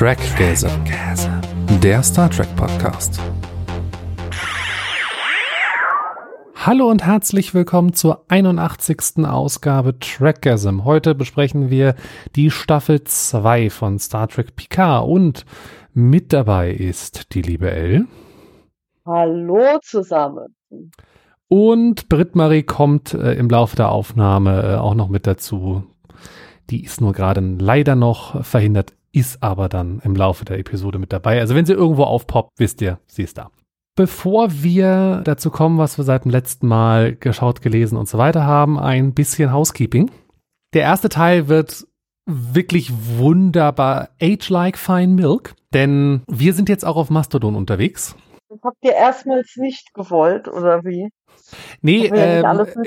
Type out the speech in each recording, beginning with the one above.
Trackgasm, der Star Trek Podcast. Hallo und herzlich willkommen zur 81. Ausgabe Trackgasm. Heute besprechen wir die Staffel 2 von Star Trek Picard und mit dabei ist die liebe Elle. Hallo zusammen. Und Britt-Marie kommt äh, im Laufe der Aufnahme äh, auch noch mit dazu. Die ist nur gerade leider noch verhindert, ist aber dann im Laufe der Episode mit dabei. Also wenn sie irgendwo aufpoppt, wisst ihr, sie ist da. Bevor wir dazu kommen, was wir seit dem letzten Mal geschaut, gelesen und so weiter haben, ein bisschen Housekeeping. Der erste Teil wird wirklich wunderbar age-like fine milk, denn wir sind jetzt auch auf Mastodon unterwegs. Das habt ihr erstmals nicht gewollt, oder wie? Nee, ähm,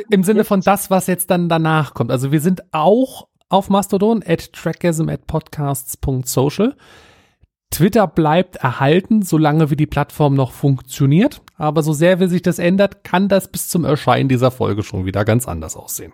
im Sinne von das, was jetzt dann danach kommt. Also wir sind auch auf Mastodon at trackgasm at podcasts.social. Twitter bleibt erhalten, solange wie die Plattform noch funktioniert. Aber so sehr wie sich das ändert, kann das bis zum Erscheinen dieser Folge schon wieder ganz anders aussehen.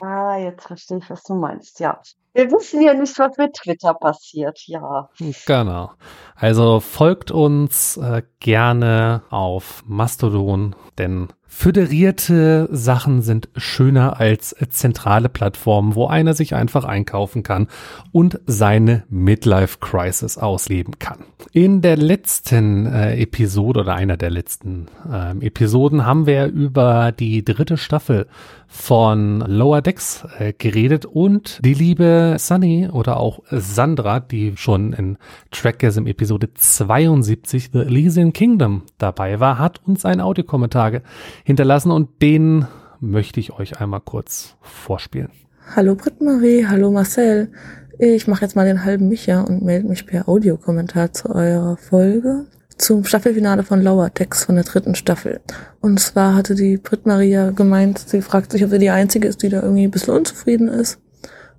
Ah, jetzt verstehe ich, was du meinst, ja. Wir wissen ja nicht, was mit Twitter passiert, ja. Genau. Also folgt uns äh, gerne auf Mastodon, denn Föderierte Sachen sind schöner als zentrale Plattformen, wo einer sich einfach einkaufen kann und seine Midlife Crisis ausleben kann. In der letzten äh, Episode oder einer der letzten äh, Episoden haben wir über die dritte Staffel von Lower Decks äh, geredet und die liebe Sunny oder auch Sandra, die schon in Trackgasm Episode 72 The Elysian Kingdom dabei war, hat uns einen Audiokommentar hinterlassen und den möchte ich euch einmal kurz vorspielen. Hallo Britt-Marie, hallo Marcel. Ich mache jetzt mal den halben Micha und melde mich per Audiokommentar zu eurer Folge zum Staffelfinale von Lower Decks von der dritten Staffel. Und zwar hatte die Britt-Maria gemeint, sie fragt sich, ob sie die Einzige ist, die da irgendwie ein bisschen unzufrieden ist.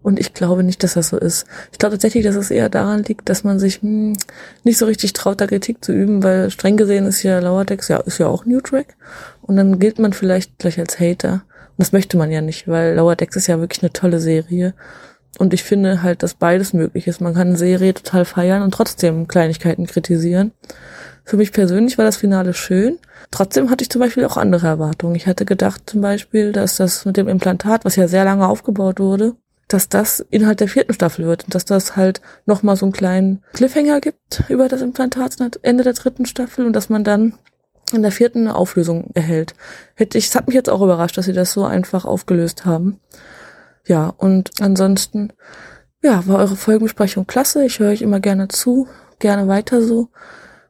Und ich glaube nicht, dass das so ist. Ich glaube tatsächlich, dass es eher daran liegt, dass man sich hm, nicht so richtig traut, da Kritik zu üben, weil streng gesehen ist ja Decks ja, ist ja auch New Track. Und dann gilt man vielleicht gleich als Hater. Und das möchte man ja nicht, weil Decks ist ja wirklich eine tolle Serie. Und ich finde halt, dass beides möglich ist. Man kann eine Serie total feiern und trotzdem Kleinigkeiten kritisieren. Für mich persönlich war das Finale schön. Trotzdem hatte ich zum Beispiel auch andere Erwartungen. Ich hatte gedacht zum Beispiel, dass das mit dem Implantat, was ja sehr lange aufgebaut wurde, dass das Inhalt der vierten Staffel wird und dass das halt nochmal so einen kleinen Cliffhanger gibt über das Implantat Ende der dritten Staffel und dass man dann in der vierten eine Auflösung erhält. Hätte ich, es hat mich jetzt auch überrascht, dass sie das so einfach aufgelöst haben. Ja, und ansonsten, ja, war eure Folgenbesprechung klasse. Ich höre euch immer gerne zu, gerne weiter so.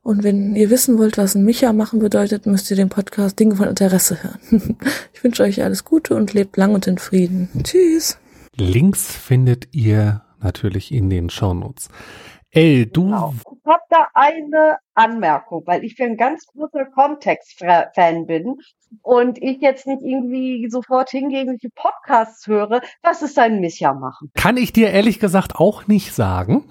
Und wenn ihr wissen wollt, was ein Micha machen bedeutet, müsst ihr den Podcast Dinge von Interesse hören. ich wünsche euch alles Gute und lebt lang und in Frieden. Tschüss. Links findet ihr natürlich in den Shownotes. Ey, du. Genau. Ich habe da eine Anmerkung, weil ich für ein ganz großer Kontext-Fan bin und ich jetzt nicht irgendwie sofort hingegen Podcasts höre. Was ist ein Micha machen? Kann ich dir ehrlich gesagt auch nicht sagen.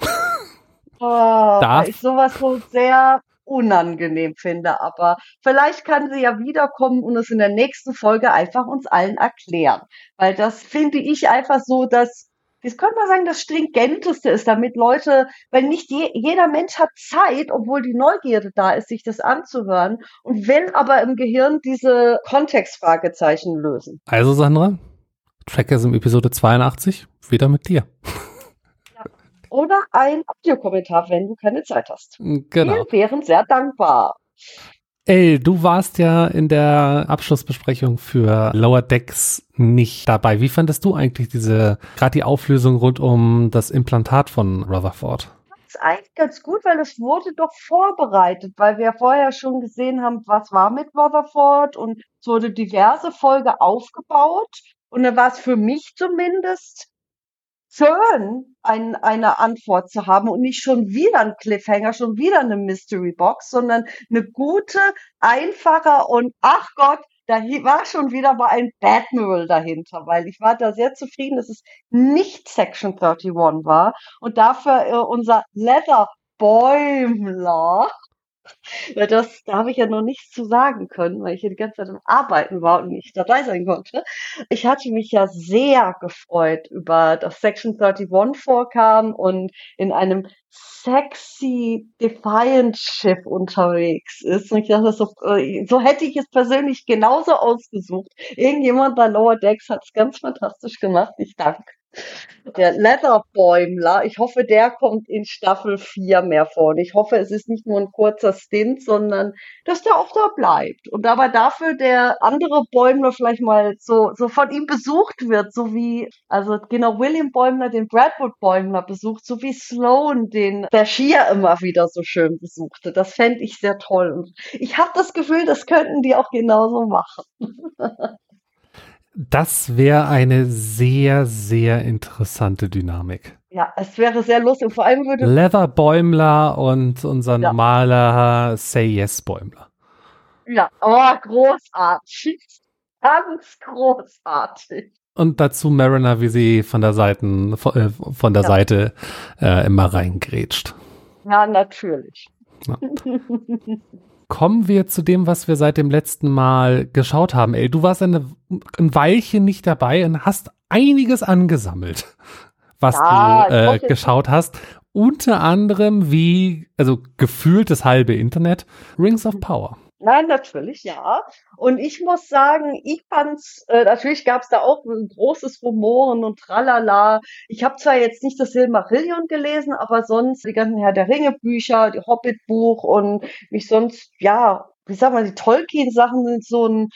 Oh, Darf? ich sowas so sehr unangenehm finde. Aber vielleicht kann sie ja wiederkommen und es in der nächsten Folge einfach uns allen erklären. Weil das finde ich einfach so, dass das könnte man sagen, das stringenteste ist, damit Leute, weil nicht je, jeder Mensch hat Zeit, obwohl die Neugierde da ist, sich das anzuhören und will aber im Gehirn diese Kontextfragezeichen lösen. Also Sandra, Trackers im Episode 82, wieder mit dir oder ein Audiokommentar, wenn du keine Zeit hast. Genau. Wir wären sehr dankbar. Ey, du warst ja in der Abschlussbesprechung für Lower Decks nicht dabei. Wie fandest du eigentlich diese, gerade die Auflösung rund um das Implantat von Rutherford? Das ist eigentlich ganz gut, weil es wurde doch vorbereitet, weil wir vorher schon gesehen haben, was war mit Rutherford und es wurde diverse Folge aufgebaut. Und da war es für mich zumindest schön, ein, eine Antwort zu haben und nicht schon wieder ein Cliffhanger, schon wieder eine Mystery Box, sondern eine gute, einfache und ach Gott, da war schon wieder mal ein Badmiral dahinter, weil ich war da sehr zufrieden, dass es nicht Section 31 war und dafür äh, unser Leather Bäumler Weil das, da habe ich ja noch nichts zu sagen können, weil ich ja die ganze Zeit am Arbeiten war und nicht dabei sein konnte. Ich hatte mich ja sehr gefreut über das Section 31 vorkam und in einem sexy Defiant Schiff unterwegs ist. Und ich dachte, so, äh, so hätte ich es persönlich genauso ausgesucht. Irgendjemand bei Lower Decks hat es ganz fantastisch gemacht. Ich danke. Der Leatherbäumler, ich hoffe, der kommt in Staffel 4 mehr vor. Und ich hoffe, es ist nicht nur ein kurzer Stint, sondern dass der auch da bleibt. Und aber dafür der andere Bäumler vielleicht mal so, so von ihm besucht wird, so wie, also genau William Bäumler den Bradwood Bäumler besucht, so wie Sloan den Schier immer wieder so schön besuchte. Das fände ich sehr toll. Und ich habe das Gefühl, das könnten die auch genauso machen. Das wäre eine sehr, sehr interessante Dynamik. Ja, es wäre sehr lustig. Vor allem würde. Leather Bäumler und unser ja. normaler Say Yes Bäumler. Ja, oh, großartig. Ganz großartig. Und dazu Mariner, wie sie von der Seite, von, von der ja. Seite äh, immer reingrätscht. Ja, natürlich. Ja. kommen wir zu dem, was wir seit dem letzten Mal geschaut haben. Ey, du warst eine, ein Weilchen nicht dabei und hast einiges angesammelt, was ja, du äh, geschaut hast. Unter anderem wie, also gefühlt das halbe Internet, Rings of Power. Nein, natürlich, ja. Und ich muss sagen, ich fand's, äh, natürlich gab's da auch ein großes Rumoren und Tralala. Ich habe zwar jetzt nicht das Silmarillion gelesen, aber sonst die ganzen Herr der Ringe Bücher, die Hobbit Buch und mich sonst, ja, wie sag mal, die Tolkien Sachen sind so ein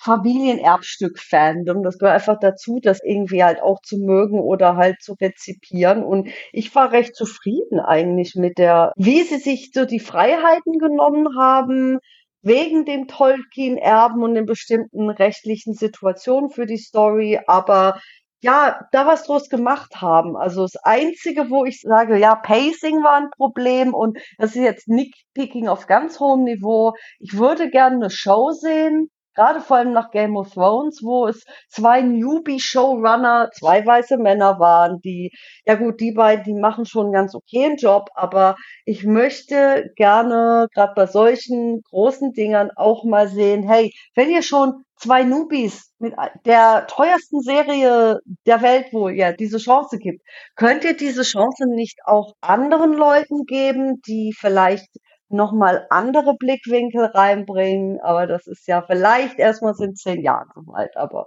Familienerbstück-Fandom. Das gehört einfach dazu, das irgendwie halt auch zu mögen oder halt zu rezipieren. Und ich war recht zufrieden eigentlich mit der, wie sie sich so die Freiheiten genommen haben, wegen dem Tolkien-Erben und den bestimmten rechtlichen Situationen für die Story, aber ja, da was draus gemacht haben. Also das Einzige, wo ich sage, ja, Pacing war ein Problem und das ist jetzt Nickpicking auf ganz hohem Niveau. Ich würde gerne eine Show sehen, gerade vor allem nach Game of Thrones, wo es zwei Newbie-Showrunner, zwei weiße Männer waren, die, ja gut, die beiden, die machen schon einen ganz okayen Job, aber ich möchte gerne gerade bei solchen großen Dingern auch mal sehen, hey, wenn ihr schon zwei Newbies mit der teuersten Serie der Welt, wo ihr diese Chance gibt, könnt ihr diese Chance nicht auch anderen Leuten geben, die vielleicht nochmal andere Blickwinkel reinbringen. Aber das ist ja vielleicht erstmal in zehn Jahren soweit. Aber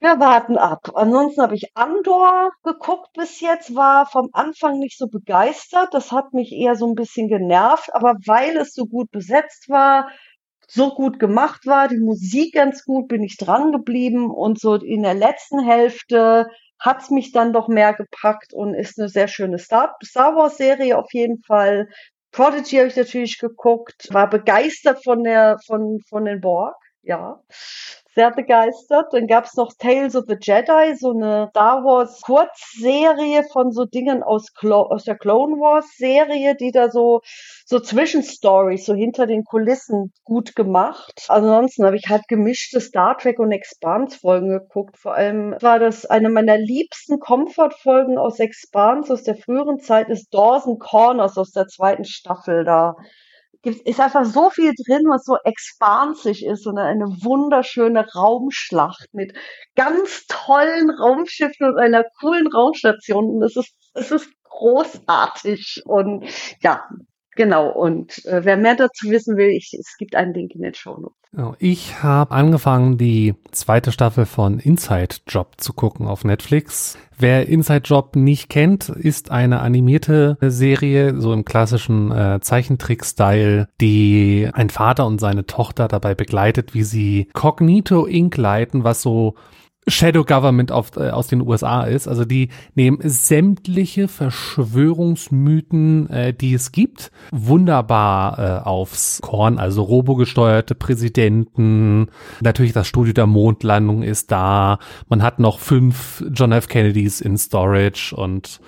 wir warten ab. Ansonsten habe ich Andor geguckt bis jetzt, war vom Anfang nicht so begeistert. Das hat mich eher so ein bisschen genervt. Aber weil es so gut besetzt war, so gut gemacht war, die Musik ganz gut, bin ich dran geblieben und so in der letzten Hälfte hat's mich dann doch mehr gepackt und ist eine sehr schöne Star, Star Wars Serie auf jeden Fall. Prodigy habe ich natürlich geguckt, war begeistert von der von von den Borg, ja sehr begeistert. Dann gab's noch Tales of the Jedi, so eine Star Wars Kurzserie von so Dingen aus, Clo aus der Clone Wars Serie, die da so so Zwischenstories so hinter den Kulissen gut gemacht. Ansonsten habe ich halt gemischte Star Trek und Expanse Folgen geguckt. Vor allem war das eine meiner liebsten Comfort Folgen aus Expanse aus der früheren Zeit ist Dawson Corners aus der zweiten Staffel da ist einfach so viel drin, was so expansig ist und eine wunderschöne Raumschlacht mit ganz tollen Raumschiffen und einer coolen Raumstation. Und es ist, es ist großartig. Und ja, Genau, und äh, wer mehr dazu wissen will, ich, es gibt einen Link in den Show Notes. Genau, ich habe angefangen, die zweite Staffel von Inside Job zu gucken auf Netflix. Wer Inside Job nicht kennt, ist eine animierte Serie, so im klassischen äh, Zeichentrick-Style, die ein Vater und seine Tochter dabei begleitet, wie sie Cognito Inc. leiten, was so Shadow Government auf, äh, aus den USA ist. Also die nehmen sämtliche Verschwörungsmythen, äh, die es gibt, wunderbar äh, aufs Korn. Also robogesteuerte Präsidenten, natürlich das Studio der Mondlandung ist da. Man hat noch fünf John F. Kennedys in Storage und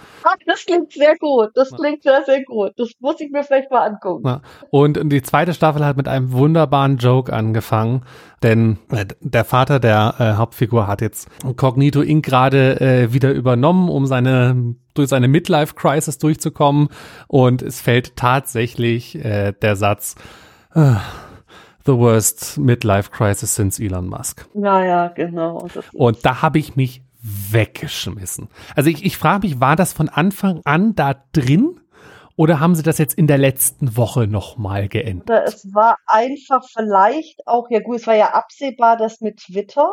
Das klingt sehr gut. Das klingt sehr, sehr gut. Das muss ich mir vielleicht mal angucken. Ja. Und die zweite Staffel hat mit einem wunderbaren Joke angefangen, denn äh, der Vater der äh, Hauptfigur hat jetzt Cognito Inc. gerade äh, wieder übernommen, um seine durch seine Midlife-Crisis durchzukommen. Und es fällt tatsächlich äh, der Satz, äh, the worst Midlife-Crisis since Elon Musk. Ja, ja, genau. Und da habe ich mich weggeschmissen. Also ich, ich frage mich, war das von Anfang an da drin? Oder haben sie das jetzt in der letzten Woche nochmal geändert? Es war einfach vielleicht auch, ja gut, es war ja absehbar, dass mit Twitter.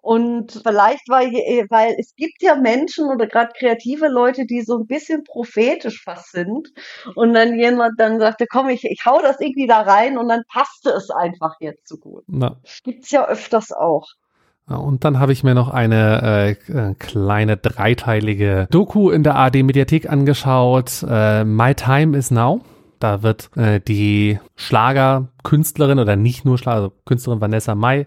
Und vielleicht war, weil es gibt ja Menschen oder gerade kreative Leute, die so ein bisschen prophetisch fast sind. Und dann jemand dann sagte, komm, ich, ich hau das irgendwie da rein und dann passte es einfach jetzt so gut. Na. Gibt's ja öfters auch. Und dann habe ich mir noch eine äh, äh, kleine dreiteilige Doku in der AD Mediathek angeschaut. Äh, My Time is Now. Da wird äh, die Schlagerkünstlerin oder nicht nur Schlager, also Künstlerin Vanessa Mai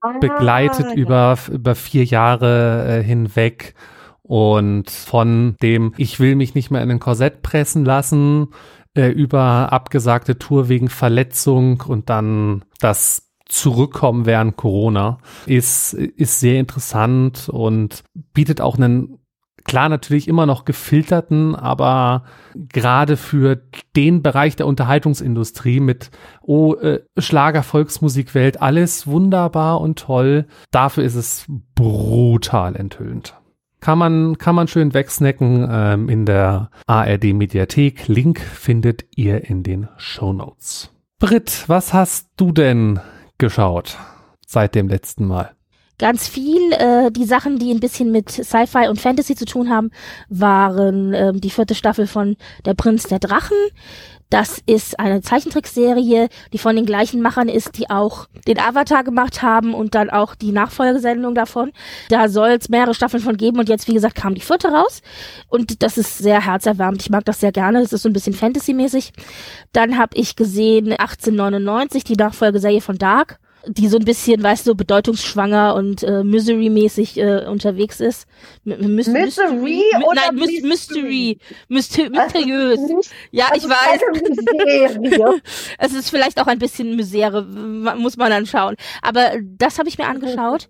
ah, begleitet ja. über, über vier Jahre äh, hinweg. Und von dem Ich will mich nicht mehr in ein Korsett pressen lassen, äh, über abgesagte Tour wegen Verletzung und dann das zurückkommen während Corona, ist, ist sehr interessant und bietet auch einen klar natürlich immer noch gefilterten, aber gerade für den Bereich der Unterhaltungsindustrie mit oh äh, Schlager Volksmusikwelt alles wunderbar und toll, dafür ist es brutal enthüllend. Kann man kann man schön wegsnacken ähm, in der ARD Mediathek. Link findet ihr in den Show Notes. Britt, was hast du denn geschaut seit dem letzten Mal? Ganz viel, äh, die Sachen, die ein bisschen mit Sci-Fi und Fantasy zu tun haben, waren äh, die vierte Staffel von Der Prinz der Drachen. Das ist eine Zeichentrickserie, die von den gleichen Machern ist, die auch den Avatar gemacht haben und dann auch die Nachfolgesendung davon. Da soll es mehrere Staffeln von geben und jetzt, wie gesagt, kam die vierte raus. Und das ist sehr herzerwärmend. Ich mag das sehr gerne. Das ist so ein bisschen Fantasy-mäßig. Dann habe ich gesehen 1899, die Nachfolgeserie von Dark die so ein bisschen, weißt du, bedeutungsschwanger und äh, Misery-mäßig äh, unterwegs ist. M Misery oder Nein, Mystery? Mystery. Myster mysteriös. ja, ich weiß. es ist vielleicht auch ein bisschen Misere, muss man dann schauen. Aber das habe ich mir angeschaut.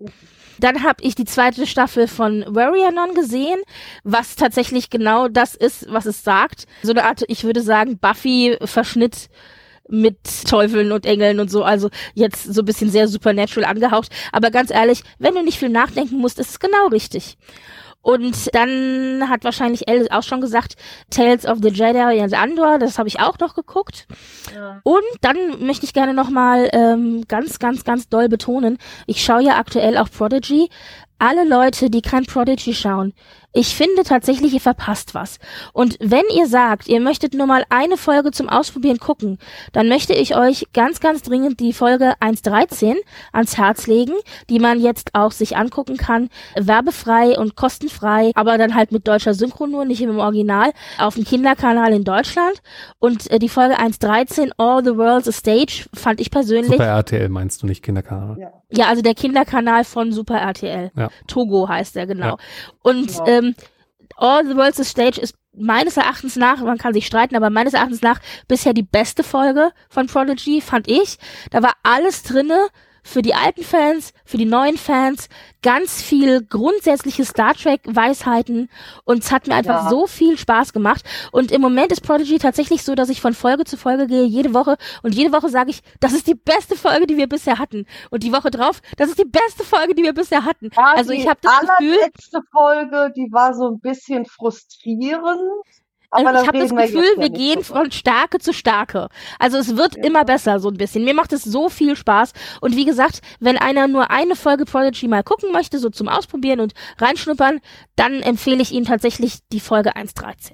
Dann habe ich die zweite Staffel von Warrior Non gesehen, was tatsächlich genau das ist, was es sagt. So eine Art, ich würde sagen, Buffy-Verschnitt mit Teufeln und Engeln und so, also jetzt so ein bisschen sehr supernatural angehaucht. Aber ganz ehrlich, wenn du nicht viel nachdenken musst, ist es genau richtig. Und dann hat wahrscheinlich Alice auch schon gesagt, Tales of the Jedi and Andor, das habe ich auch noch geguckt. Ja. Und dann möchte ich gerne nochmal ähm, ganz, ganz, ganz doll betonen, ich schaue ja aktuell auch Prodigy. Alle Leute, die kein Prodigy schauen, ich finde tatsächlich, ihr verpasst was. Und wenn ihr sagt, ihr möchtet nur mal eine Folge zum Ausprobieren gucken, dann möchte ich euch ganz, ganz dringend die Folge 1.13 ans Herz legen, die man jetzt auch sich angucken kann, werbefrei und kostenfrei, aber dann halt mit deutscher Synchro nur, nicht im Original, auf dem Kinderkanal in Deutschland. Und äh, die Folge 1.13, All the World's a Stage, fand ich persönlich. Super RTL meinst du nicht Kinderkanal? Ja, ja also der Kinderkanal von Super RTL. Ja. Togo heißt der genau. Ja. Und genau. ähm, All the World's a Stage ist meines Erachtens nach, man kann sich streiten, aber meines Erachtens nach bisher die beste Folge von Prodigy, fand ich. Da war alles drinne, für die alten Fans, für die neuen Fans, ganz viel grundsätzliche Star Trek Weisheiten und es hat mir einfach ja. so viel Spaß gemacht und im Moment ist Prodigy tatsächlich so, dass ich von Folge zu Folge gehe, jede Woche und jede Woche sage ich, das ist die beste Folge, die wir bisher hatten und die Woche drauf, das ist die beste Folge, die wir bisher hatten. Ja, also ich habe das Gefühl, die letzte Folge, die war so ein bisschen frustrierend. Aber ich habe das Gefühl, wir gehen von Starke zu Starke. Also es wird ja. immer besser, so ein bisschen. Mir macht es so viel Spaß. Und wie gesagt, wenn einer nur eine Folge Prodigy mal gucken möchte, so zum Ausprobieren und reinschnuppern, dann empfehle ich ihm tatsächlich die Folge 1.13.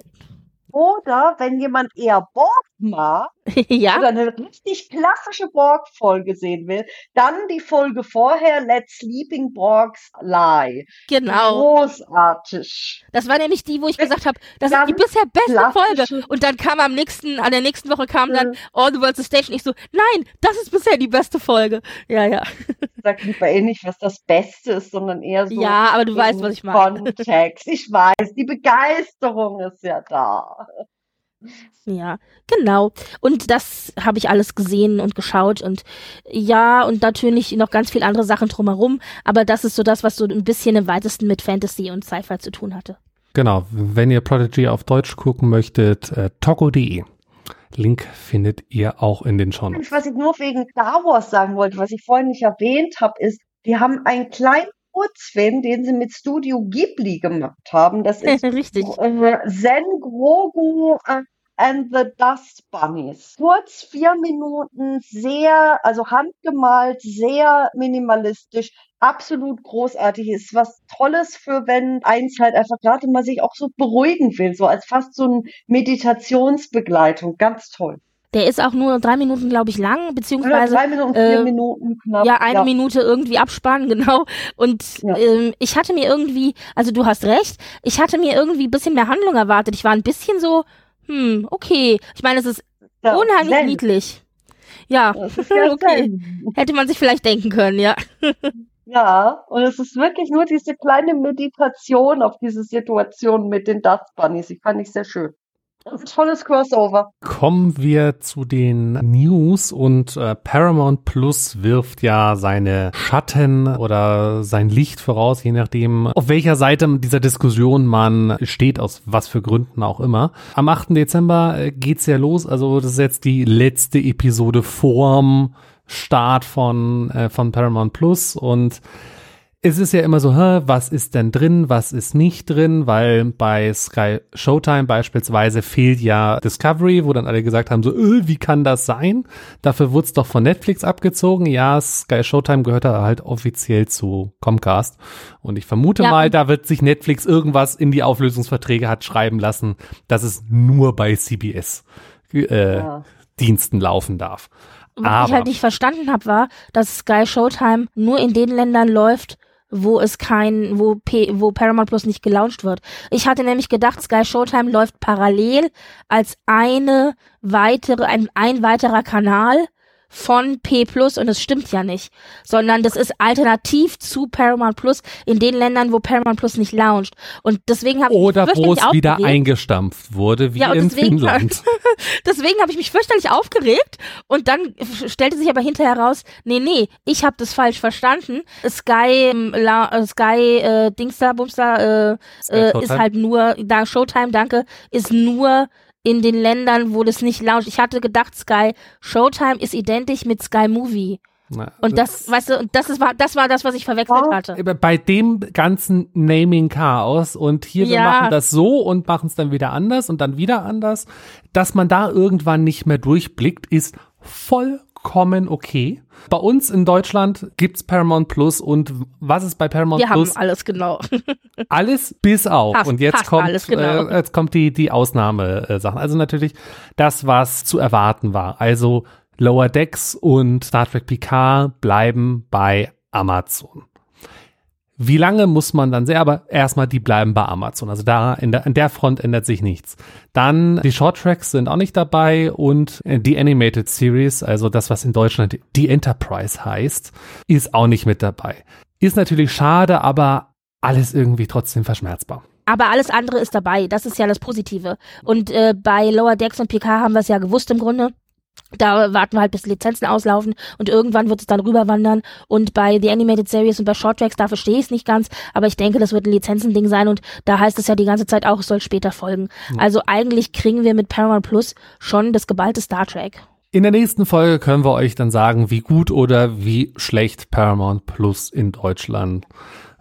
Oder wenn jemand eher Borg mag ja. oder eine richtig klassische Borg-Folge sehen will, dann die Folge vorher Let Sleeping Borgs Lie. Genau. Großartig. Das war nämlich die, wo ich gesagt habe, das ist die bisher beste Folge. Und dann kam am nächsten, an der nächsten Woche kam dann All the World's a Station. Ich so, nein, das ist bisher die beste Folge. Ja, ja. Sag lieber eh nicht, was das Beste ist, sondern eher so. Ja, aber du weißt, was ich meine. Kontext. Ich weiß, die Begeisterung ist ja da. Ja, genau. Und das habe ich alles gesehen und geschaut und ja, und natürlich noch ganz viel andere Sachen drumherum, aber das ist so das, was so ein bisschen im weitesten mit Fantasy und Sci-Fi zu tun hatte. Genau, wenn ihr Prodigy auf Deutsch gucken möchtet, äh, togo.de. Link findet ihr auch in den Show Was ich nur wegen Star Wars sagen wollte, was ich vorhin nicht erwähnt habe, ist, die haben einen kleinen Kurzfilm, den sie mit Studio Ghibli gemacht haben. Das ist Richtig. Zen Grogu äh, and the Dust Bunnies. Kurz vier Minuten, sehr, also handgemalt, sehr minimalistisch, absolut großartig. Ist was Tolles für, wenn eins halt einfach gerade mal sich auch so beruhigen will, so als fast so eine Meditationsbegleitung. Ganz toll. Der ist auch nur drei Minuten, glaube ich, lang, beziehungsweise. Ja, drei Minuten, vier äh, Minuten knapp. Ja, eine ja. Minute irgendwie abspannen, genau. Und ja. ähm, ich hatte mir irgendwie, also du hast recht, ich hatte mir irgendwie ein bisschen mehr Handlung erwartet. Ich war ein bisschen so, hm, okay. Ich meine, es ist ja, unheimlich zen. niedlich. Ja, ja okay. Hätte man sich vielleicht denken können, ja. Ja, und es ist wirklich nur diese kleine Meditation auf diese Situation mit den Dust Bunnies. Ich fand ich sehr schön. Tolles Crossover. Kommen wir zu den News und äh, Paramount Plus wirft ja seine Schatten oder sein Licht voraus, je nachdem, auf welcher Seite dieser Diskussion man steht, aus was für Gründen auch immer. Am 8. Dezember äh, geht's ja los, also das ist jetzt die letzte Episode vorm Start von, äh, von Paramount Plus und es ist ja immer so, hä, was ist denn drin, was ist nicht drin, weil bei Sky Showtime beispielsweise fehlt ja Discovery, wo dann alle gesagt haben, so, öh, wie kann das sein? Dafür wurde es doch von Netflix abgezogen. Ja, Sky Showtime gehört da halt offiziell zu Comcast. Und ich vermute ja. mal, da wird sich Netflix irgendwas in die Auflösungsverträge hat schreiben lassen, dass es nur bei CBS äh, ja. Diensten laufen darf. Was Aber, ich halt nicht verstanden habe, war, dass Sky Showtime nur in den Ländern läuft, wo es kein, wo, P, wo Paramount Plus nicht gelauncht wird. Ich hatte nämlich gedacht, Sky Showtime läuft parallel als eine weitere, ein, ein weiterer Kanal von P Plus und es stimmt ja nicht, sondern das ist alternativ zu Paramount Plus in den Ländern, wo Paramount Plus nicht launcht. Und deswegen habe ich Oder wo es wieder eingestampft wurde, wie ja, in deswegen, Finnland. deswegen habe ich mich fürchterlich aufgeregt und dann stellte sich aber hinterher raus, nee, nee, ich habe das falsch verstanden. Sky, ähm, La, äh, Sky, äh, Dingster, Bumster, äh, äh, ist halt nur, da Showtime, danke, ist nur in den Ländern, wo das nicht launcht. Ich hatte gedacht, Sky Showtime ist identisch mit Sky Movie. Na, und das, weißt du, das ist, war, das war das, was ich verwechselt hatte. Bei dem ganzen Naming-Chaos und hier, ja. wir machen das so und machen es dann wieder anders und dann wieder anders, dass man da irgendwann nicht mehr durchblickt, ist voll vollkommen okay. Bei uns in Deutschland gibt's Paramount Plus und was ist bei Paramount Wir Plus? Wir haben alles genau. alles bis auf. Fast, und jetzt kommt, genau. äh, jetzt kommt die, die Ausnahmesachen. Also natürlich das, was zu erwarten war. Also Lower Decks und Star Trek Picard bleiben bei Amazon. Wie lange muss man dann sehr, aber erstmal die bleiben bei Amazon. Also da in der, in der Front ändert sich nichts. Dann die Short Tracks sind auch nicht dabei und die Animated Series, also das, was in Deutschland die Enterprise heißt, ist auch nicht mit dabei. Ist natürlich schade, aber alles irgendwie trotzdem verschmerzbar. Aber alles andere ist dabei. Das ist ja das Positive. Und äh, bei Lower Decks und PK haben wir es ja gewusst im Grunde. Da warten wir halt, bis Lizenzen auslaufen und irgendwann wird es dann rüberwandern. Und bei The Animated Series und bei Short Tracks, da verstehe ich es nicht ganz, aber ich denke, das wird ein Lizenzending sein und da heißt es ja die ganze Zeit auch, es soll später folgen. Mhm. Also eigentlich kriegen wir mit Paramount Plus schon das geballte Star Trek. In der nächsten Folge können wir euch dann sagen, wie gut oder wie schlecht Paramount Plus in Deutschland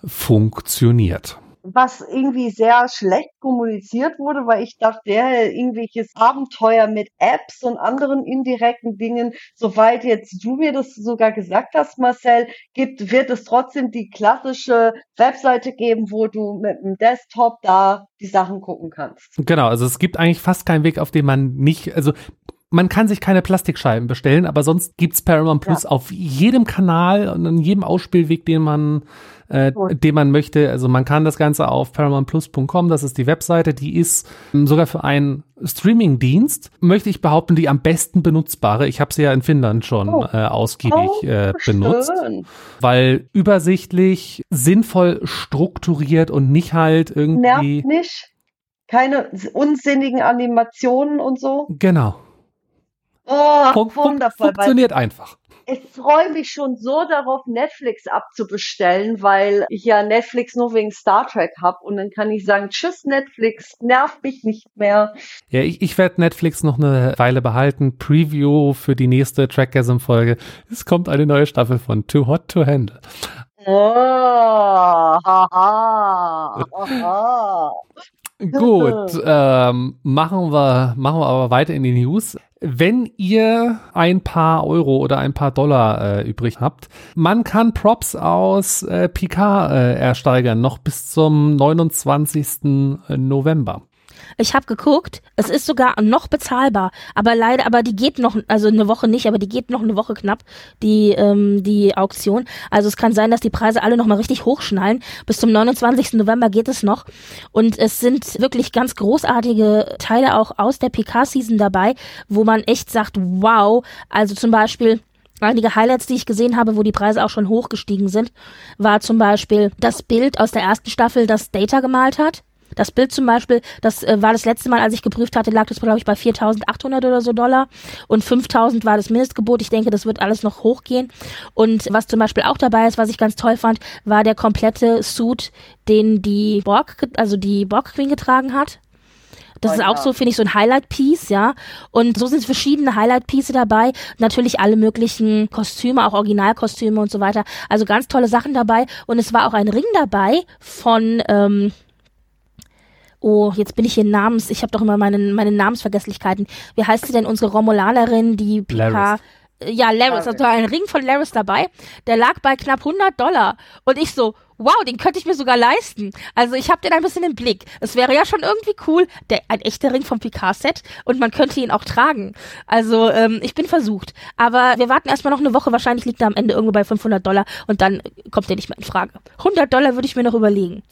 funktioniert was irgendwie sehr schlecht kommuniziert wurde, weil ich dachte, der irgendwelches Abenteuer mit Apps und anderen indirekten Dingen, soweit jetzt du mir das sogar gesagt hast, Marcel, gibt, wird es trotzdem die klassische Webseite geben, wo du mit dem Desktop da die Sachen gucken kannst. Genau, also es gibt eigentlich fast keinen Weg, auf den man nicht, also man kann sich keine Plastikscheiben bestellen, aber sonst gibt's Paramount Plus ja. auf jedem Kanal und in jedem Ausspielweg, den man äh, den man möchte. Also man kann das Ganze auf paramountplus.com, das ist die Webseite, die ist ähm, sogar für einen Streaming-Dienst, möchte ich behaupten, die am besten benutzbare. Ich habe sie ja in Finnland schon oh. äh, ausgiebig oh, äh, benutzt, schön. weil übersichtlich, sinnvoll strukturiert und nicht halt irgendwie. Nervt nicht. Keine unsinnigen Animationen und so. Genau. Oh, fun wundervoll. funktioniert einfach. Ich freue mich schon so darauf, Netflix abzubestellen, weil ich ja Netflix nur wegen Star Trek hab und dann kann ich sagen, tschüss Netflix, nerv mich nicht mehr. Ja, ich, ich werde Netflix noch eine Weile behalten. Preview für die nächste Trackgasm-Folge. Es kommt eine neue Staffel von Too Hot to Handle. Oh, haha, haha. Gut, ähm, machen wir, machen wir aber weiter in die News. Wenn ihr ein paar Euro oder ein paar Dollar äh, übrig habt, man kann Props aus äh, Picard äh, ersteigern, noch bis zum 29. November. Ich habe geguckt, es ist sogar noch bezahlbar, aber leider, aber die geht noch, also eine Woche nicht, aber die geht noch eine Woche knapp, die, ähm, die Auktion. Also es kann sein, dass die Preise alle noch mal richtig hochschnallen. Bis zum 29. November geht es noch. Und es sind wirklich ganz großartige Teile auch aus der PK-Season dabei, wo man echt sagt, wow, also zum Beispiel einige Highlights, die ich gesehen habe, wo die Preise auch schon hochgestiegen sind, war zum Beispiel das Bild aus der ersten Staffel, das Data gemalt hat. Das Bild zum Beispiel, das äh, war das letzte Mal, als ich geprüft hatte, lag das, glaube ich, bei 4.800 oder so Dollar und 5.000 war das Mindestgebot. Ich denke, das wird alles noch hochgehen. Und was zum Beispiel auch dabei ist, was ich ganz toll fand, war der komplette Suit, den die Borg, also die Borg Queen getragen hat. Das Oh ist auch so, finde ich, so ein Highlight-Piece, ja. Und so sind verschiedene Highlight-Piece dabei. Natürlich alle möglichen Kostüme, auch Originalkostüme und so weiter. Also ganz tolle Sachen dabei. Und es war auch ein Ring dabei von, ähm, Oh, jetzt bin ich hier namens, ich habe doch immer meine, meine Namensvergesslichkeiten. Wie heißt sie denn, unsere Romulanerin, die PK? Laris. Ja, Laris, also ein Ring von Laris dabei. Der lag bei knapp 100 Dollar. Und ich so, wow, den könnte ich mir sogar leisten. Also ich habe den ein bisschen im Blick. Es wäre ja schon irgendwie cool, der, ein echter Ring vom Picard-Set und man könnte ihn auch tragen. Also ähm, ich bin versucht. Aber wir warten erstmal noch eine Woche. Wahrscheinlich liegt er am Ende irgendwo bei 500 Dollar und dann kommt der nicht mehr in Frage. 100 Dollar würde ich mir noch überlegen.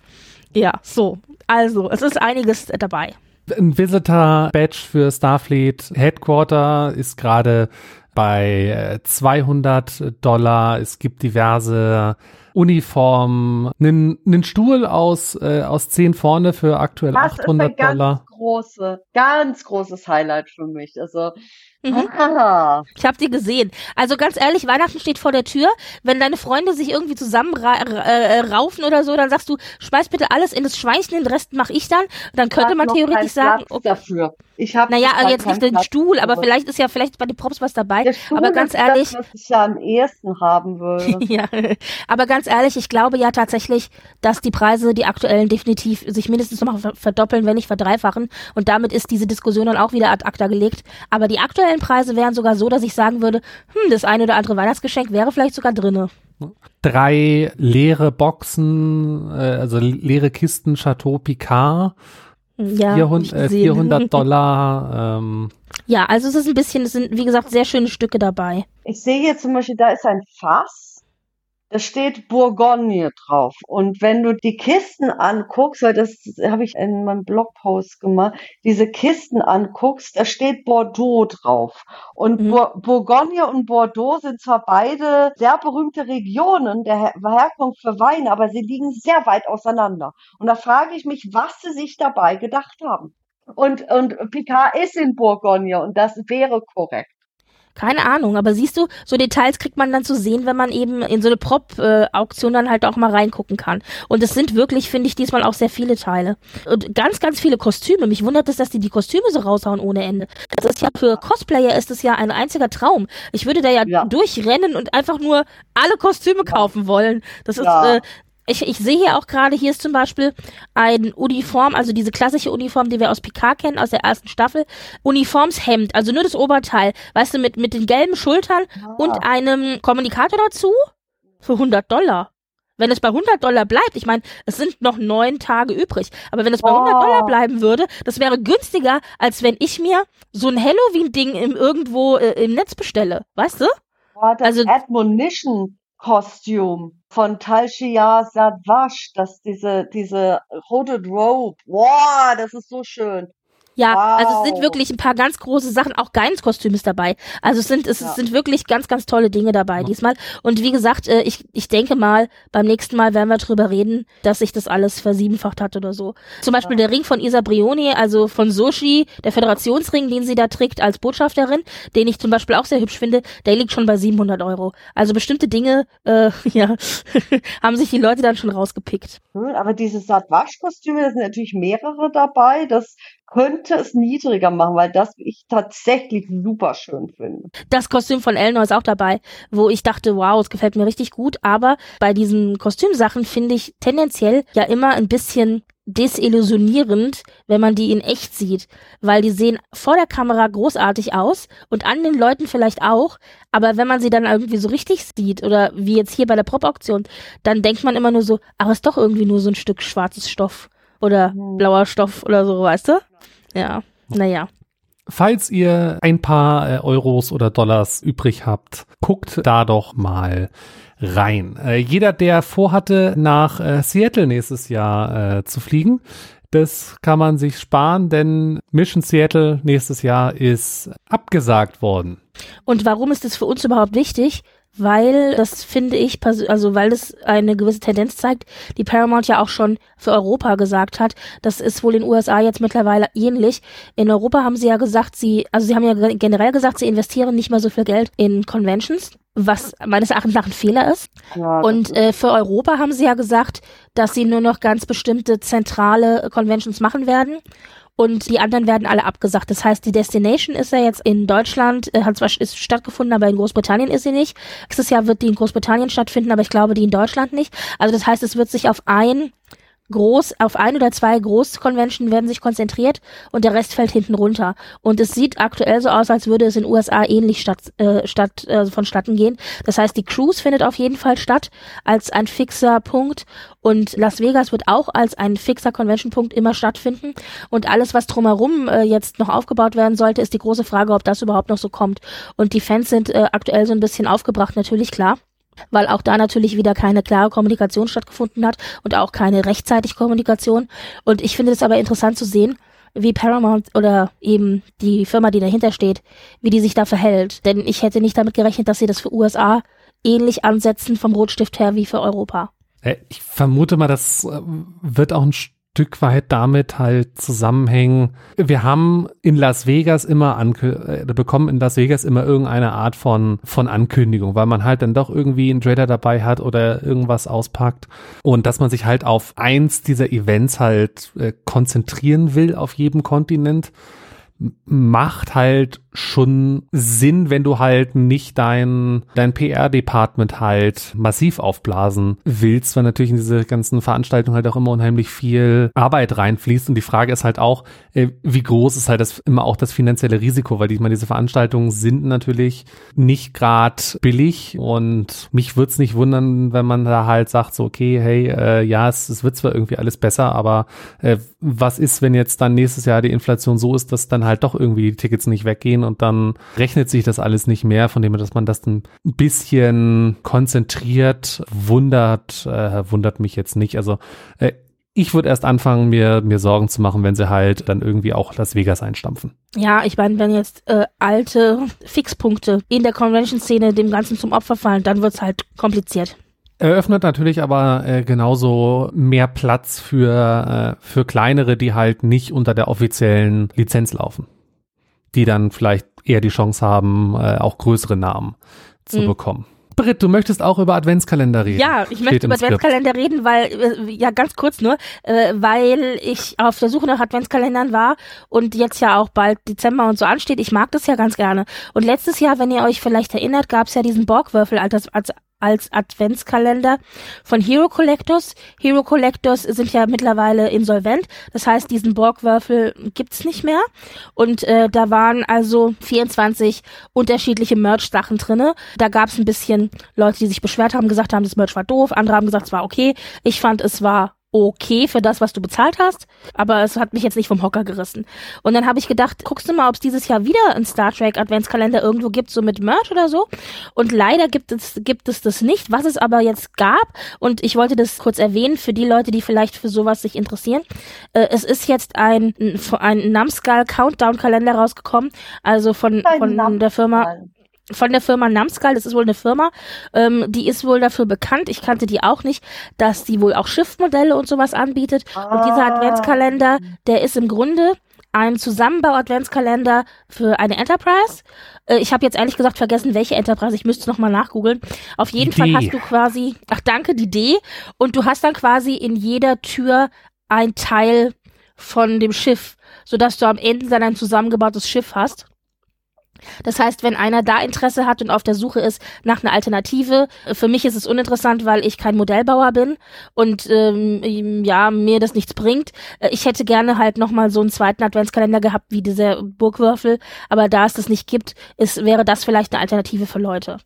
Ja, so. Also, es ist einiges dabei. Ein Visitor-Badge für Starfleet Headquarter ist gerade bei äh, 200 Dollar. Es gibt diverse Uniformen, einen, einen Stuhl aus, äh, aus 10 vorne für aktuell Das ist ein 800 ganz Dollar. große, ganz großes Highlight für mich. Also, Mhm. ah, Ich habe die gesehen. Also ganz ehrlich, Weihnachten steht vor der Tür. Wenn deine Freunde sich irgendwie zusammen äh, raufen oder so, dann sagst du, schmeiß bitte alles in das Schweinchen, den Rest mache ich dann. Dann könnte man theoretisch sagen, Platz okay, dafür. Ich habe naja, also jetzt nicht den Stuhl, aber vielleicht ist ja vielleicht bei den Props was dabei. Aber ganz ist ehrlich, das, was ich ja am ehesten haben würde. ja, aber ganz ehrlich, ich glaube ja tatsächlich, dass die Preise, die aktuellen, definitiv sich mindestens noch verdoppeln, wenn nicht verdreifachen. Und damit ist diese Diskussion dann auch wieder ad acta gelegt. Aber die aktuellen Preise wären sogar so, dass ich sagen würde, hm, das eine oder andere Weihnachtsgeschenk wäre vielleicht sogar drinne. Drei leere Boxen, äh, also leere Kisten Chateau Picard, Ja, hab 400, ich äh, gesehen. 400 Dollar. Ähm, Ja, also es ist ein bisschen, es sind, wie gesagt, sehr schöne Stücke dabei. Ich sehe hier zum Beispiel, da ist ein Fass, da steht Bourgogne drauf. Und wenn du die Kisten anguckst, weil das habe ich in meinem Blogpost gemacht, diese Kisten anguckst, da steht Bordeaux drauf. Und Mhm. Bour Bourgogne und Bordeaux sind zwar beide sehr berühmte Regionen der Her Herkunft für Wein, aber sie liegen sehr weit auseinander. Und da frage ich mich, was sie sich dabei gedacht haben. Und, und Picard ist in Bourgogne und das wäre korrekt. Keine Ahnung, aber siehst du, so Details kriegt man dann zu sehen, wenn man eben in so eine Prop-Auktion dann halt auch mal reingucken kann. Und es sind wirklich, finde ich, diesmal auch sehr viele Teile. Und ganz, ganz viele Kostüme. Mich wundert es, dass die die Kostüme so raushauen ohne Ende. Das ist ja für Cosplayer ist es ja ein einziger Traum. Ich würde da ja, Ja. durchrennen und einfach nur alle Kostüme kaufen wollen. Das ist, Ja. äh, ich, ich sehe hier auch gerade, hier ist zum Beispiel ein Uniform, also diese klassische Uniform, die wir aus Picard kennen, aus der ersten Staffel. Uniformshemd, also nur das Oberteil, weißt du, mit, mit den gelben Schultern und einem Kommunikator dazu für 100 Dollar. Wenn es bei 100 Dollar bleibt, ich meine, es sind noch neun Tage übrig, aber wenn es bei 100 Oh. Dollar bleiben würde, das wäre günstiger, als wenn ich mir so ein Halloween-Ding irgendwo äh, im Netz bestelle, weißt du? Oh, das Also- Admonition-Kostüm von Talshia Savage, das diese, diese Hooded Robe. Wow, das ist so schön. Ja, wow. also es sind wirklich ein paar ganz große Sachen. Auch Geins Kostüm ist dabei. Also es sind es ja. sind wirklich ganz ganz tolle Dinge dabei diesmal. Und wie gesagt, äh, ich ich denke mal beim nächsten Mal werden wir drüber reden, dass sich das alles versiebenfacht hat oder so. Zum Beispiel ja. der Ring von Isa Brioni, also von Soshi, der Föderationsring, den sie da trägt als Botschafterin, den ich zum Beispiel auch sehr hübsch finde, der liegt schon bei 700 Euro. Also bestimmte Dinge, äh, ja, haben sich die Leute dann schon rausgepickt. Hm, aber diese Satwasch-Kostüme, da sind natürlich mehrere dabei. Das könnte es niedriger machen, weil das ich tatsächlich super schön finde. Das Kostüm von Elnor ist auch dabei, wo ich dachte, wow, es gefällt mir richtig gut. Aber bei diesen Kostümsachen finde ich tendenziell ja immer ein bisschen desillusionierend, wenn man die in echt sieht, weil die sehen vor der Kamera großartig aus und an den Leuten vielleicht auch, aber wenn man sie dann irgendwie so richtig sieht oder wie jetzt hier bei der Pop-Auktion, dann denkt man immer nur so, aber ist doch irgendwie nur so ein Stück schwarzes Stoff oder mhm. blauer Stoff oder so, weißt du? Ja, naja. Falls ihr ein paar äh, Euros oder Dollars übrig habt, guckt da doch mal rein. Äh, jeder, der vorhatte, nach äh, Seattle nächstes Jahr äh, zu fliegen, das kann man sich sparen, denn Mission Seattle nächstes Jahr ist abgesagt worden. Und warum ist das für uns überhaupt wichtig? Weil das finde ich, also weil das eine gewisse Tendenz zeigt, die Paramount ja auch schon für Europa gesagt hat. Das ist wohl in den USA jetzt mittlerweile ähnlich. In Europa haben sie ja gesagt, sie, also sie haben ja generell gesagt, sie investieren nicht mehr so viel Geld in Conventions, was meines Erachtens nach ein Fehler ist. Ja, Und äh, für Europa haben sie ja gesagt, dass sie nur noch ganz bestimmte zentrale Conventions machen werden und die anderen werden alle abgesagt. Das heißt, die Destination ist ja jetzt in Deutschland, äh, hat zwar ist stattgefunden, aber in Großbritannien ist sie nicht. Nächstes Jahr wird die in Großbritannien stattfinden, aber ich glaube, die in Deutschland nicht. Also das heißt, es wird sich auf ein groß, auf ein oder zwei Großconvention werden sich konzentriert und der Rest fällt hinten runter. Und es sieht aktuell so aus, als würde es in USA ähnlich statt, äh, statt äh, vonstatten gehen. Das heißt, die Cruise findet auf jeden Fall statt als ein fixer Punkt und Las Vegas wird auch als ein fixer Convention-Punkt immer stattfinden. Und alles, was drumherum äh, jetzt noch aufgebaut werden sollte, ist die große Frage, ob das überhaupt noch so kommt. Und die Fans sind äh, aktuell so ein bisschen aufgebracht, natürlich klar weil auch da natürlich wieder keine klare Kommunikation stattgefunden hat und auch keine rechtzeitig Kommunikation. Und ich finde es aber interessant zu sehen, wie Paramount oder eben die Firma, die dahinter steht, wie die sich da verhält. Denn ich hätte nicht damit gerechnet, dass sie das für USA ähnlich ansetzen vom Rotstift her wie für Europa. Äh, ich vermute mal, das äh, wird auch ein Stück weit damit halt zusammenhängen. Wir haben in Las Vegas immer ange äh, bekommen in Las Vegas immer irgendeine Art von von Ankündigung, weil man halt dann doch irgendwie einen Trader dabei hat oder irgendwas auspackt und dass man sich halt auf eins dieser Events halt äh, konzentrieren will auf jedem Kontinent macht halt schon Sinn, wenn du halt nicht dein, dein PR-Department halt massiv aufblasen willst, weil natürlich in diese ganzen Veranstaltungen halt auch immer unheimlich viel Arbeit reinfließt. Und die Frage ist halt auch, äh, wie groß ist halt das immer auch das finanzielle Risiko, weil ich meine, diese Veranstaltungen sind natürlich nicht gerade billig. Und mich würde es nicht wundern, wenn man da halt sagt, so, okay, hey, äh, ja, es, es wird zwar irgendwie alles besser, aber äh, was ist, wenn jetzt dann nächstes Jahr die Inflation so ist, dass dann halt doch irgendwie die Tickets nicht weggehen und dann rechnet sich das alles nicht mehr, von dem, dass man das ein bisschen konzentriert wundert, äh, wundert mich jetzt nicht. Also äh, ich würde erst anfangen, mir, mir Sorgen zu machen, wenn sie halt dann irgendwie auch Las Vegas einstampfen. Ja, ich meine, wenn jetzt äh, alte Fixpunkte in der Convention-Szene dem Ganzen zum Opfer fallen, dann wird's halt kompliziert. Eröffnet natürlich aber äh, genauso mehr Platz für, äh, für kleinere, die halt nicht unter der offiziellen Lizenz laufen. Die dann vielleicht eher die Chance haben, äh, auch größere Namen zu mhm. bekommen. Britt, du möchtest auch über Adventskalender reden. Ja, ich möchte über Adventskalender reden, weil, äh, ja, ganz kurz nur, äh, weil ich auf der Suche nach Adventskalendern war und jetzt ja auch bald Dezember und so ansteht. Ich mag das ja ganz gerne. Und letztes Jahr, wenn ihr euch vielleicht erinnert, gab es ja diesen Borgwürfel als, als als Adventskalender von Hero Collectors. Hero Collectors sind ja mittlerweile insolvent. Das heißt, diesen Borgwürfel gibt's nicht mehr. Und äh, da waren also 24 unterschiedliche Merch-Sachen drinne. Da gab's ein bisschen Leute, die sich beschwert haben, gesagt haben, das Merch war doof. Andere haben gesagt, es war okay. Ich fand, es war okay für das, was du bezahlt hast, aber es hat mich jetzt nicht vom Hocker gerissen. Und dann habe ich gedacht, guckst du mal, ob es dieses Jahr wieder einen Star Trek Adventskalender irgendwo gibt, so mit Merch oder so. Und leider gibt es, gibt es das nicht. Was es aber jetzt gab, und ich wollte das kurz erwähnen für die Leute, die vielleicht für sowas sich interessieren. Äh, es ist jetzt ein, ein Namskull Countdown Kalender rausgekommen, also von, von der Firma von der Firma Namskal, das ist wohl eine Firma, ähm, die ist wohl dafür bekannt, ich kannte die auch nicht, dass die wohl auch Schiffmodelle und sowas anbietet. Ah. Und dieser ah. Adventskalender, der ist im Grunde ein Zusammenbau-Adventskalender für eine Enterprise. Äh, ich habe jetzt ehrlich gesagt vergessen, welche Enterprise. Ich müsste es nochmal nachgoogeln. Auf jeden Fall hast du quasi, ach danke, die D. Und du hast dann quasi in jeder Tür ein Teil von dem Schiff, sodass du am Ende dann ein zusammengebautes Schiff hast. Das heißt, wenn einer da Interesse hat und auf der Suche ist nach einer Alternative, für mich ist es uninteressant, weil ich kein Modellbauer bin und ähm, ja, mir das nichts bringt. Äh, ich hätte gerne halt nochmal so einen zweiten Adventskalender gehabt wie dieser Burgwürfel, aber da es das nicht gibt, ist, wäre das vielleicht eine Alternative für Leute.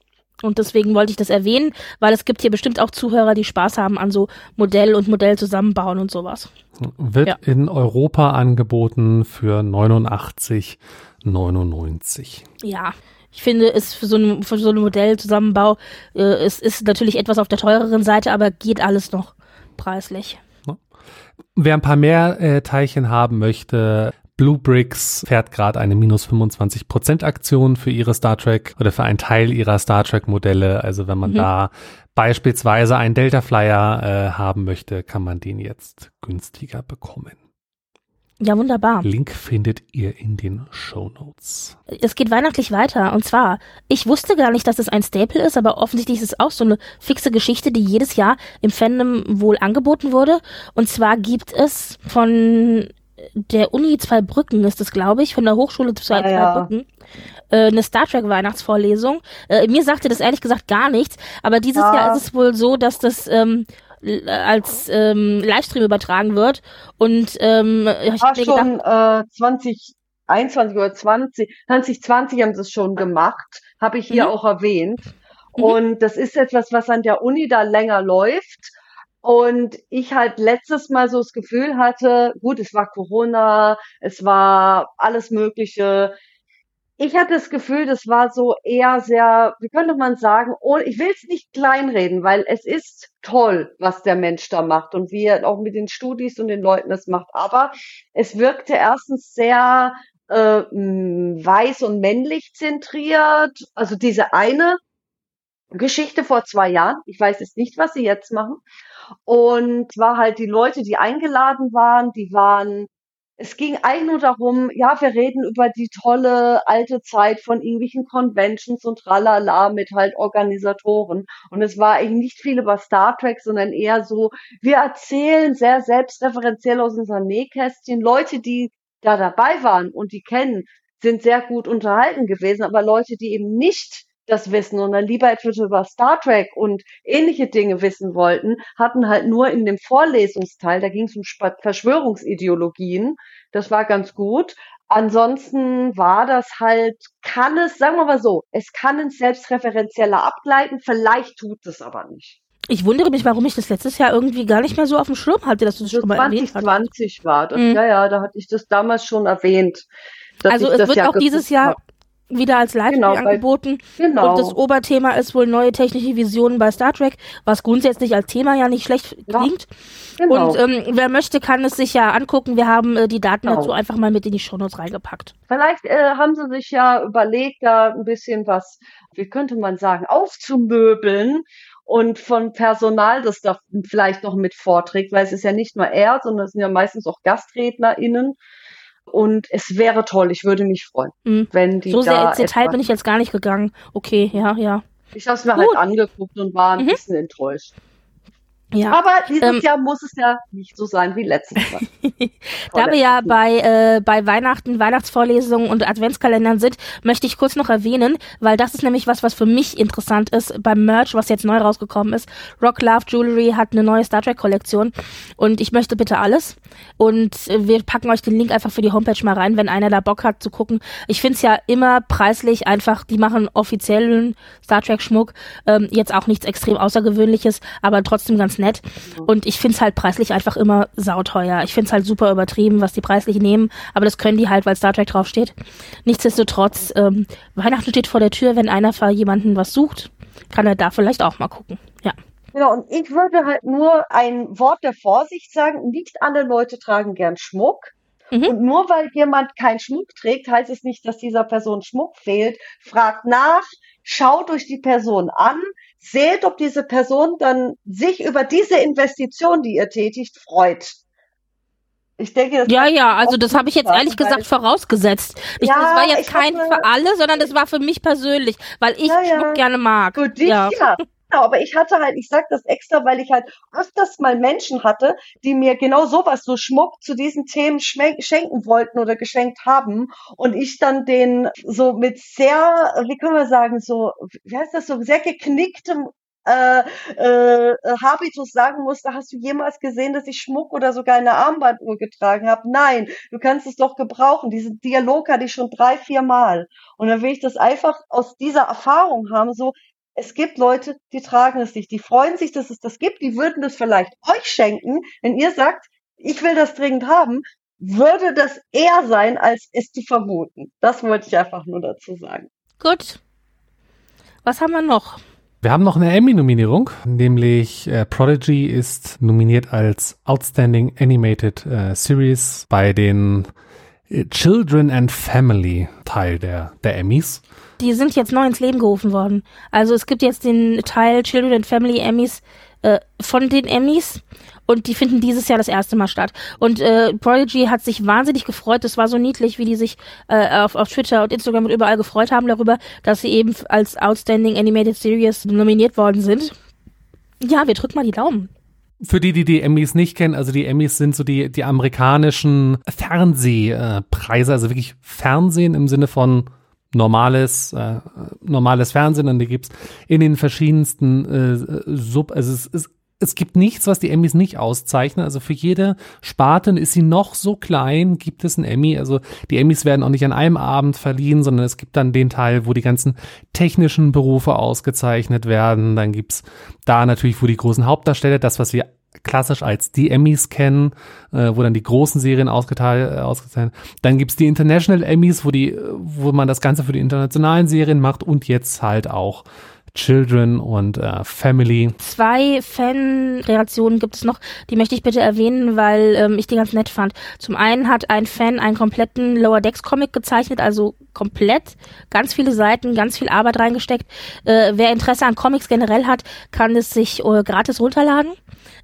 Und deswegen wollte ich das erwähnen, weil es gibt hier bestimmt auch Zuhörer, die Spaß haben an so Modell und Modell zusammenbauen und sowas. Wird ja. in Europa angeboten für 89 99. Ja. Ich finde, es für so einen für so einen Modellzusammenbau äh, es ist natürlich etwas auf der teureren Seite, aber geht alles noch preislich. Wer ein paar mehr äh, Teilchen haben möchte, Blue Bricks fährt gerade eine minus 25% Aktion für ihre Star Trek oder für einen Teil ihrer Star Trek Modelle. Also wenn man mhm. da beispielsweise einen Delta Flyer äh, haben möchte, kann man den jetzt günstiger bekommen. Ja, wunderbar. Link findet ihr in den Show Notes. Es geht weihnachtlich weiter. Und zwar, ich wusste gar nicht, dass es ein Staple ist, aber offensichtlich ist es auch so eine fixe Geschichte, die jedes Jahr im Fandom wohl angeboten wurde. Und zwar gibt es von der Uni Zwei Brücken, ist es, glaube ich, von der Hochschule Zwei, ah, ja. Brücken, äh, eine Star Trek Weihnachtsvorlesung. Äh, mir sagte das ehrlich gesagt gar nichts, aber dieses ja. Jahr ist es wohl so, dass das ähm, als ähm, Livestream übertragen wird. Und ähm, ich habe schon gedacht, äh, 2021 oder 20, 2020 haben sie es schon gemacht, habe ich hier mhm. auch erwähnt. Mhm. Und das ist etwas, was an der Uni da länger läuft. Und ich halt letztes Mal so das Gefühl hatte, gut, es war Corona, es war alles Mögliche ich hatte das Gefühl, das war so eher sehr, wie könnte man sagen, oh, ich will es nicht kleinreden, weil es ist toll, was der Mensch da macht und wie er auch mit den Studis und den Leuten das macht. Aber es wirkte erstens sehr äh, weiß und männlich zentriert. Also diese eine Geschichte vor zwei Jahren. Ich weiß jetzt nicht, was sie jetzt machen. Und war halt die Leute, die eingeladen waren, die waren es ging eigentlich nur darum, ja, wir reden über die tolle alte Zeit von irgendwelchen Conventions und tralala mit halt Organisatoren. Und es war eigentlich nicht viel über Star Trek, sondern eher so, wir erzählen sehr selbstreferenziell aus unserem Nähkästchen. Leute, die da dabei waren und die kennen, sind sehr gut unterhalten gewesen, aber Leute, die eben nicht das wissen und dann lieber etwas über Star Trek und ähnliche Dinge wissen wollten, hatten halt nur in dem Vorlesungsteil, da ging es um Verschwörungsideologien, das war ganz gut. Ansonsten war das halt, kann es, sagen wir mal so, es kann ins Selbstreferenzieller abgleiten, vielleicht tut es aber nicht. Ich wundere mich, warum ich das letztes Jahr irgendwie gar nicht mehr so auf dem Schirm hatte, dass du das, das schon mal 2020 erwähnt hast. 2020 war das, mhm. ja, ja, da hatte ich das damals schon erwähnt. Also es wird auch dieses Jahr hab wieder als Livestream genau, angeboten. Genau. Und das Oberthema ist wohl neue technische Visionen bei Star Trek, was grundsätzlich als Thema ja nicht schlecht klingt. Ja, genau. Und ähm, wer möchte, kann es sich ja angucken. Wir haben äh, die Daten genau. dazu einfach mal mit in die Shownotes reingepackt. Vielleicht äh, haben sie sich ja überlegt, da ein bisschen was, wie könnte man sagen, aufzumöbeln und von Personal, das da vielleicht noch mit vorträgt, weil es ist ja nicht nur er, sondern es sind ja meistens auch GastrednerInnen und es wäre toll, ich würde mich freuen, mhm. wenn die So sehr ins Detail bin ich jetzt gar nicht gegangen. Okay, ja, ja. Ich habe es mir halt Gut. halt angeguckt und war ein mhm. bisschen enttäuscht. Ja, Aber dieses ähm, Jahr muss es ja nicht so sein wie letztes Jahr. da wir ja bei, äh, bei Weihnachten, Weihnachtsvorlesungen und Adventskalendern sind, möchte ich kurz noch erwähnen, weil das ist nämlich was, was für mich interessant ist beim Merch, was jetzt neu rausgekommen ist. Rock Love Jewelry hat eine neue Star Trek Kollektion und ich möchte bitte alles. Und wir packen euch den Link einfach für die Homepage mal rein, wenn einer da Bock hat zu gucken. Ich finde es ja immer preislich einfach, die machen offiziellen Star Trek Schmuck, ähm, jetzt auch nichts extrem Außergewöhnliches, aber trotzdem ganz nett nett. Und ich find's halt preislich einfach immer sauteuer. Ich find's halt super übertrieben, was die preislich nehmen, aber das können die halt, weil Star Trek draufsteht. Nichtsdestotrotz, ähm, Weihnachten steht vor der Tür, wenn einer für jemanden was sucht, kann er da vielleicht auch mal gucken. Ja. Genau, und ich würde halt nur ein Wort der Vorsicht sagen. Nicht alle Leute tragen gern Schmuck. Mhm. Und nur weil jemand keinen Schmuck trägt, heißt es nicht, dass dieser Person Schmuck fehlt. Fragt nach, schaut euch die Person an, seht, ob diese Person dann sich über diese Investition, die ihr tätigt, freut. Ich denke, das ja, ja, also das habe ich jetzt ehrlich gesagt vorausgesetzt. Ich, ja, das war jetzt kein hatte, für alle, sondern das war für mich persönlich, weil ich ja, ja. Schmuck gerne mag. Für dich, ja. ja. Genau, aber ich hatte halt, ich sag das extra, weil ich halt öfters mal Menschen hatte, die mir genau sowas, so Schmuck zu diesen Themen schenken wollten oder geschenkt haben und ich dann den so mit sehr, wie können wir sagen, so, wie heißt das, so sehr geknicktem äh, äh, Habitus sagen musste, hast du jemals gesehen, dass ich Schmuck oder sogar eine Armbanduhr getragen habe? Nein, du kannst es doch gebrauchen. Diesen Dialog hatte ich schon drei, vier Mal. Und dann will ich das einfach aus dieser Erfahrung haben, so, es gibt Leute, die tragen es nicht. Die freuen sich, dass es das gibt. Die würden es vielleicht euch schenken, wenn ihr sagt, ich will das dringend haben, würde das eher sein, als es zu vermuten. Das wollte ich einfach nur dazu sagen. Gut. Was haben wir noch? Wir haben noch eine Emmy-Nominierung, nämlich äh, Prodigy ist nominiert als Outstanding Animated äh, Series bei den äh, Children and Family Teil der, der Emmys. Die sind jetzt neu ins Leben gerufen worden. Also es gibt jetzt den Teil Children and Family Emmys äh, von den Emmys und die finden dieses Jahr das erste Mal statt. Und äh, Prodigy hat sich wahnsinnig gefreut. Das war so niedlich, wie die sich äh, auf, auf Twitter und Instagram und überall gefreut haben darüber, dass sie eben als Outstanding Animated Series nominiert worden sind. Ja, wir drücken mal die Daumen. Für die, die die Emmys nicht kennen, also die Emmys sind so die, die amerikanischen Fernsehpreise, also wirklich Fernsehen im Sinne von normales, äh, normales Fernsehen und die gibt's in den verschiedensten äh, Sub, also es ist es gibt nichts, was die Emmys nicht auszeichnen. Also für jede Sparte ist sie noch so klein, gibt es ein Emmy. Also die Emmys werden auch nicht an einem Abend verliehen, sondern es gibt dann den Teil, wo die ganzen technischen Berufe ausgezeichnet werden. Dann gibt's da natürlich, wo die großen Hauptdarsteller, das, was wir klassisch als die Emmys kennen, äh, wo dann die großen Serien ausgeteilt, äh, ausgezeichnet. Dann gibt's die International Emmys, wo die, wo man das Ganze für die internationalen Serien macht und jetzt halt auch Children und äh, Family. Zwei Fan-Reaktionen gibt es noch, die möchte ich bitte erwähnen, weil ähm, ich die ganz nett fand. Zum einen hat ein Fan einen kompletten Lower Decks Comic gezeichnet, also komplett, ganz viele Seiten, ganz viel Arbeit reingesteckt. Äh, wer Interesse an Comics generell hat, kann es sich äh, gratis runterladen.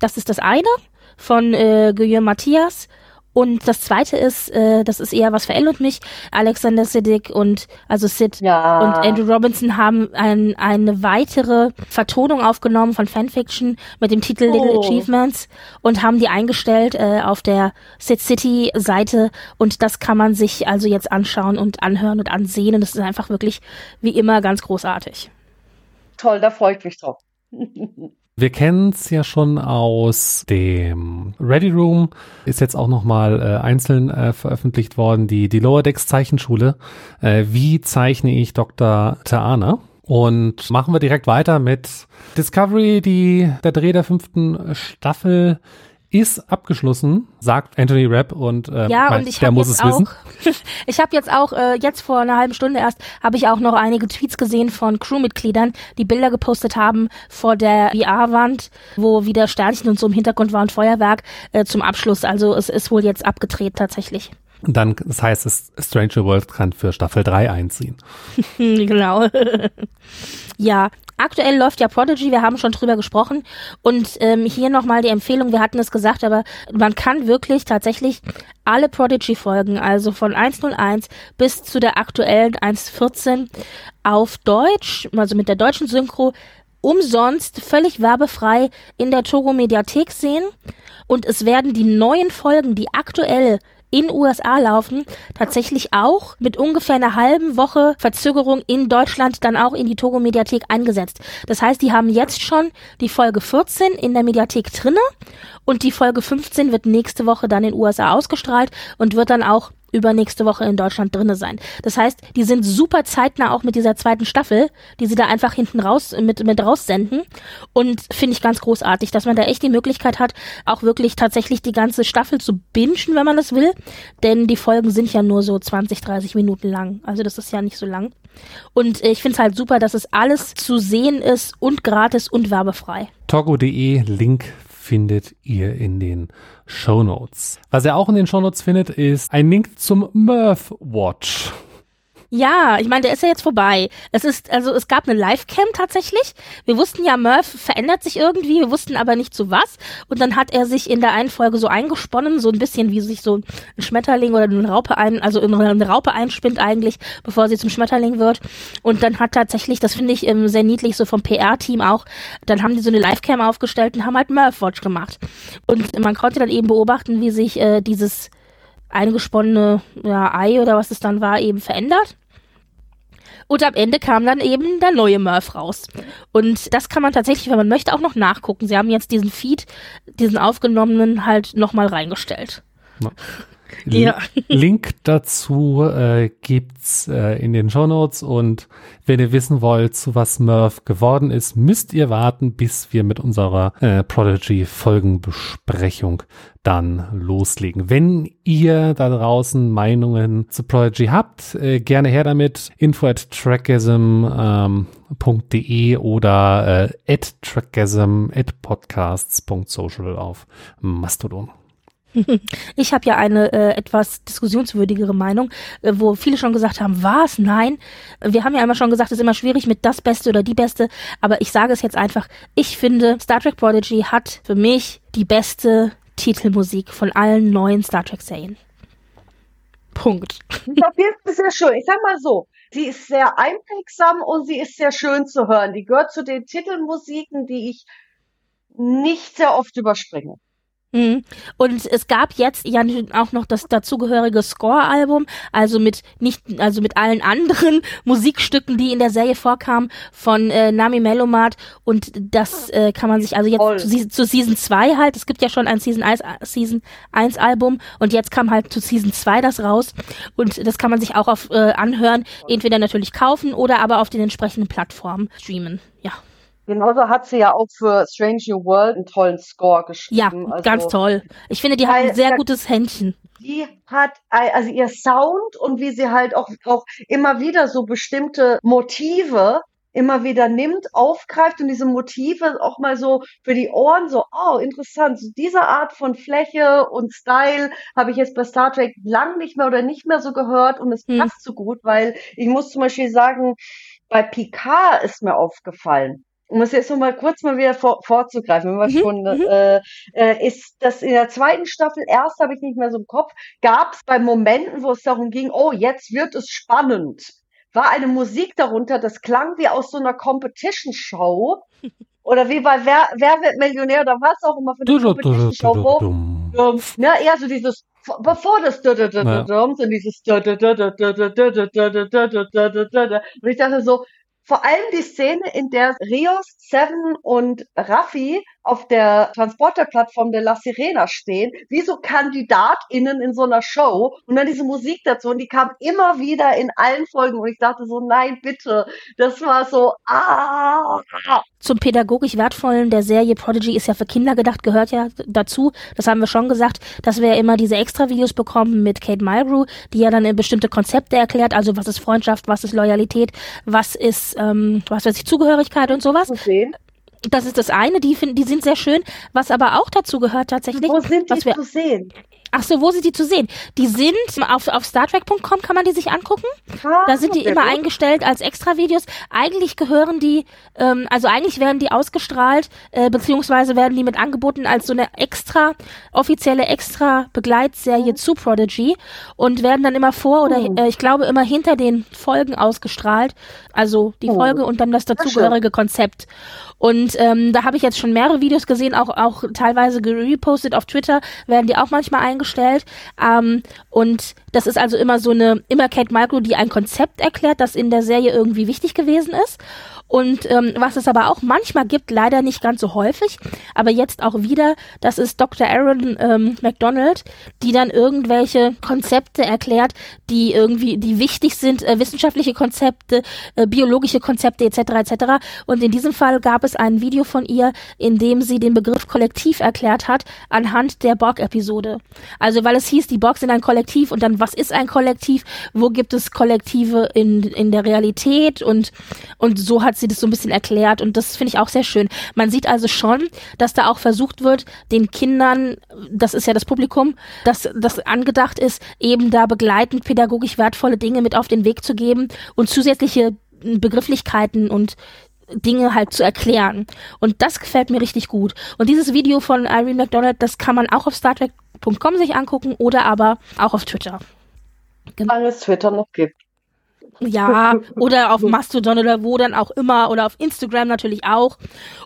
Das ist das eine von äh, Guillaume Matthias. Und das zweite ist, äh, das ist eher was für Elle und mich. Alexander Siddig und also Sid ja. und Andrew Robinson haben ein, eine weitere Vertonung aufgenommen von Fanfiction mit dem Titel oh. Little Achievements und haben die eingestellt äh, auf der Sid City Seite und das kann man sich also jetzt anschauen und anhören und ansehen und es ist einfach wirklich wie immer ganz großartig. Toll, da freue ich mich drauf. Wir kennen es ja schon aus dem Ready Room, ist jetzt auch nochmal äh, einzeln äh, veröffentlicht worden, die, die Lower Decks Zeichenschule. Äh, wie zeichne ich Dr. Taana? Und machen wir direkt weiter mit Discovery, die, der Dreh der fünften Staffel ist abgeschlossen, sagt Anthony Rapp und, äh, ja, mein, und ich der muss es auch, wissen. ich habe jetzt auch, äh, jetzt vor einer halben Stunde erst, habe ich auch noch einige Tweets gesehen von Crewmitgliedern, die Bilder gepostet haben vor der VR-Wand, wo wieder Sternchen und so im Hintergrund war und Feuerwerk äh, zum Abschluss. Also es ist wohl jetzt abgedreht tatsächlich. Dann, das heißt, es Stranger World kann für Staffel 3 einziehen. genau. ja, aktuell läuft ja Prodigy, wir haben schon drüber gesprochen. Und ähm, hier nochmal die Empfehlung, wir hatten es gesagt, aber man kann wirklich tatsächlich alle Prodigy-Folgen, also von 101 bis zu der aktuellen 114 auf Deutsch, also mit der deutschen Synchro, umsonst, völlig werbefrei in der Togo Mediathek sehen. Und es werden die neuen Folgen, die aktuell in USA laufen, tatsächlich auch mit ungefähr einer halben Woche Verzögerung in Deutschland dann auch in die Togo Mediathek eingesetzt. Das heißt, die haben jetzt schon die Folge 14 in der Mediathek drinne und die Folge 15 wird nächste Woche dann in USA ausgestrahlt und wird dann auch übernächste Woche in Deutschland drinne sein. Das heißt, die sind super zeitnah auch mit dieser zweiten Staffel, die sie da einfach hinten raus mit mit raussenden und finde ich ganz großartig, dass man da echt die Möglichkeit hat, auch wirklich tatsächlich die ganze Staffel zu bingen, wenn man das will, denn die Folgen sind ja nur so 20, 30 Minuten lang. Also das ist ja nicht so lang. Und ich finde es halt super, dass es alles zu sehen ist und gratis und werbefrei. Togo.de Link findet ihr in den Show Notes. Was ihr auch in den Show Notes findet, ist ein Link zum Mirth Watch. Ja, ich meine, der ist ja jetzt vorbei. Es ist, also es gab eine Livecam tatsächlich. Wir wussten ja, Murph verändert sich irgendwie, wir wussten aber nicht zu was. Und dann hat er sich in der einen Folge so eingesponnen, so ein bisschen wie sich so ein Schmetterling oder eine Raupe ein, also eine Raupe einspinnt eigentlich, bevor sie zum Schmetterling wird. Und dann hat tatsächlich, das finde ich ähm, sehr niedlich, so vom PR-Team auch, dann haben die so eine Livecam aufgestellt und haben halt Murph Watch gemacht. Und man konnte dann eben beobachten, wie sich äh, dieses eingesponnene ja, Ei oder was es dann war, eben verändert. Und am Ende kam dann eben der neue Murph raus. Und das kann man tatsächlich, wenn man möchte, auch noch nachgucken. Sie haben jetzt diesen Feed, diesen aufgenommenen halt nochmal reingestellt. Ja. Link dazu äh, gibt's äh, in den Show Notes und wenn ihr wissen wollt, zu was Murph geworden ist, müsst ihr warten, bis wir mit unserer äh, Prodigy Folgenbesprechung dann loslegen. Wenn ihr da draußen Meinungen zu Prodigy habt, äh, gerne her damit. Info at trackgasm.de ähm, oder äh, at trackgasm at podcasts.social auf Mastodon. Ich habe ja eine äh, etwas diskussionswürdigere Meinung, äh, wo viele schon gesagt haben, was? Nein. Wir haben ja immer schon gesagt, es ist immer schwierig mit das Beste oder die Beste, aber ich sage es jetzt einfach, ich finde, Star Trek Prodigy hat für mich die beste Titelmusik von allen neuen Star Trek-Serien. Punkt. Das ist sehr schön. Ich sag mal so, sie ist sehr einprägsam und sie ist sehr schön zu hören. Die gehört zu den Titelmusiken, die ich nicht sehr oft überspringe. Mhm. Und es gab jetzt ja auch noch das dazugehörige Score-Album, also mit nicht, also mit allen anderen Musikstücken, die in der Serie vorkamen, von äh, Nami Melomat. Und das äh, kann man sich also jetzt zu, zu, Season 2 halt, es gibt ja schon ein Season 1, Season 1 Album und jetzt kam halt zu Season 2 das raus. Und das kann man sich auch auf äh, anhören, entweder natürlich kaufen oder aber auf den entsprechenden Plattformen streamen. Ja. Genauso hat sie ja auch für Strange New World einen tollen Score geschrieben. Ja, also, ganz toll. Ich finde, die hat ein sehr gutes Händchen. Die hat, also ihr Sound und wie sie halt auch, auch immer wieder so bestimmte Motive immer wieder nimmt, aufgreift und diese Motive auch mal so für die Ohren so, oh, interessant, so diese Art von Fläche und Style habe ich jetzt bei Star Trek lang nicht mehr oder nicht mehr so gehört und es hm. passt so gut, weil ich muss zum Beispiel sagen, bei Picard ist mir aufgefallen, um es jetzt noch mal kurz mal wieder vor, vorzugreifen, wenn wir mhm. schon, mhm. äh, äh, ist das in der zweiten Staffel, erst habe ich nicht mehr so im Kopf, gab es bei Momenten, wo es darum ging, oh, jetzt wird es spannend, war eine Musik darunter, das klang wie aus so einer Competition-Show oder wie bei Wer, Wer wird Millionär oder was auch immer für eine Competition-Show, wo, ähm, ne, eher so dieses bevor das so dieses und ich dachte so, vor allem die Szene, in der Rios, Seven und Raffi auf der Transporterplattform der La Sirena stehen, wie so KandidatInnen in so einer Show und dann diese Musik dazu und die kam immer wieder in allen Folgen und ich dachte so, nein, bitte, das war so, ah. Zum pädagogisch wertvollen der Serie Prodigy ist ja für Kinder gedacht, gehört ja dazu, das haben wir schon gesagt, dass wir immer diese Extra-Videos bekommen mit Kate Mulgrew, die ja dann bestimmte Konzepte erklärt, also was ist Freundschaft, was ist Loyalität, was ist, ähm, was weiß ich, Zugehörigkeit und sowas. Okay. Das ist das eine, die finden, die sind sehr schön. Was aber auch dazu gehört tatsächlich. Wo sind die wir, zu sehen? Ach so, wo sind die zu sehen? Die sind auf, auf StarTrek.com kann man die sich angucken. Ah, da sind die immer eingestellt als Extra-Videos. Eigentlich gehören die, ähm, also eigentlich werden die ausgestrahlt, äh, beziehungsweise werden die mit angeboten als so eine extra, offizielle extra Begleitserie mhm. zu Prodigy und werden dann immer vor oder mhm. äh, ich glaube immer hinter den Folgen ausgestrahlt. Also die mhm. Folge und dann das dazugehörige Konzept. Und ähm, da habe ich jetzt schon mehrere Videos gesehen, auch, auch teilweise gerepostet auf Twitter, werden die auch manchmal eingestellt. Ähm, und das ist also immer so eine, immer Kate Micro, die ein Konzept erklärt, das in der Serie irgendwie wichtig gewesen ist. Und ähm, was es aber auch manchmal gibt, leider nicht ganz so häufig, aber jetzt auch wieder, das ist Dr. Aaron ähm, McDonald, die dann irgendwelche Konzepte erklärt, die irgendwie, die wichtig sind, äh, wissenschaftliche Konzepte, äh, biologische Konzepte etc. etc. Und in diesem Fall gab es ein Video von ihr, in dem sie den Begriff Kollektiv erklärt hat anhand der Borg-Episode. Also weil es hieß, die Borg sind ein Kollektiv und dann was ist ein Kollektiv? Wo gibt es Kollektive in in der Realität und und so hat sie das so ein bisschen erklärt und das finde ich auch sehr schön. Man sieht also schon, dass da auch versucht wird, den Kindern, das ist ja das Publikum, dass das angedacht ist, eben da begleitend pädagogisch wertvolle Dinge mit auf den Weg zu geben und zusätzliche Begrifflichkeiten und Dinge halt zu erklären. Und das gefällt mir richtig gut. Und dieses Video von Irene McDonald, das kann man auch auf StarTrek.com sich angucken oder aber auch auf Twitter. Genau. Weil es Twitter noch gibt. Ja, oder auf Mastodon oder wo dann auch immer oder auf Instagram natürlich auch.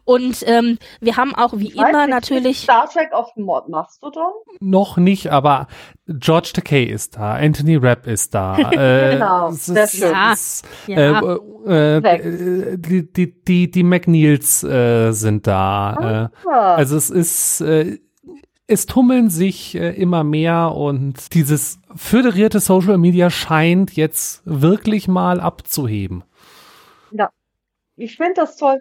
Und ähm, wir haben auch wie ich immer nicht, natürlich. Star Trek auf Mastodon? Noch nicht, aber George Takei ist da, Anthony Rapp ist da. Äh, genau, sehr schön. Ja, äh, äh, die, die, die, die McNeils äh, sind da. Äh, ah. also es ist äh, es tummeln sich äh, immer mehr und dieses föderierte Social Media scheint jetzt wirklich mal abzuheben. Ja, ich finde das toll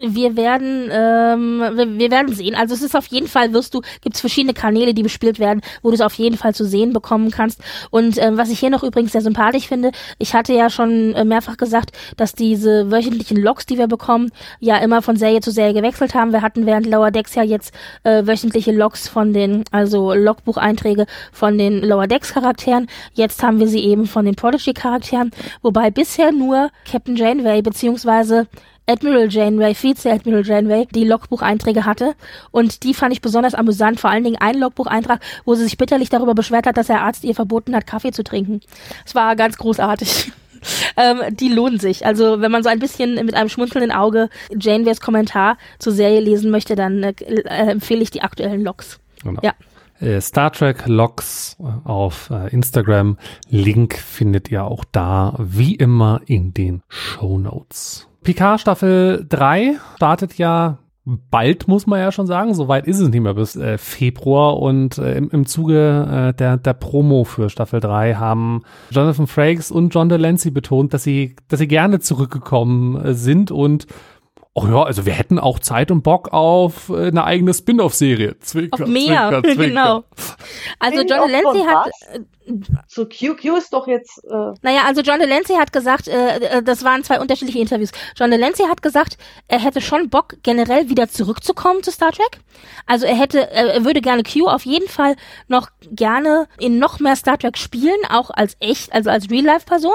wir werden, ähm, wir, wir, werden sehen. Also es ist auf jeden Fall, wirst du, gibt es verschiedene Kanäle, die bespielt werden, wo du es auf jeden Fall zu sehen bekommen kannst. Und ähm, was ich hier noch übrigens sehr sympathisch finde, ich hatte ja schon äh, mehrfach gesagt, dass diese wöchentlichen Logs, die wir bekommen, ja immer von Serie zu Serie gewechselt haben. Wir hatten während Lower Decks ja jetzt äh, wöchentliche Logs von den, also Logbucheinträge von den Lower Decks Charakteren. Jetzt haben wir sie eben von den Prodigy Charakteren, wobei bisher nur Captain Janeway beziehungsweise Admiral Janeway, Vize-Admiral Janeway, die Logbucheinträge hatte. Und die fand ich besonders amüsant. Vor allen Dingen einen Logbucheintrag, wo sie sich bitterlich darüber beschwert hat, dass der Arzt ihr verboten hat, Kaffee zu trinken. Es war ganz großartig. ähm, die lohnen sich. Also wenn man so ein bisschen mit einem schmunzelnden Auge Janeways Kommentar zur Serie lesen möchte, dann äh, äh, empfehle ich die aktuellen Logs. Genau. Ja. Äh, Star Trek Logs auf äh, Instagram. Link findet ihr auch da, wie immer in den Show Notes. Picard Staffel 3 startet ja bald, muss man ja schon sagen. Soweit ist es nicht mehr bis äh, Februar. Und äh, im, im Zuge äh, der, der Promo für Staffel 3 haben Jonathan Frakes und John Delancey betont, dass sie, dass sie gerne zurückgekommen äh, sind und Oh ja, also wir hätten auch Zeit und Bock auf äh, eine eigene Spin-off-Serie. Zwinker, auf mehr, Zwinker, Zwinker. genau. Also John Delancey hat, so QQ ist doch jetzt. Äh naja, also John Delancey hat gesagt, äh, äh, das waren zwei unterschiedliche Interviews. John Delancey hat gesagt, er hätte schon Bock, generell wieder zurückzukommen zu Star Trek. Also er hätte, er würde gerne Q auf jeden Fall noch gerne in noch mehr Star Trek spielen, auch als echt, also als Real-Life-Person.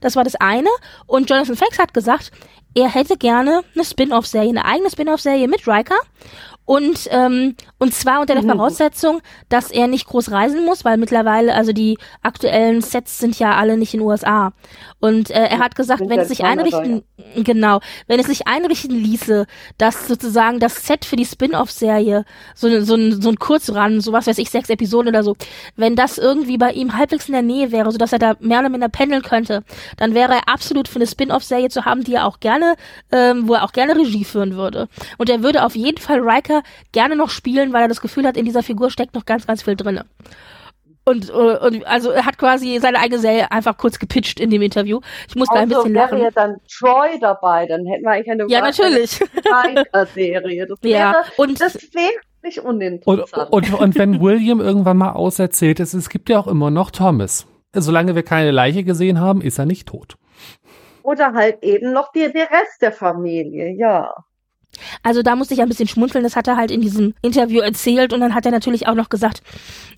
Das war das eine. Und Jonathan Frakes hat gesagt, er hätte gerne eine Spin-off-Serie, eine eigene Spin-off-Serie mit Riker. Und, ähm, und zwar unter der mhm. Voraussetzung, dass er nicht groß reisen muss, weil mittlerweile, also die aktuellen Sets sind ja alle nicht in den USA. Und äh, er hat gesagt, wenn es sich einrichten, ja. genau, wenn es sich einrichten ließe, dass sozusagen das Set für die Spin-off-Serie, so, so, ein, so ein Kurzrun, so was weiß ich, sechs Episoden oder so, wenn das irgendwie bei ihm halbwegs in der Nähe wäre, sodass er da mehr oder minder pendeln könnte, dann wäre er absolut für eine Spin-off-Serie zu haben, die er auch gerne, ähm, wo er auch gerne Regie führen würde. Und er würde auf jeden Fall Riker gerne noch spielen, weil er das Gefühl hat, in dieser Figur steckt noch ganz, ganz viel drinne. Und, und also er hat quasi seine eigene Serie einfach kurz gepitcht in dem Interview. Ich musste also, ein bisschen wäre lachen. ja dann Troy dabei, dann hätten wir eigentlich eine Ja, natürlich. Serie. Das wäre, ja, und das wäre nicht uninteressant. Und, und, und wenn William irgendwann mal auserzählt ist, es gibt ja auch immer noch Thomas. Solange wir keine Leiche gesehen haben, ist er nicht tot. Oder halt eben noch die, der Rest der Familie, ja. Also da musste ich ein bisschen schmunzeln, das hat er halt in diesem Interview erzählt und dann hat er natürlich auch noch gesagt,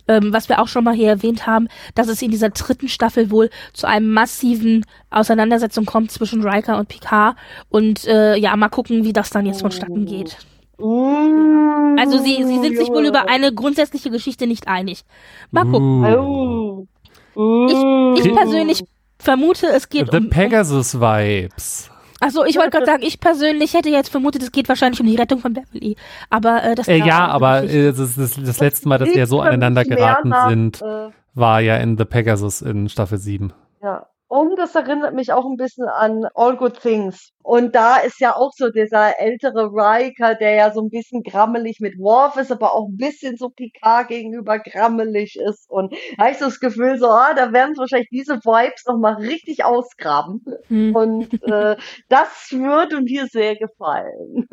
ähm, was wir auch schon mal hier erwähnt haben, dass es in dieser dritten Staffel wohl zu einem massiven Auseinandersetzung kommt zwischen Riker und Picard und äh, ja, mal gucken, wie das dann jetzt vonstatten geht. Also sie, sie sind sich wohl über eine grundsätzliche Geschichte nicht einig. Mal gucken. Ich, ich persönlich vermute, es geht The um... The Pegasus Vibes. Achso, ich wollte gerade sagen, ich persönlich hätte jetzt vermutet, es geht wahrscheinlich um die Rettung von Beverly. Aber äh, das äh, Ja, aber äh, das, das, das letzte Mal, dass ja so aneinander geraten sind, äh, war ja in The Pegasus in Staffel 7. Ja. Und das erinnert mich auch ein bisschen an All Good Things. Und da ist ja auch so dieser ältere Riker, der ja so ein bisschen grammelig mit Worf ist, aber auch ein bisschen so Picard gegenüber grammelig ist. Und da habe ich so das Gefühl, so, ah, da werden wahrscheinlich diese Vibes nochmal richtig ausgraben. Hm. Und äh, das würde mir sehr gefallen.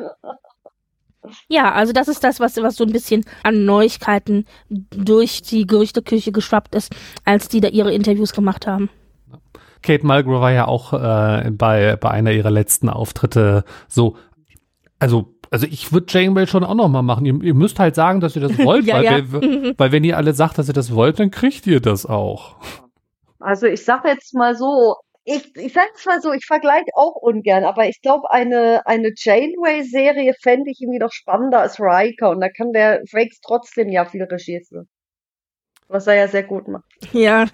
Ja, also das ist das, was, was so ein bisschen an Neuigkeiten durch die Gerüchteküche geschwappt ist, als die da ihre Interviews gemacht haben. Kate Mulgrew war ja auch äh, bei, bei einer ihrer letzten Auftritte so, also also ich würde Janeway schon auch noch mal machen. Ihr, ihr, müsst halt sagen, dass ihr das wollt, ja, weil, ja. Wir, weil wenn ihr alle sagt, dass ihr das wollt, dann kriegt ihr das auch. Also ich sage jetzt mal so, ich, ich sage es mal so, ich vergleiche auch ungern, aber ich glaube, eine, eine Janeway-Serie fände ich irgendwie noch spannender als Riker und da kann der Frakes trotzdem ja viel Regie führen was er ja sehr gut macht. Ja.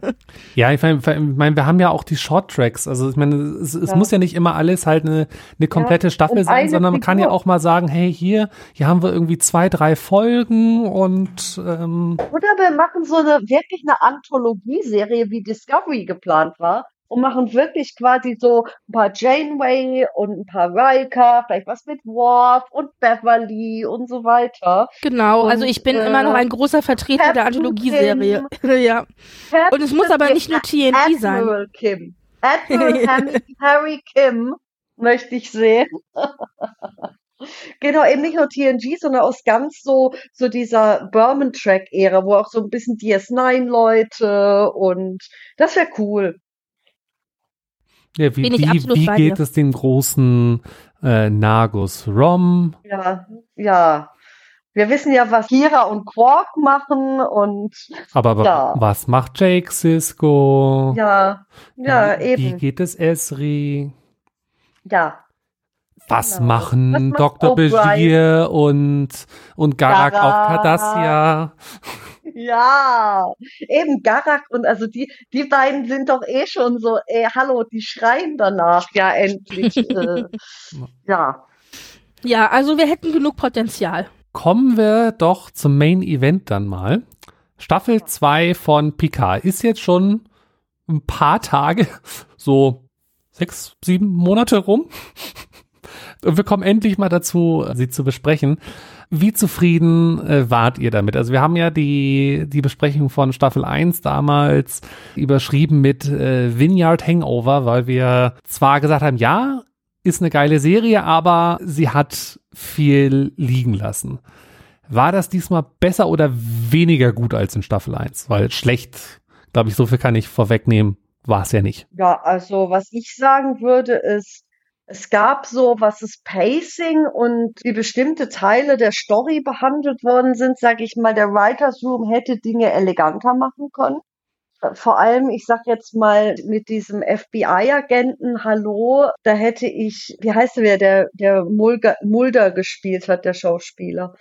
ja, ich meine, ich mein, wir haben ja auch die Short Tracks. Also ich meine, es, es ja. muss ja nicht immer alles halt eine, eine komplette ja, Staffel sein, sondern man kann ja auch mal sagen, hey, hier, hier haben wir irgendwie zwei, drei Folgen und ähm Oder wir machen so eine wirklich eine Anthologieserie, wie Discovery geplant war und machen wirklich quasi so ein paar Janeway und ein paar Riker, vielleicht was mit Worf und Beverly und so weiter. Genau, und, also ich bin äh, immer noch ein großer Vertreter Captain der Anthologieserie. ja. und es muss aber nicht nur TNT Admiral sein. Kim. Admiral Harry Kim möchte ich sehen. Genau, eben nicht nur TNG, sondern aus ganz so, so dieser Berman-Track-Ära, wo auch so ein bisschen DS9-Leute und das wäre cool. Ja, wie, wie, wie geht es dem großen äh, Nagus Rom? Ja, ja. Wir wissen ja, was Kira und Quark machen und. Aber, aber ja. was macht Jake Cisco? Ja, ja, wie, eben. Wie geht es Esri? Ja. Was genau. machen was Dr. Begier und, und Garak, Garak auf Cardassia? Ja, eben Garak und also die, die beiden sind doch eh schon so, ey, hallo, die schreien danach, ja, endlich. äh, ja. Ja, also wir hätten genug Potenzial. Kommen wir doch zum Main Event dann mal. Staffel 2 von Picard ist jetzt schon ein paar Tage, so sechs, sieben Monate rum. Und wir kommen endlich mal dazu, sie zu besprechen. Wie zufrieden äh, wart ihr damit? Also wir haben ja die, die Besprechung von Staffel 1 damals überschrieben mit äh, Vineyard Hangover, weil wir zwar gesagt haben, ja, ist eine geile Serie, aber sie hat viel liegen lassen. War das diesmal besser oder weniger gut als in Staffel 1? Weil schlecht, glaube ich, so viel kann ich vorwegnehmen, war es ja nicht. Ja, also was ich sagen würde ist, es gab so, was das Pacing und wie bestimmte Teile der Story behandelt worden sind, sage ich mal, der Writers Room hätte Dinge eleganter machen können. Vor allem, ich sag jetzt mal, mit diesem FBI-Agenten, hallo, da hätte ich, wie heißt der, der, der Mulder, Mulder gespielt hat, der Schauspieler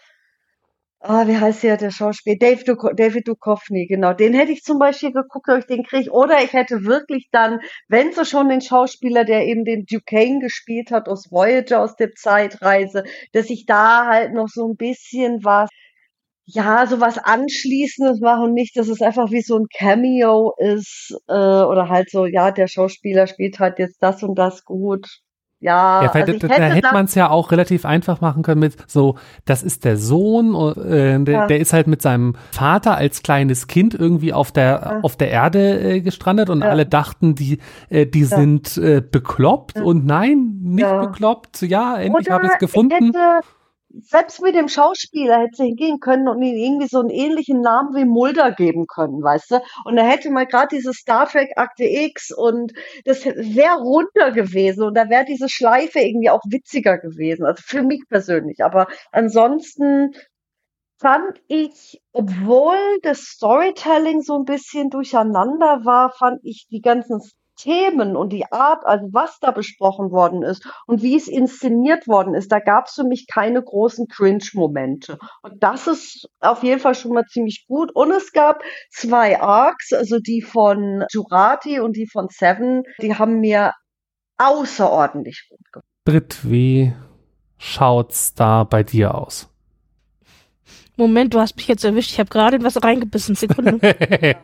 ah, wie heißt der, der Schauspieler? Dave Duco David Duchovny, genau. Den hätte ich zum Beispiel geguckt, ob ich den kriege. Oder ich hätte wirklich dann, wenn so schon den Schauspieler, der eben den Duquesne gespielt hat aus Voyager, aus der Zeitreise, dass ich da halt noch so ein bisschen was ja, so was Anschließendes machen und nicht, dass es einfach wie so ein Cameo ist, äh, oder halt so, ja, der Schauspieler spielt halt jetzt das und das gut. Ja, ja also da, hätte, hätte man es ja auch relativ einfach machen können mit so, das ist der Sohn, äh, der, ja. der, ist halt mit seinem Vater als kleines Kind irgendwie auf der ja. auf der Erde äh, gestrandet und alle dachten, die äh, die sind äh, bekloppt und nein, nicht bekloppt. Ja, endlich habe ich es gefunden. Hätte, selbst mit dem Schauspieler hätte sie hingehen können und ihm irgendwie so einen ähnlichen Namen wie Mulder geben können, weißt du? Und da hätte man gerade diese Star Trek Akte X und das wäre runter gewesen und da wäre diese Schleife irgendwie auch witziger gewesen. Also für mich persönlich. Aber ansonsten fand ich, obwohl das Storytelling so ein bisschen durcheinander war, fand ich die ganzen Themen und die Art, also was da besprochen worden ist und wie es inszeniert worden ist, da gab es für mich keine großen Cringe-Momente. Und das ist auf jeden Fall schon mal ziemlich gut. Und es gab zwei Arcs, also die von Jurati und die von Seven, die haben mir außerordentlich gut gefallen. Britt, wie schaut's da bei dir aus? Moment, du hast mich jetzt erwischt. Ich habe gerade was reingebissen. Sekunde.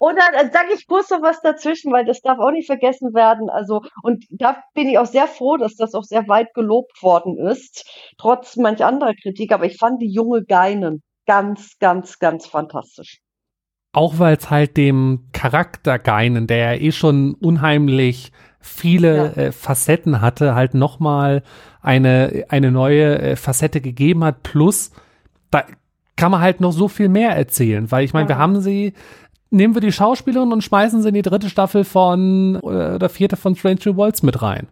Oder äh, sage ich kurz noch was dazwischen, weil das darf auch nicht vergessen werden. Also, und da bin ich auch sehr froh, dass das auch sehr weit gelobt worden ist, trotz manch anderer Kritik. Aber ich fand die junge Geinen ganz, ganz, ganz fantastisch. Auch weil es halt dem Charakter Geinen, der ja eh schon unheimlich viele ja. äh, Facetten hatte, halt nochmal eine, eine neue äh, Facette gegeben hat. Plus, da kann man halt noch so viel mehr erzählen, weil ich meine, ja. wir haben sie, nehmen wir die Schauspielerin und schmeißen sie in die dritte Staffel von äh, oder vierte von Strange New Worlds mit rein.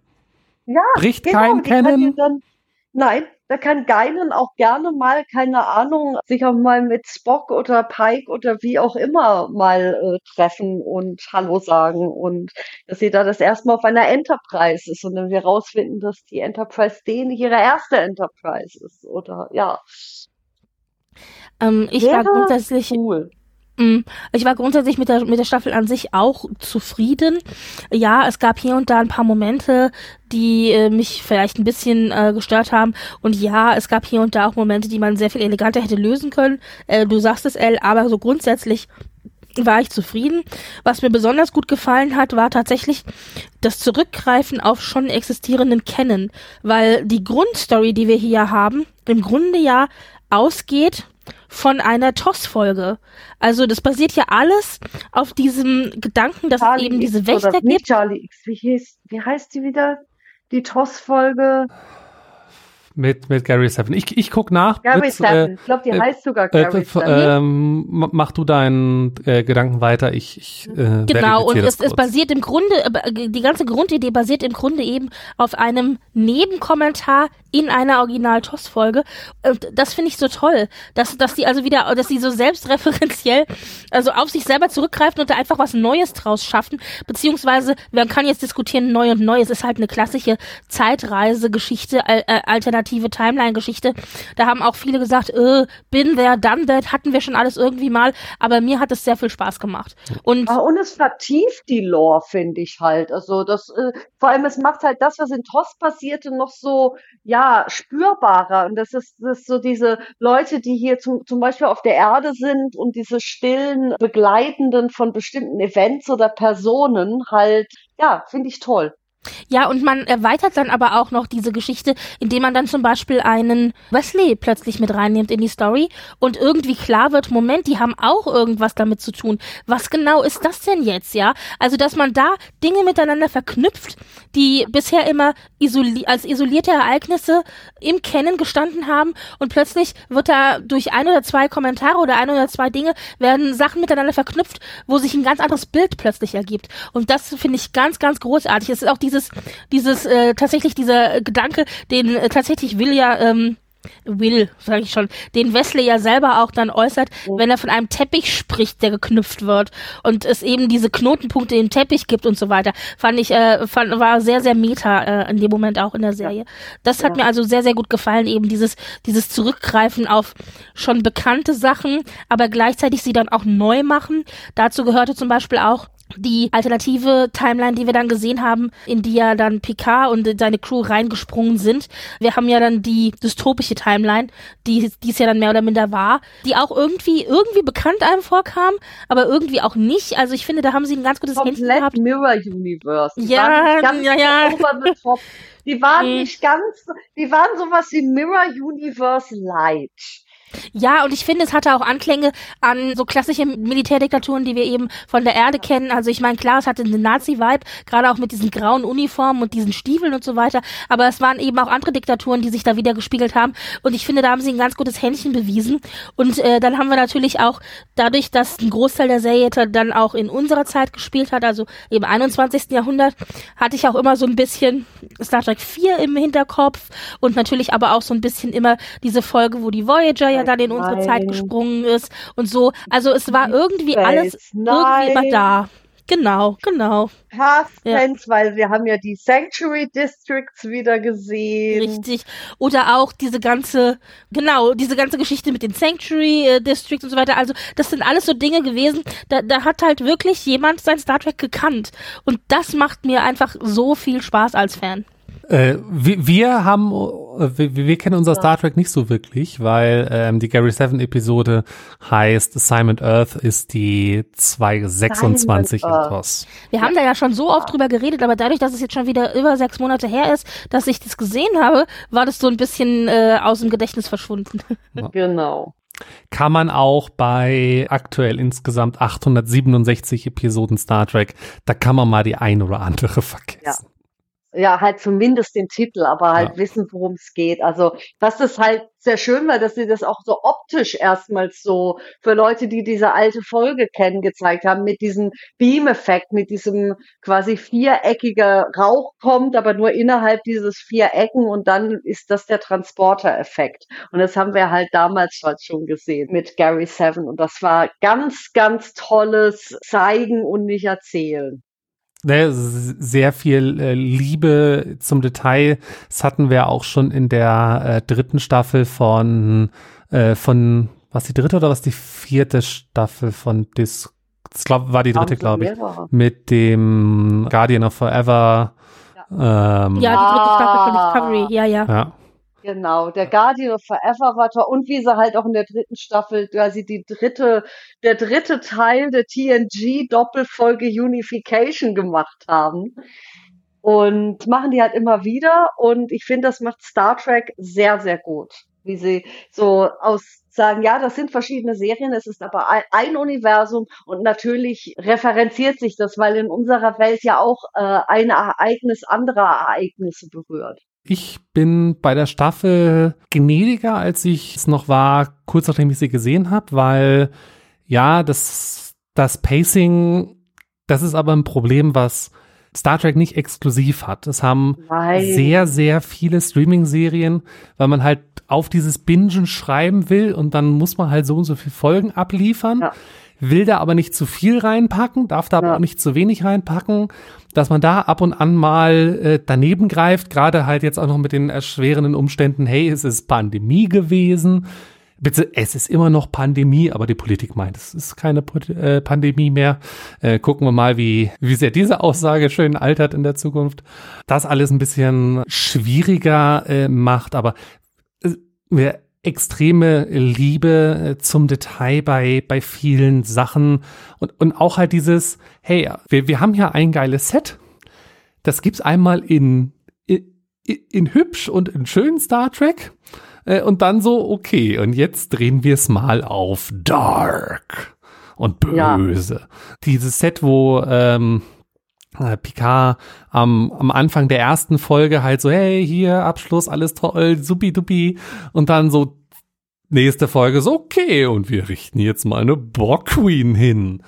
Ja, bricht genau, kein Kennen. Nein, da kann Geinen auch gerne mal, keine Ahnung, sich auch mal mit Spock oder Pike oder wie auch immer mal äh, treffen und Hallo sagen und dass sie da das erste Mal auf einer Enterprise ist und dann wir rausfinden, dass die Enterprise D nicht ihre erste Enterprise ist oder ja. Ähm, ich Wäre war grundsätzlich cool. Mm, ich war grundsätzlich mit der, mit der Staffel an sich auch zufrieden. Ja, es gab hier und da ein paar Momente, die äh, mich vielleicht ein bisschen äh, gestört haben. Und ja, es gab hier und da auch Momente, die man sehr viel eleganter hätte lösen können. Äh, du sagst es, Elle, aber so grundsätzlich war ich zufrieden. Was mir besonders gut gefallen hat, war tatsächlich das Zurückgreifen auf schon existierenden Kennen, weil die Grundstory, die wir hier haben, im Grunde ja ausgeht von einer TOS-Folge. Also das basiert ja alles auf diesem Gedanken, dass Charlie es eben diese Wächter gibt. Charlie X, wie, hieß, wie heißt die wieder? Die TOS-Folge? Mit, mit Gary Seven. Ich, ich guck nach. Gary Seven. Äh, ich glaube, die äh, heißt sogar äh, Gary äh, Seven. Ähm, mach du deinen äh, Gedanken weiter. Ich, ich äh, Genau, und es, es basiert im Grunde, äh, die ganze Grundidee basiert im Grunde eben auf einem Nebenkommentar in einer Original-TOS-Folge. Das finde ich so toll, dass, dass die also wieder, dass sie so selbstreferenziell, also auf sich selber zurückgreifen und da einfach was Neues draus schaffen, beziehungsweise, man kann jetzt diskutieren, neu und neu, es ist halt eine klassische Zeitreisegeschichte, äh, alternative Timeline-Geschichte. Da haben auch viele gesagt, äh, bin there, done that, hatten wir schon alles irgendwie mal, aber mir hat es sehr viel Spaß gemacht. Und, ah, und es vertieft die Lore, finde ich halt. Also das, äh, vor allem es macht halt das, was in TOS passierte, noch so, ja, spürbarer. Und das ist, das ist so diese Leute, die hier zum, zum Beispiel auf der Erde sind und diese stillen Begleitenden von bestimmten Events oder Personen halt, ja, finde ich toll. Ja, und man erweitert dann aber auch noch diese Geschichte, indem man dann zum Beispiel einen Wesley plötzlich mit reinnimmt in die Story und irgendwie klar wird, Moment, die haben auch irgendwas damit zu tun. Was genau ist das denn jetzt, ja? Also, dass man da Dinge miteinander verknüpft, die bisher immer isoli als isolierte Ereignisse im Kennen gestanden haben und plötzlich wird da durch ein oder zwei Kommentare oder ein oder zwei Dinge werden Sachen miteinander verknüpft, wo sich ein ganz anderes Bild plötzlich ergibt. Und das finde ich ganz, ganz großartig. Es ist auch diese dieses, dieses, äh, tatsächlich dieser Gedanke, den äh, tatsächlich will ja, ähm, Will, sage ich schon, den Wesley ja selber auch dann äußert, wenn er von einem Teppich spricht, der geknüpft wird und es eben diese Knotenpunkte im Teppich gibt und so weiter, fand ich, äh, fand, war sehr, sehr meta äh, in dem Moment auch in der Serie. Das hat ja. mir also sehr, sehr gut gefallen, eben dieses, dieses Zurückgreifen auf schon bekannte Sachen, aber gleichzeitig sie dann auch neu machen. Dazu gehörte zum Beispiel auch die alternative Timeline, die wir dann gesehen haben, in die ja dann Picard und seine Crew reingesprungen sind. Wir haben ja dann die dystopische Timeline, die dies ja dann mehr oder minder war, die auch irgendwie irgendwie bekannt einem vorkam, aber irgendwie auch nicht. Also ich finde, da haben sie ein ganz gutes Händchen gehabt. Mirror Universe. Die ja, ja, ja. Die waren mhm. nicht ganz, die waren sowas wie Mirror Universe Light. Ja, und ich finde, es hatte auch Anklänge an so klassische Militärdiktaturen, die wir eben von der Erde kennen. Also ich meine, klar, es hatte einen Nazi-Vibe, gerade auch mit diesen grauen Uniformen und diesen Stiefeln und so weiter. Aber es waren eben auch andere Diktaturen, die sich da wieder gespiegelt haben. Und ich finde, da haben sie ein ganz gutes Händchen bewiesen. Und äh, dann haben wir natürlich auch dadurch, dass ein Großteil der Serie dann auch in unserer Zeit gespielt hat, also im 21. Jahrhundert, hatte ich auch immer so ein bisschen Star Trek 4 im Hinterkopf und natürlich aber auch so ein bisschen immer diese Folge, wo die Voyager ja dann in unsere Zeit gesprungen ist und so. Also es war irgendwie alles irgendwie immer da. Genau, genau. Past ja. weil wir haben ja die Sanctuary Districts wieder gesehen. Richtig. Oder auch diese ganze, genau, diese ganze Geschichte mit den Sanctuary äh, Districts und so weiter. Also, das sind alles so Dinge gewesen, da, da hat halt wirklich jemand sein Star Trek gekannt. Und das macht mir einfach so viel Spaß als Fan. Äh, wir, wir haben wir, wir kennen unser Star Trek nicht so wirklich, weil ähm, die Gary Seven Episode heißt Assignment Earth ist die 226 in TOS. Wir haben da ja schon so oft drüber geredet, aber dadurch, dass es jetzt schon wieder über sechs Monate her ist, dass ich das gesehen habe, war das so ein bisschen äh, aus dem Gedächtnis verschwunden. Ja. Genau. Kann man auch bei aktuell insgesamt 867 Episoden Star Trek, da kann man mal die ein oder andere vergessen. Ja ja, halt zumindest den Titel, aber halt ja. wissen, worum es geht. Also, was das halt sehr schön war, dass sie das auch so optisch erstmals so für Leute, die diese alte Folge kennen, gezeigt haben, mit diesem Beam-Effekt, mit diesem quasi viereckiger Rauch kommt, aber nur innerhalb dieses Vierecken und dann ist das der Transporter-Effekt. Und das haben wir halt damals halt schon gesehen mit Gary Seven und das war ganz, ganz tolles Zeigen und nicht erzählen ne, sehr viel äh, Liebe zum Detail. Das hatten wir auch schon in der äh, dritten Staffel von, äh, von, was die dritte oder was die vierte Staffel von Dis, das glaub, war die dritte, glaube ich, mit dem Guardian of Forever. Ja, ähm, ja die dritte Staffel von Discovery, ja, ja. ja. Genau, der Guardian of Forever war toll. Und wie sie halt auch in der dritten Staffel quasi die dritte, der dritte Teil der TNG-Doppelfolge Unification gemacht haben. Und machen die halt immer wieder. Und ich finde, das macht Star Trek sehr, sehr gut. Wie sie so aus sagen, ja, das sind verschiedene Serien, es ist aber ein Universum und natürlich referenziert sich das, weil in unserer Welt ja auch äh, ein Ereignis anderer Ereignisse berührt. Ich bin bei der Staffel gnädiger, als ich es noch war, kurz nachdem ich sie gesehen habe, weil ja, das, das Pacing, das ist aber ein Problem, was Star Trek nicht exklusiv hat. Es haben Nein. sehr, sehr viele Streaming-Serien, weil man halt auf dieses Bingen schreiben will und dann muss man halt so und so viele Folgen abliefern. Ja will da aber nicht zu viel reinpacken, darf da ja. aber auch nicht zu wenig reinpacken, dass man da ab und an mal äh, daneben greift, gerade halt jetzt auch noch mit den erschwerenden Umständen, hey, es ist Pandemie gewesen. Bitte, es ist immer noch Pandemie, aber die Politik meint, es ist keine äh, Pandemie mehr. Äh, gucken wir mal, wie, wie sehr diese Aussage schön altert in der Zukunft. Das alles ein bisschen schwieriger äh, macht, aber äh, wir extreme Liebe äh, zum Detail bei, bei vielen Sachen und, und auch halt dieses, hey, wir, wir haben hier ein geiles Set. Das gibt's einmal in, in, in hübsch und in schön Star Trek. Äh, und dann so, okay, und jetzt drehen wir es mal auf Dark und Böse. Ja. Dieses Set, wo ähm, äh, Picard am, am Anfang der ersten Folge halt so, hey, hier, Abschluss, alles toll, supi dupi. Und dann so nächste Folge so, okay, und wir richten jetzt mal eine Borg Queen hin.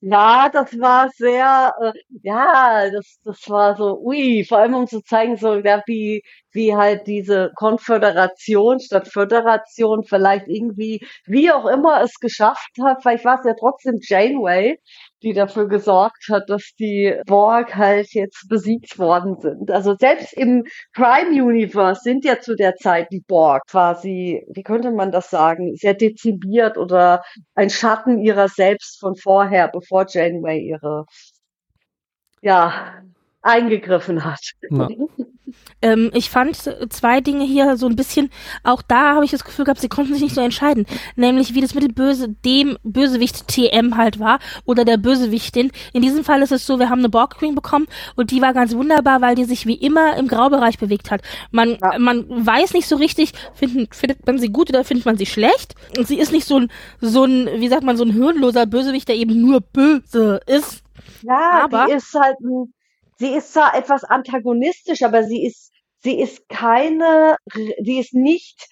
Ja, das war sehr, äh, ja, das, das war so, ui, vor allem um zu zeigen, so, ja, wie, wie halt diese Konföderation statt Föderation vielleicht irgendwie, wie auch immer es geschafft hat, vielleicht war es ja trotzdem Janeway, die dafür gesorgt hat, dass die Borg halt jetzt besiegt worden sind. Also selbst im Prime Universe sind ja zu der Zeit die Borg quasi, wie könnte man das sagen, sehr dezimiert oder ein Schatten ihrer selbst von vorher, bevor Janeway ihre ja eingegriffen hat. Ja. Ähm, ich fand zwei Dinge hier so ein bisschen, auch da habe ich das Gefühl gehabt, sie konnten sich nicht so entscheiden. Nämlich, wie das mit dem Böse, dem Bösewicht TM halt war oder der Bösewichtin. In diesem Fall ist es so, wir haben eine Borg Queen bekommen und die war ganz wunderbar, weil die sich wie immer im Graubereich bewegt hat. Man, ja. man weiß nicht so richtig, finden, findet man sie gut oder findet man sie schlecht. Und sie ist nicht so ein, so ein, wie sagt man, so ein hirnloser Bösewicht, der eben nur böse ist. Ja, aber die ist halt ein sie ist zwar etwas antagonistisch, aber sie ist, sie ist keine, sie ist nicht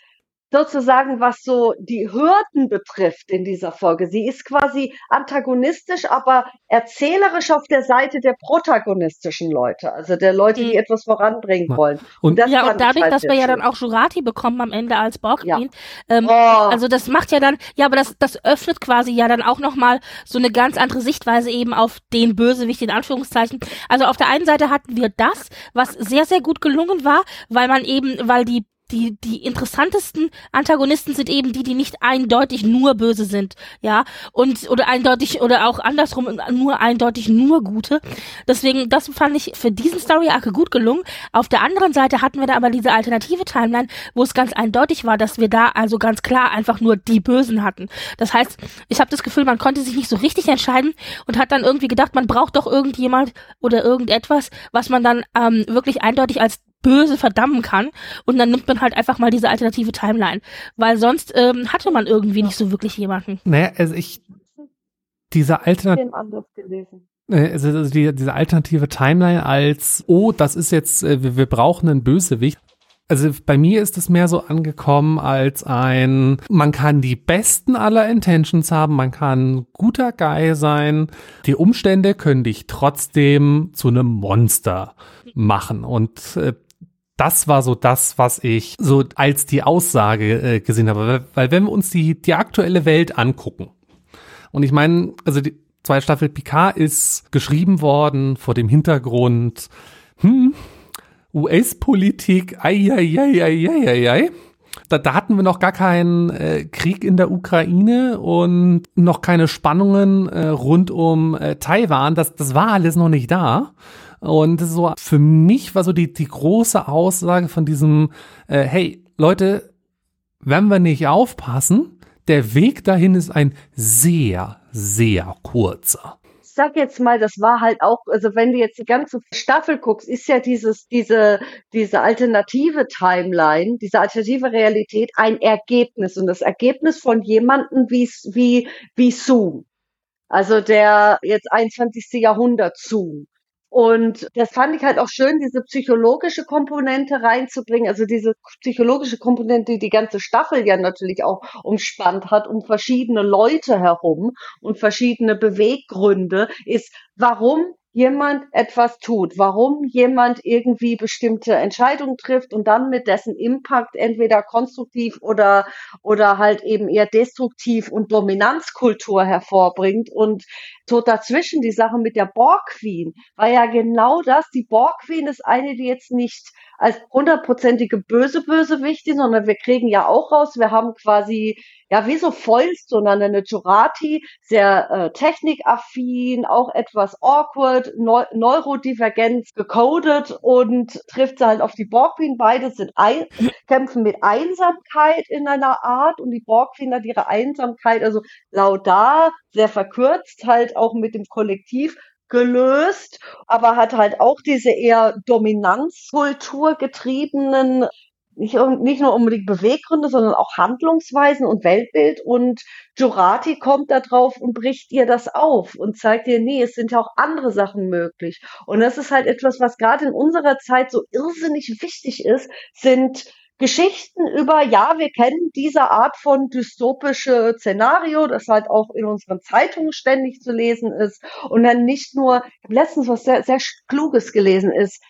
sozusagen, was so die Hürden betrifft in dieser Folge. Sie ist quasi antagonistisch, aber erzählerisch auf der Seite der protagonistischen Leute, also der Leute, die mhm. etwas voranbringen ja. wollen. Und, und ja, und dadurch, halt dass wir ja dann auch Jurati bekommen am Ende als Borgqueen, ja. ähm, oh. also das macht ja dann, ja, aber das, das öffnet quasi ja dann auch nochmal so eine ganz andere Sichtweise eben auf den Bösewicht in Anführungszeichen. Also auf der einen Seite hatten wir das, was sehr, sehr gut gelungen war, weil man eben, weil die die, die interessantesten Antagonisten sind eben die, die nicht eindeutig nur böse sind, ja, und, oder eindeutig, oder auch andersrum, nur eindeutig nur gute. Deswegen, das fand ich für diesen Story-Arc gut gelungen. Auf der anderen Seite hatten wir da aber diese alternative Timeline, wo es ganz eindeutig war, dass wir da also ganz klar einfach nur die Bösen hatten. Das heißt, ich habe das Gefühl, man konnte sich nicht so richtig entscheiden und hat dann irgendwie gedacht, man braucht doch irgendjemand oder irgendetwas, was man dann ähm, wirklich eindeutig als böse verdammen kann. Und dann nimmt man halt einfach mal diese alternative Timeline, weil sonst ähm, hatte man irgendwie nicht so wirklich jemanden. Naja, also ich diese alternative äh, also, also die, diese alternative Timeline als oh, das ist jetzt äh, wir, wir brauchen einen Bösewicht. Also bei mir ist es mehr so angekommen als ein, man kann die besten aller Intentions haben, man kann guter Guy sein, die Umstände können dich trotzdem zu einem Monster machen. Und äh, das war so das, was ich so als die Aussage äh, gesehen habe, weil, wenn wir uns die, die aktuelle Welt angucken und ich meine, also die zweite Staffel Picard ist geschrieben worden vor dem Hintergrund, hm, US-Politik, ei, ei, ei, ei, ei, ei, ei. Da, da hatten wir noch gar keinen äh, Krieg in der Ukraine und noch keine Spannungen äh, rund um äh, Taiwan. Das, das war alles noch nicht da. Und so für mich war so die, die große Aussage von diesem, äh, hey, Leute, wenn wir nicht aufpassen, der Weg dahin ist ein sehr, sehr kurzer sag jetzt mal, das war halt auch, also wenn du jetzt die ganze Staffel guckst, ist ja dieses, diese, diese alternative Timeline, diese alternative Realität ein Ergebnis und das Ergebnis von jemandem wie, wie, wie Zoom. Also der jetzt 21. Jahrhundert Zoom. Und das fand ich halt auch schön, diese psychologische Komponente reinzubringen, also diese psychologische Komponente, die die ganze Staffel ja natürlich auch umspannt hat, um verschiedene Leute herum und verschiedene Beweggründe, ist, warum jemand etwas tut, warum jemand irgendwie bestimmte Entscheidungen trifft und dann mit dessen Impact entweder konstruktiv oder, oder halt eben eher destruktiv und Dominanzkultur hervorbringt und so dazwischen die Sache mit der Borg Queen war ja genau das. Die Borg Queen ist eine, die jetzt nicht als hundertprozentige böse Bösewichtin, sondern wir kriegen ja auch raus, wir haben quasi, ja, wie so Foils, sondern eine Jurati, sehr äh, technikaffin, auch etwas awkward, neu neurodivergent gecodet und trifft sie halt auf die Borg Queen. Beide sind ein kämpfen mit Einsamkeit in einer Art und die Borg Queen hat ihre Einsamkeit, also laudar, sehr verkürzt, halt auch mit dem Kollektiv gelöst, aber hat halt auch diese eher Dominanzkultur getriebenen nicht, nicht nur unbedingt Beweggründe, sondern auch Handlungsweisen und Weltbild. Und Jurati kommt da drauf und bricht ihr das auf und zeigt ihr, nee, es sind ja auch andere Sachen möglich. Und das ist halt etwas, was gerade in unserer Zeit so irrsinnig wichtig ist, sind Geschichten über, ja, wir kennen diese Art von dystopische Szenario, das halt auch in unseren Zeitungen ständig zu lesen ist. Und dann nicht nur, letztens was sehr, sehr Kluges gelesen ist,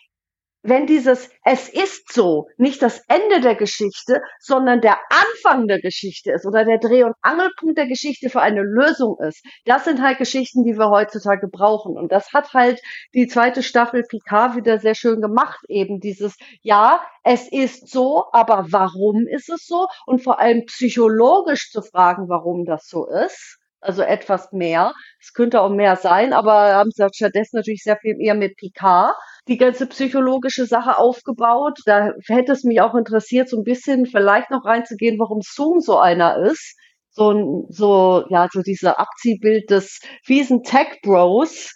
wenn dieses Es ist so nicht das Ende der Geschichte, sondern der Anfang der Geschichte ist oder der Dreh- und Angelpunkt der Geschichte für eine Lösung ist, das sind halt Geschichten, die wir heutzutage brauchen. Und das hat halt die zweite Staffel Picard wieder sehr schön gemacht, eben dieses, ja, es ist so, aber warum ist es so? Und vor allem psychologisch zu fragen, warum das so ist also etwas mehr. Es könnte auch mehr sein, aber haben sie stattdessen natürlich sehr viel eher mit Picard die ganze psychologische Sache aufgebaut. Da hätte es mich auch interessiert, so ein bisschen vielleicht noch reinzugehen, warum Zoom so einer ist. So ein, so, ja, so dieser Abziehbild des fiesen Tech Bros,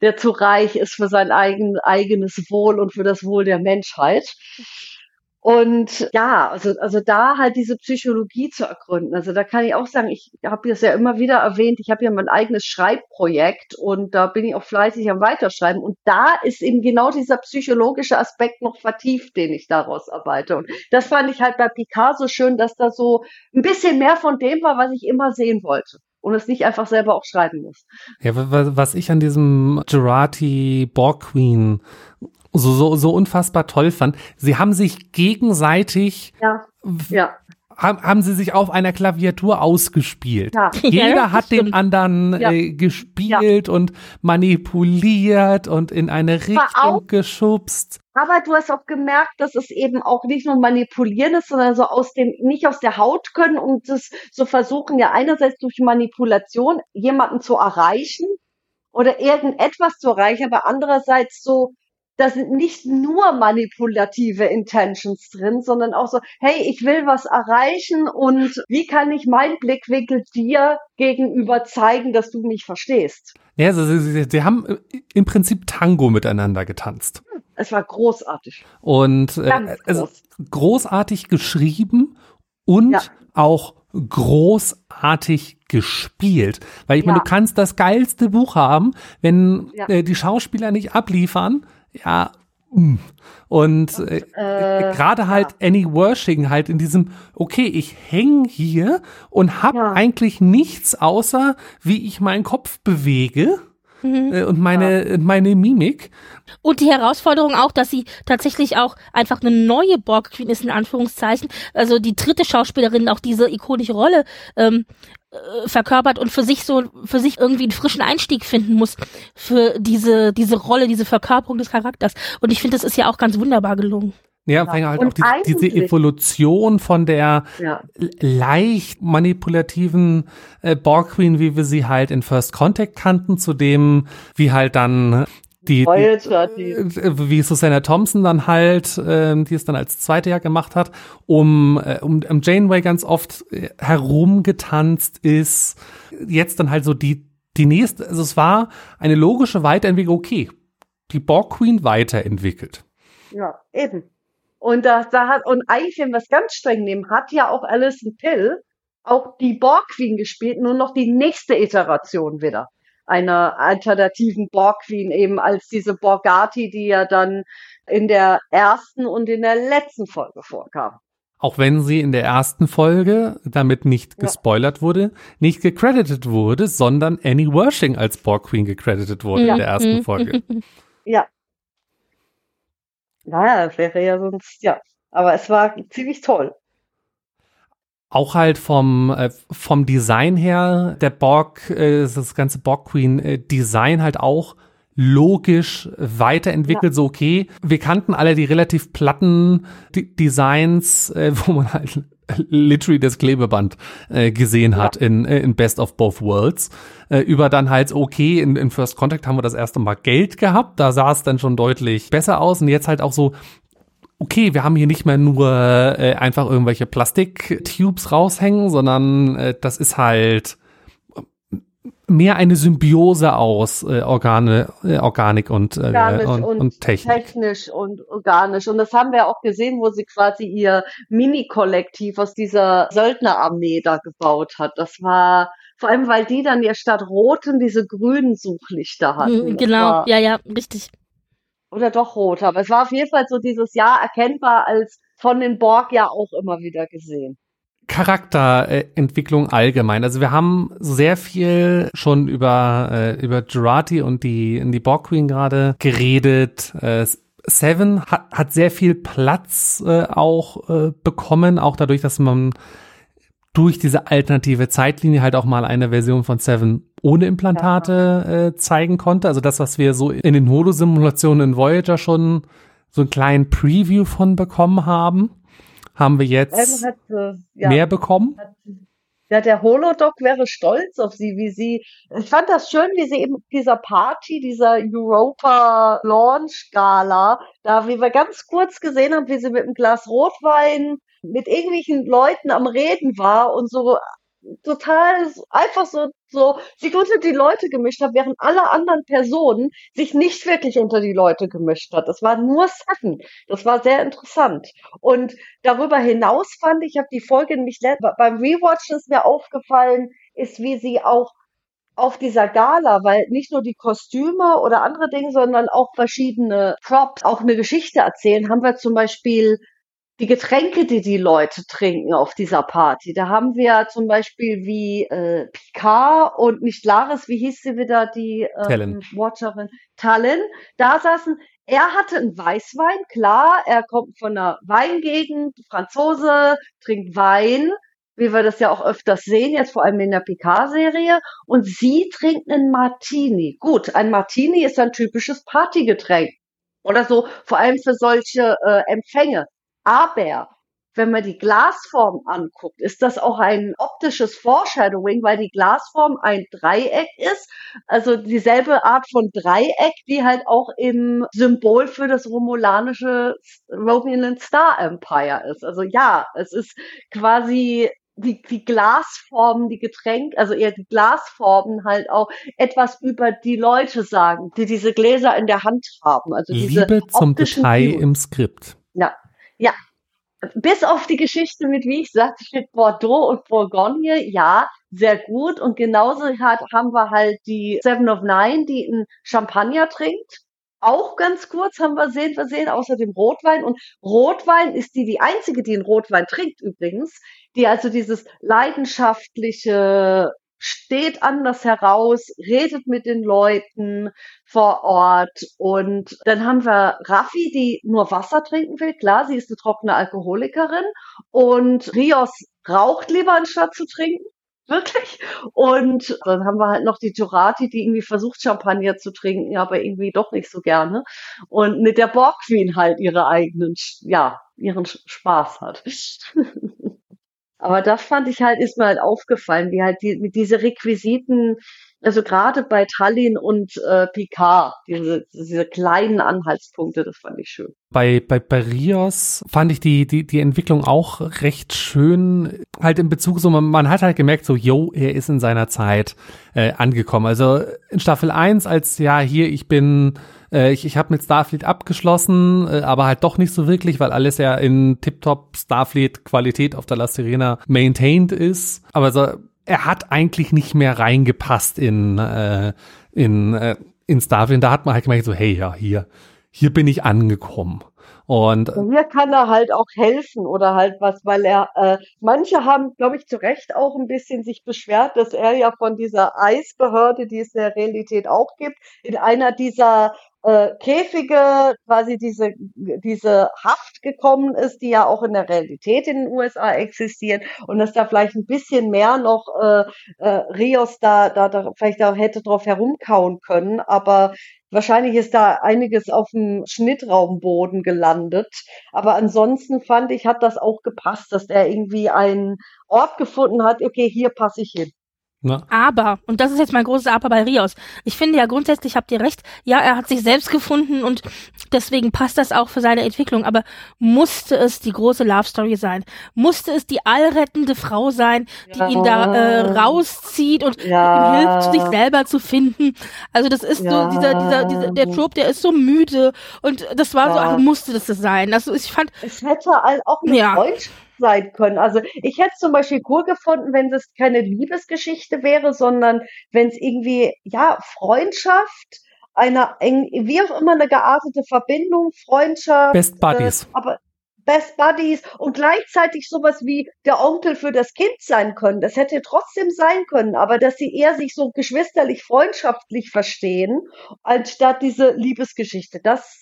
der zu reich ist für sein eigen, eigenes Wohl und für das Wohl der Menschheit. Und ja, also, also da halt diese Psychologie zu ergründen. Also da kann ich auch sagen, ich habe das ja immer wieder erwähnt, ich habe ja mein eigenes Schreibprojekt und da bin ich auch fleißig am Weiterschreiben. Und da ist eben genau dieser psychologische Aspekt noch vertieft, den ich daraus arbeite. Und das fand ich halt bei Picasso schön, dass da so ein bisschen mehr von dem war, was ich immer sehen wollte und es nicht einfach selber auch schreiben muss. Ja, was ich an diesem Gerati Borg Queen so, so, so unfassbar toll fand. Sie haben sich gegenseitig ja, ja. haben sie sich auf einer Klaviatur ausgespielt. Ja. Jeder ja, hat stimmt. den anderen ja. äh, gespielt und manipuliert und in eine Richtung auch, geschubst. Aber du hast auch gemerkt, dass es eben auch nicht nur manipulieren ist, sondern so aus dem, nicht aus der Haut können und das so versuchen ja einerseits durch Manipulation jemanden zu erreichen oder irgendetwas zu erreichen, aber andererseits so da sind nicht nur manipulative Intentions drin, sondern auch so, hey, ich will was erreichen und wie kann ich meinen Blickwinkel dir gegenüber zeigen, dass du mich verstehst? Ja, also sie, sie, sie haben im Prinzip Tango miteinander getanzt. Es war großartig. Und äh, also großartig geschrieben und ja. auch großartig gespielt. Weil ich ja. meine, du kannst das geilste Buch haben, wenn ja. äh, die Schauspieler nicht abliefern, ja, mm. und äh, äh, gerade halt ja. Annie Worshing halt in diesem, okay, ich häng hier und hab ja. eigentlich nichts außer, wie ich meinen Kopf bewege. Mhm. Äh, und meine, ja. meine Mimik. Und die Herausforderung auch, dass sie tatsächlich auch einfach eine neue Borg Queen ist, in Anführungszeichen. Also die dritte Schauspielerin auch diese ikonische Rolle ähm, äh, verkörpert und für sich so, für sich irgendwie einen frischen Einstieg finden muss für diese, diese Rolle, diese Verkörperung des Charakters. Und ich finde, das ist ja auch ganz wunderbar gelungen. Ja, ja. halt und auch die, diese Evolution von der ja. leicht manipulativen äh, Borg Queen, wie wir sie halt in First Contact kannten, zu dem, wie halt dann die, die, äh, wie Susanna Thompson dann halt, äh, die es dann als zweite Jahr gemacht hat, um, äh, um, um Janeway ganz oft äh, herumgetanzt ist. Jetzt dann halt so die, die nächste, also es war eine logische Weiterentwicklung, okay, die Borg Queen weiterentwickelt. Ja, eben. Und da, da hat, und eigentlich, wenn wir es ganz streng nehmen, hat ja auch Alison Pill auch die Borg Queen gespielt, nur noch die nächste Iteration wieder einer alternativen Borg Queen eben als diese Borgati, die ja dann in der ersten und in der letzten Folge vorkam. Auch wenn sie in der ersten Folge damit nicht gespoilert ja. wurde, nicht gecredited wurde, sondern Annie Wershing als Borg Queen gecredited wurde ja. in der ersten mhm. Folge. Ja. Naja, das wäre ja sonst, ja. Aber es war ziemlich toll auch halt vom, äh, vom Design her, der Borg, äh, das ganze Borg Queen äh, Design halt auch logisch weiterentwickelt, ja. so okay. Wir kannten alle die relativ platten D Designs, äh, wo man halt literally das Klebeband äh, gesehen hat ja. in, äh, in Best of Both Worlds. Äh, über dann halt, okay, in, in First Contact haben wir das erste Mal Geld gehabt, da sah es dann schon deutlich besser aus und jetzt halt auch so okay, wir haben hier nicht mehr nur äh, einfach irgendwelche Plastiktubes raushängen, sondern äh, das ist halt mehr eine Symbiose aus äh, Organe, äh, Organik und, äh, und, und, und, Technik. Technisch und organisch. Und das haben wir auch gesehen, wo sie quasi ihr Mini-Kollektiv aus dieser Söldnerarmee da gebaut hat. Das war vor allem, weil die dann ja statt roten diese grünen Suchlichter hatten. Hm, genau, ja, ja, richtig. Oder doch rot. Aber es war auf jeden Fall so dieses Jahr erkennbar als von den Borg ja auch immer wieder gesehen. Charakterentwicklung allgemein. Also wir haben sehr viel schon über, äh, über Jurati und die, die Borg Queen gerade geredet. Äh, Seven hat, hat sehr viel Platz äh, auch äh, bekommen, auch dadurch, dass man durch diese alternative Zeitlinie halt auch mal eine Version von Seven ohne Implantate äh, zeigen konnte. Also das, was wir so in den Holo-Simulationen in Voyager schon so einen kleinen Preview von bekommen haben, haben wir jetzt hat, äh, ja, mehr bekommen. Hat, ja, der Holodoc wäre stolz auf sie, wie sie, ich fand das schön, wie sie eben dieser Party, dieser Europa Launch Gala, da wie wir ganz kurz gesehen haben, wie sie mit einem Glas Rotwein mit irgendwelchen Leuten am Reden war und so total einfach so, so sich unter die Leute gemischt hat, während alle anderen Personen sich nicht wirklich unter die Leute gemischt hat. Das war nur Seven. Das war sehr interessant. Und darüber hinaus fand ich, ich habe die Folge nicht beim Rewatchen ist mir aufgefallen, ist wie sie auch auf dieser Gala, weil nicht nur die Kostüme oder andere Dinge, sondern auch verschiedene Props auch eine Geschichte erzählen, haben wir zum Beispiel die Getränke, die die Leute trinken auf dieser Party. Da haben wir zum Beispiel wie äh, Picard und nicht Laris, wie hieß sie wieder, die ähm, Watcherin? Talon. Da saßen er hatte einen Weißwein, klar, er kommt von einer Weingegend, Franzose, trinkt Wein, wie wir das ja auch öfters sehen, jetzt vor allem in der Picard-Serie. Und sie trinkt einen Martini. Gut, ein Martini ist ein typisches Partygetränk. Oder so, vor allem für solche äh, Empfänge. Aber wenn man die Glasform anguckt, ist das auch ein optisches Foreshadowing, weil die Glasform ein Dreieck ist. Also dieselbe Art von Dreieck, die halt auch im Symbol für das romulanische Romulan Star Empire ist. Also ja, es ist quasi die, die Glasformen, die Getränk, also eher die Glasformen halt auch etwas über die Leute sagen, die diese Gläser in der Hand haben. Also diese Liebe zum Detail Views. im Skript. Ja, ja. Bis auf die Geschichte mit, wie ich sagte, mit Bordeaux und Bourgogne, ja, sehr gut. Und genauso hat, haben wir halt die Seven of Nine, die einen Champagner trinkt auch ganz kurz haben wir sehen, wir sehen außerdem Rotwein und Rotwein ist die die einzige, die einen Rotwein trinkt übrigens, die also dieses leidenschaftliche steht anders heraus, redet mit den Leuten vor Ort und dann haben wir Raffi, die nur Wasser trinken will. Klar, sie ist eine trockene Alkoholikerin und Rios raucht lieber anstatt zu trinken wirklich. Und dann haben wir halt noch die Jurati, die irgendwie versucht, Champagner zu trinken, aber irgendwie doch nicht so gerne. Und mit der Borg Queen halt ihre eigenen, ja, ihren Spaß hat. aber das fand ich halt, ist mir halt aufgefallen, wie halt die, diese Requisiten also gerade bei Tallinn und äh, Picard, diese, diese kleinen Anhaltspunkte, das fand ich schön. Bei, bei, bei Rios fand ich die, die, die Entwicklung auch recht schön. Halt in Bezug so, man, man hat halt gemerkt, so, yo, er ist in seiner Zeit äh, angekommen. Also in Staffel 1, als ja, hier, ich bin äh, ich, ich habe mit Starfleet abgeschlossen, äh, aber halt doch nicht so wirklich, weil alles ja in Tip-Top Starfleet-Qualität auf der La Serena maintained ist. Aber so er hat eigentlich nicht mehr reingepasst in, äh, in, äh, in Starfield. Da hat man halt gemerkt, so, hey, ja, hier, hier bin ich angekommen. Und mir kann er halt auch helfen oder halt was, weil er, äh, manche haben, glaube ich, zu Recht auch ein bisschen sich beschwert, dass er ja von dieser Eisbehörde, die es in der Realität auch gibt, in einer dieser äh, Käfige, quasi diese, diese Haft gekommen ist, die ja auch in der Realität in den USA existiert und dass da vielleicht ein bisschen mehr noch äh, äh, Rios da, da, da vielleicht auch hätte drauf herumkauen können, aber Wahrscheinlich ist da einiges auf dem Schnittraumboden gelandet. Aber ansonsten fand ich, hat das auch gepasst, dass er irgendwie einen Ort gefunden hat, okay, hier passe ich hin. Na? Aber, und das ist jetzt mein großes Aber bei Rios, ich finde ja grundsätzlich habt ihr recht, ja, er hat sich selbst gefunden und deswegen passt das auch für seine Entwicklung, aber musste es die große Love Story sein? Musste es die allrettende Frau sein, die ja. ihn da äh, rauszieht und ja. ihm hilft, sich selber zu finden? Also das ist ja. so, dieser, dieser, dieser, der Trope, der ist so müde und das war so, ach, musste das sein? Also ich fand. Es hätte auch eine ja. Freundschaft sein können. Also ich hätte zum Beispiel cool gefunden, wenn es keine Liebesgeschichte wäre, sondern wenn es irgendwie, ja, Freundschaft, einer wie auch immer eine geartete Verbindung, Freundschaft. Best Buddies. Äh, aber Best Buddies und gleichzeitig sowas wie der Onkel für das Kind sein können. Das hätte trotzdem sein können, aber dass sie eher sich so geschwisterlich, freundschaftlich verstehen, anstatt diese Liebesgeschichte. Das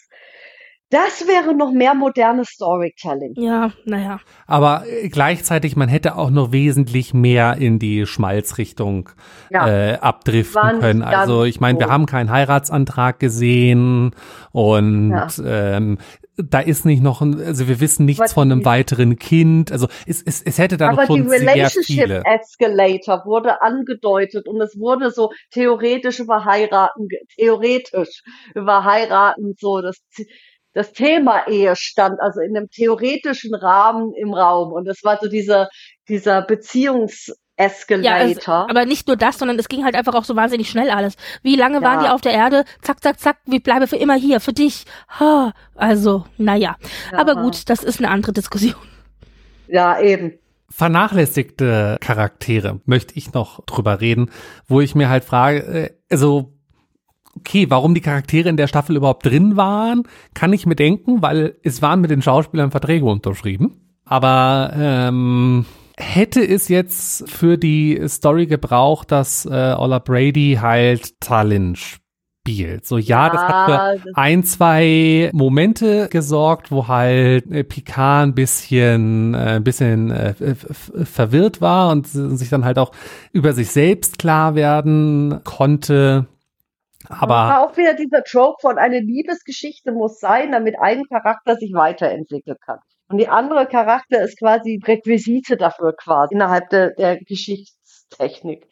das wäre noch mehr modernes Storytelling. Ja, naja. Aber äh, gleichzeitig, man hätte auch noch wesentlich mehr in die Schmalzrichtung ja. äh, abdriften Wann können. Also ich meine, wir haben keinen Heiratsantrag gesehen und ja. ähm, da ist nicht noch, ein, also wir wissen nichts aber von einem weiteren Kind. Also es, es, es hätte da noch schon sehr viele. Aber die Relationship Escalator wurde angedeutet und es wurde so theoretisch über heiraten, theoretisch über heiraten so das das Thema Ehe stand also in einem theoretischen Rahmen im Raum und es war so dieser dieser Beziehungs Escalator. Ja, es, aber nicht nur das, sondern es ging halt einfach auch so wahnsinnig schnell alles. Wie lange ja. waren die auf der Erde? Zack, zack, zack, ich bleibe für immer hier, für dich. Also, naja. Ja. Aber gut, das ist eine andere Diskussion. Ja, eben. Vernachlässigte Charaktere möchte ich noch drüber reden, wo ich mir halt frage, äh, also okay, warum die Charaktere in der Staffel überhaupt drin waren, kann ich mir denken, weil es waren mit den Schauspielern Verträge unterschrieben. Aber ähm, hätte es jetzt für die Story gebraucht, dass äh, Ola Brady halt Tallinn gespielt. So, ja, das hat für ein, zwei Momente gesorgt, wo halt äh, Picard ein bisschen, äh, ein bisschen äh, verwirrt war und sich dann halt auch über sich selbst klar werden konnte. Aber war auch wieder dieser Trope von eine Liebesgeschichte muss sein, damit ein Charakter sich weiterentwickeln kann. Und die andere Charakter ist quasi Requisite dafür quasi innerhalb der, der Geschichtstechnik.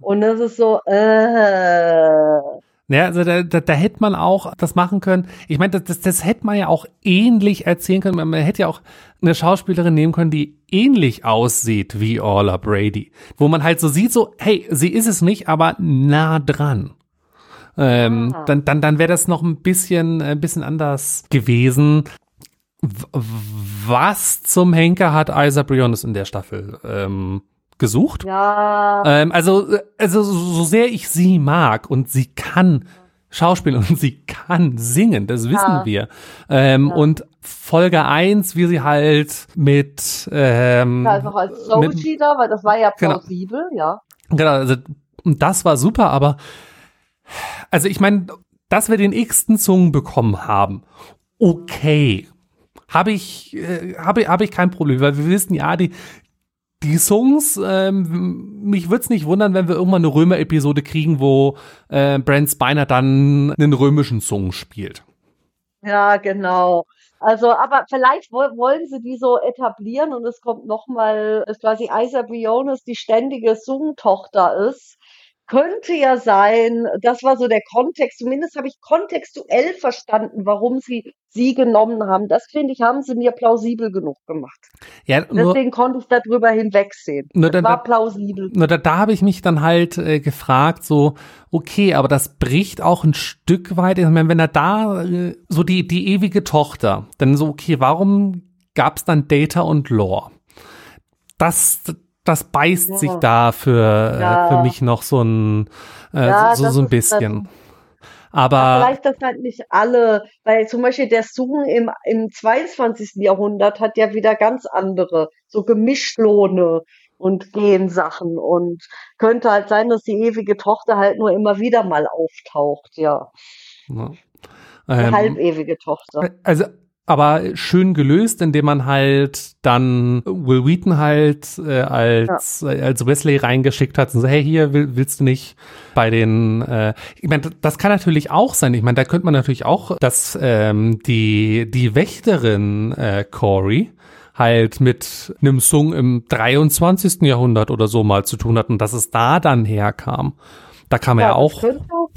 Und das ist so, äh, ja, also da, da, da hätte man auch das machen können. Ich meine, das, das, das hätte man ja auch ähnlich erzählen können. Man hätte ja auch eine Schauspielerin nehmen können, die ähnlich aussieht wie Orla Brady. Wo man halt so sieht, so, hey, sie ist es nicht, aber nah dran. Ähm, ah. Dann, dann, dann wäre das noch ein bisschen, ein bisschen anders gewesen. Was zum Henker hat Isa Briones in der Staffel? Ähm, gesucht. Ja. Ähm, also, also so sehr ich sie mag und sie kann Schauspiel und sie kann singen, das wissen ja. wir. Ähm, ja. Und Folge 1, wie sie halt mit ähm, ja, noch als da, weil das war ja genau. plausibel, genau. ja. Genau, also das war super, aber also ich meine, dass wir den x-ten Zungen bekommen haben, okay. Habe ich, äh, habe, habe ich kein Problem, weil wir wissen, ja, die, die Songs, ähm, mich würde es nicht wundern, wenn wir irgendwann eine Römer-Episode kriegen, wo äh, Brent Spiner dann einen römischen Song spielt. Ja, genau. Also, aber vielleicht wollen sie die so etablieren und es kommt nochmal, dass quasi Isa Briones die ständige Sung-Tochter ist könnte ja sein, das war so der Kontext, zumindest habe ich kontextuell verstanden, warum sie sie genommen haben. Das finde ich, haben sie mir plausibel genug gemacht. Ja, nur, Deswegen konnte ich darüber hinwegsehen. Nur das da, war plausibel. Nur da, da habe ich mich dann halt äh, gefragt, so, okay, aber das bricht auch ein Stück weit. Ich meine, wenn er da äh, so die, die ewige Tochter, dann so, okay, warum gab es dann Data und Lore? Das, das beißt ja. sich da für, ja. äh, für mich noch so ein, äh, ja, so, so ein bisschen. Aber ja, vielleicht das halt nicht alle, weil zum Beispiel der Sung im, im 22. Jahrhundert hat ja wieder ganz andere, so Gemischlohne und Gensachen und könnte halt sein, dass die ewige Tochter halt nur immer wieder mal auftaucht, ja. ja. Ähm, halbewige Tochter. Also aber schön gelöst, indem man halt dann Will Wheaton halt äh, als ja. äh, als Wesley reingeschickt hat und so hey hier will, willst du nicht bei den äh, ich meine das kann natürlich auch sein ich meine da könnte man natürlich auch dass ähm, die die Wächterin äh, Corey halt mit einem Song im 23. Jahrhundert oder so mal zu tun hat und dass es da dann herkam da kann man ja, ja auch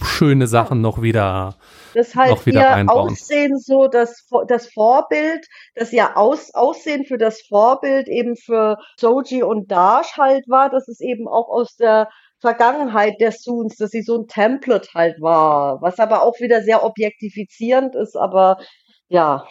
schöne Sachen noch wieder das halt noch wieder einbauen. Aussehen so das, das Vorbild, das ja aus, Aussehen für das Vorbild eben für Soji und Dash halt war, dass es eben auch aus der Vergangenheit der Soons, dass sie so ein Template halt war, was aber auch wieder sehr objektifizierend ist, aber ja.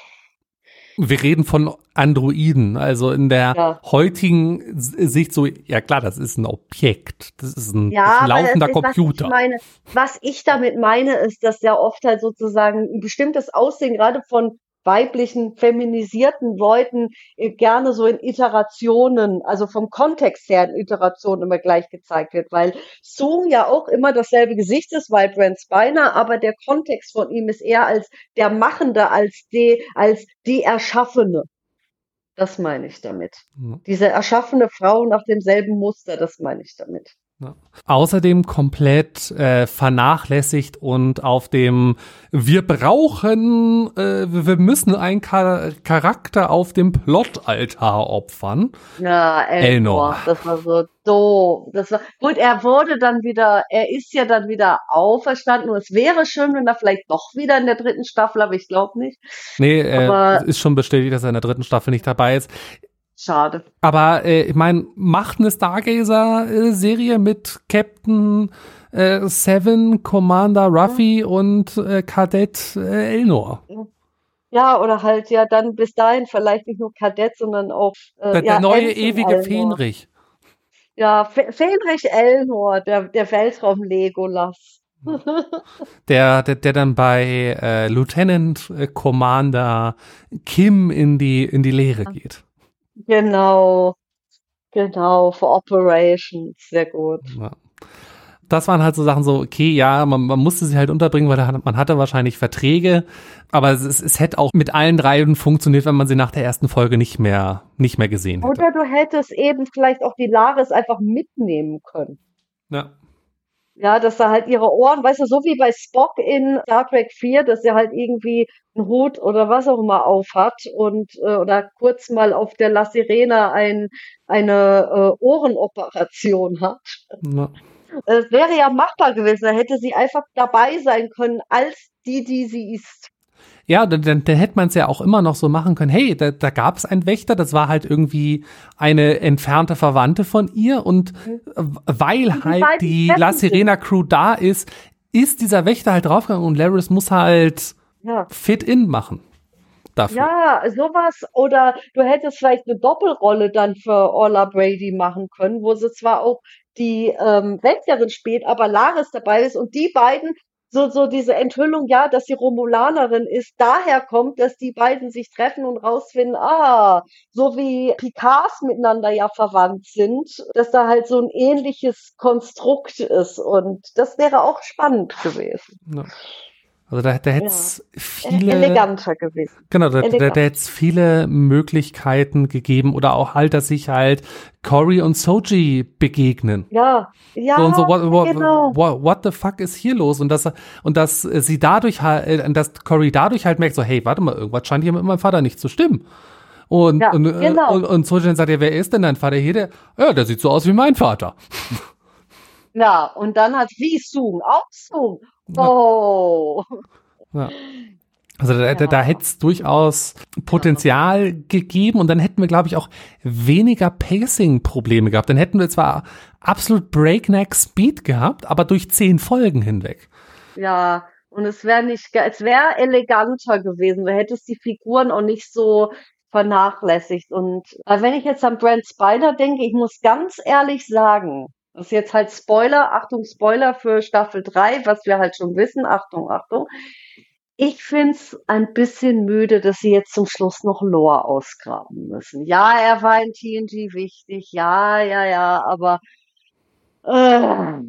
Wir reden von Androiden, also in der ja. heutigen Sicht so, ja klar, das ist ein Objekt, das ist ein, ja, ein laufender ist, Computer. Was ich, meine, was ich damit meine, ist, dass ja oft halt sozusagen ein bestimmtes Aussehen gerade von weiblichen, feminisierten Leuten äh, gerne so in Iterationen, also vom Kontext her in Iterationen immer gleich gezeigt wird, weil Sung ja auch immer dasselbe Gesicht ist, weil Brent Spiner, aber der Kontext von ihm ist eher als der Machende, als die, als die Erschaffene. Das meine ich damit. Ja. Diese erschaffene Frau nach demselben Muster, das meine ich damit. Ja. Außerdem komplett äh, vernachlässigt und auf dem wir brauchen, äh, wir müssen einen Char Charakter auf dem Plot-Altar opfern. Ja, Elnor. Elnor. Das war so doof. Das war, gut, er wurde dann wieder, er ist ja dann wieder auferstanden und es wäre schön, wenn er vielleicht doch wieder in der dritten Staffel, aber ich glaube nicht. Nee, äh, ist schon bestätigt, dass er in der dritten Staffel nicht dabei ist. Schade. Aber äh, ich meine, macht eine Stargazer-Serie mit Captain äh, Seven, Commander Ruffy ja. und äh, Kadett äh, Elnor. Ja, oder halt ja dann bis dahin vielleicht nicht nur Kadett, sondern auch äh, der, ja, neue Ensign ewige Elnor. Fenrich. Ja, Fenrich Elnor, der, der Weltraum-Legolas. der, der, der dann bei äh, Lieutenant äh, Commander Kim in die, in die Lehre geht. Genau, genau, for Operations, sehr gut. Ja. Das waren halt so Sachen so, okay, ja, man, man musste sie halt unterbringen, weil man hatte wahrscheinlich Verträge, aber es, es hätte auch mit allen dreien funktioniert, wenn man sie nach der ersten Folge nicht mehr, nicht mehr gesehen hätte. Oder du hättest eben vielleicht auch die Laris einfach mitnehmen können. Ja. Ja, dass da halt ihre Ohren, weißt du, so wie bei Spock in Star Trek 4, dass er halt irgendwie einen Hut oder was auch immer auf hat und äh, oder kurz mal auf der La Sirena ein, eine äh, Ohrenoperation hat. Ja. Es wäre ja machbar gewesen, da hätte sie einfach dabei sein können als die, die sie ist. Ja, dann, dann, dann hätte man es ja auch immer noch so machen können. Hey, da, da gab es einen Wächter, das war halt irgendwie eine entfernte Verwandte von ihr und mhm. weil die halt die La Sirena Crew da ist, ist dieser Wächter halt draufgegangen und Laris muss halt ja. Fit-In machen. Dafür. Ja, sowas. Oder du hättest vielleicht eine Doppelrolle dann für Orla Brady machen können, wo sie zwar auch die ähm, Wächterin spielt, aber Laris dabei ist und die beiden so, so diese Enthüllung, ja, dass sie Romulanerin ist, daher kommt, dass die beiden sich treffen und rausfinden, ah, so wie Picards miteinander ja verwandt sind, dass da halt so ein ähnliches Konstrukt ist und das wäre auch spannend gewesen. Ja. Also da, da hätte es ja. viele. Eleganter gewesen. Genau, da, da, da hätte es viele Möglichkeiten gegeben oder auch halt, dass sich halt Cory und Soji begegnen. Ja, ja. So und so, what, what, genau. what, what, the fuck ist hier los? Und dass, und dass sie dadurch halt, dass Cory dadurch halt merkt, so, hey, warte mal, irgendwas scheint hier mit meinem Vater nicht zu stimmen. Und, ja, und, äh, genau. und, und Soji dann sagt, ja, wer ist denn dein Vater hier? Der, ja, der sieht so aus wie mein Vater. Ja, und dann hat wie Zoom, auch Zoom. Oh. Ja. Also da, da, da hätte es durchaus Potenzial gegeben und dann hätten wir, glaube ich, auch weniger Pacing-Probleme gehabt. Dann hätten wir zwar absolut Breakneck Speed gehabt, aber durch zehn Folgen hinweg. Ja, und es wäre nicht, es wäre eleganter gewesen. Du hättest die Figuren auch nicht so vernachlässigt. Und wenn ich jetzt an Brent Spider denke, ich muss ganz ehrlich sagen, das ist jetzt halt Spoiler, Achtung, Spoiler für Staffel 3, was wir halt schon wissen. Achtung, Achtung. Ich find's ein bisschen müde, dass sie jetzt zum Schluss noch Lore ausgraben müssen. Ja, er war in TNG wichtig, ja, ja, ja, aber äh,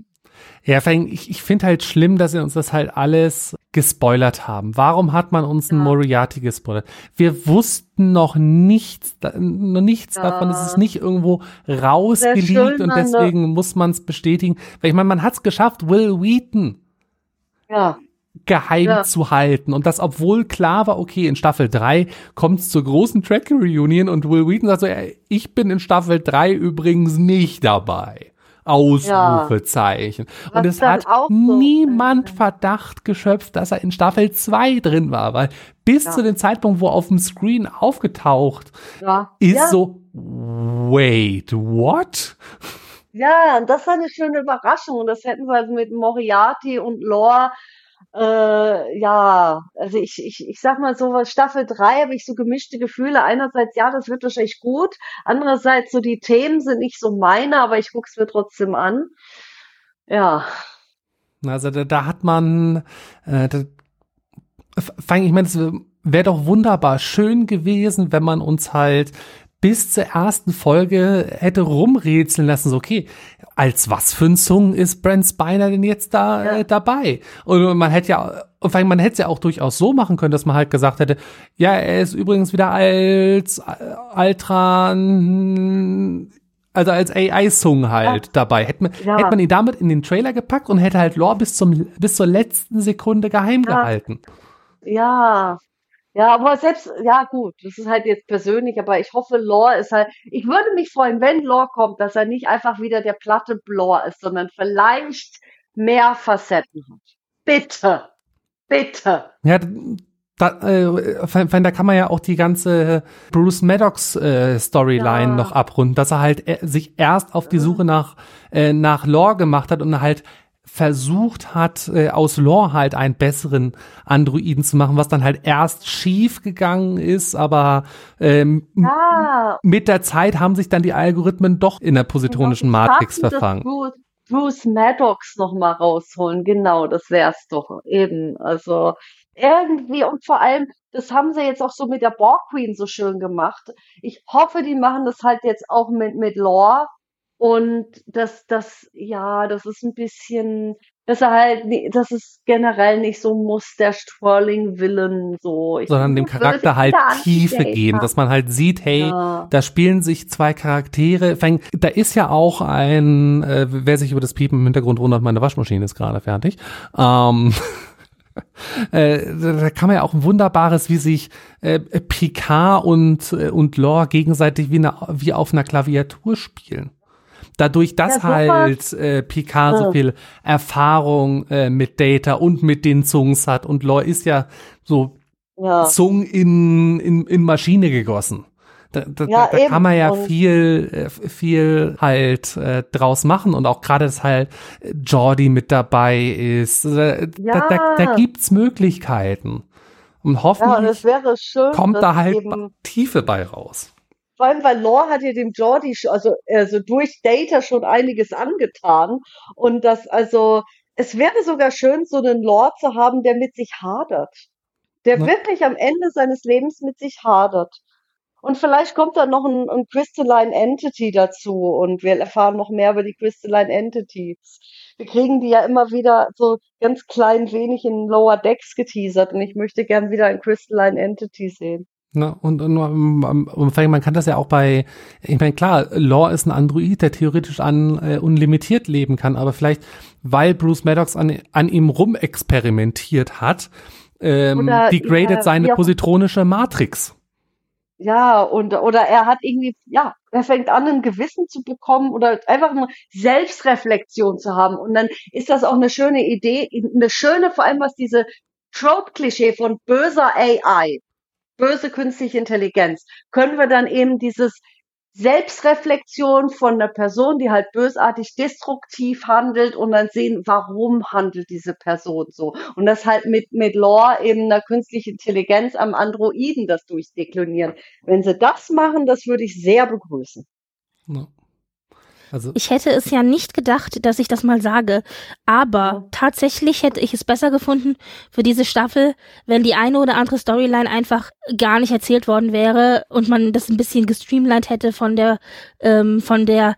ja, ich, ich finde halt schlimm, dass sie uns das halt alles gespoilert haben. Warum hat man uns einen Moriarty gespoilert? Wir wussten noch nichts, noch nichts ja. davon. Es ist nicht irgendwo rausgelegt und deswegen muss man es bestätigen. Weil ich meine, man hat es geschafft, Will Wheaton ja. geheim ja. zu halten. Und das, obwohl klar war, okay, in Staffel 3 kommt es zur großen Tracker-Reunion und Will Wheaton sagt so, ich bin in Staffel 3 übrigens nicht dabei. Ausrufezeichen. Ja. Und es hat niemand so Verdacht geschöpft, dass er in Staffel 2 drin war, weil bis ja. zu dem Zeitpunkt, wo auf dem Screen aufgetaucht ja. ist so, wait, what? Ja, das war eine schöne Überraschung und das hätten wir also mit Moriarty und Lore äh, ja, also ich, ich, ich sag mal so, was Staffel 3 habe ich so gemischte Gefühle. Einerseits, ja, das wird wahrscheinlich gut. Andererseits, so die Themen sind nicht so meine, aber ich guck's mir trotzdem an. Ja. Also da, da hat man, äh, da, ich meine, es wäre doch wunderbar schön gewesen, wenn man uns halt bis zur ersten Folge hätte rumrätseln lassen, so okay, als was für ein Song ist Brent Spiner denn jetzt da ja. äh, dabei? Und man hätte ja, und man hätte es ja auch durchaus so machen können, dass man halt gesagt hätte, ja, er ist übrigens wieder als äh, Altran also als AI-Song halt ja. dabei. Hätte man, ja. hätte man ihn damit in den Trailer gepackt und hätte halt Lore bis zum bis zur letzten Sekunde geheim ja. gehalten. Ja, ja, aber selbst, ja gut, das ist halt jetzt persönlich, aber ich hoffe, Lore ist halt, ich würde mich freuen, wenn Lore kommt, dass er nicht einfach wieder der platte Lore ist, sondern vielleicht mehr Facetten hat. Bitte, bitte. Ja, da, äh, da kann man ja auch die ganze Bruce Maddox äh, Storyline ja. noch abrunden, dass er halt äh, sich erst auf die Suche nach äh, nach Lore gemacht hat und halt versucht hat, äh, aus Lore halt einen besseren Androiden zu machen, was dann halt erst schief gegangen ist, aber ähm, ja. mit der Zeit haben sich dann die Algorithmen doch in der positronischen Matrix verfangen. Bruce, Bruce Maddox noch mal rausholen, genau, das wär's doch eben. Also irgendwie und vor allem, das haben sie jetzt auch so mit der Borg Queen so schön gemacht. Ich hoffe, die machen das halt jetzt auch mit mit Lore Und das, das, ja, das ist ein bisschen, dass er halt, dass es generell nicht so muss, der Strolling-Willen so. Ich Sondern dem Charakter halt Tiefe geben, dass man halt sieht, hey, ja. da spielen sich zwei Charaktere. Da ist ja auch ein, äh, wer sich über das Piepen im Hintergrund wundert, meine Waschmaschine ist gerade fertig. Ähm, äh, da kann man ja auch ein wunderbares, wie sich äh, Picard und, äh, und Lore gegenseitig wie, eine, wie auf einer Klaviatur spielen dadurch, dass ja, halt äh, Picard so viel Erfahrung äh, mit Data und mit den Zungs hat und Lore ist ja so ja. Zung in, in, in Maschine gegossen. Da, da, ja, da kann man ja viel, äh, viel halt äh, draus machen und auch gerade, dass halt Jordi mit dabei ist. Äh, ja. Da, da, da gibt's Möglichkeiten. Und hoffentlich ja, und schön, kommt da halt Tiefe bei raus. Vor allem, weil Lore hat ja dem Jordi, also, also durch Data schon einiges angetan. Und das, also, es wäre sogar schön, so einen Lore zu haben, der mit sich hadert. Der ja. wirklich am Ende seines Lebens mit sich hadert. Und vielleicht kommt dann noch ein, ein Crystalline Entity dazu und wir erfahren noch mehr über die Crystalline Entities. Wir kriegen die ja immer wieder so ganz klein wenig in Lower Decks geteasert und ich möchte gern wieder ein Crystalline Entity sehen. Na, und, und, und, man kann das ja auch bei, ich meine, klar, Law ist ein Android, der theoretisch an äh, unlimitiert leben kann, aber vielleicht, weil Bruce Maddox an, an ihm rumexperimentiert hat, ähm, oder, degradet ja, seine positronische Matrix. Ja, und oder er hat irgendwie, ja, er fängt an, ein Gewissen zu bekommen oder einfach eine Selbstreflexion zu haben. Und dann ist das auch eine schöne Idee, eine schöne, vor allem was diese Trope-Klischee von böser AI böse künstliche Intelligenz, können wir dann eben dieses Selbstreflexion von einer Person, die halt bösartig destruktiv handelt und dann sehen, warum handelt diese Person so. Und das halt mit, mit Lore eben einer künstlichen Intelligenz am Androiden das durchdeklinieren. Wenn sie das machen, das würde ich sehr begrüßen. Ja. Also ich hätte es ja nicht gedacht, dass ich das mal sage, aber tatsächlich hätte ich es besser gefunden für diese Staffel, wenn die eine oder andere Storyline einfach gar nicht erzählt worden wäre und man das ein bisschen gestreamlined hätte von der ähm, von der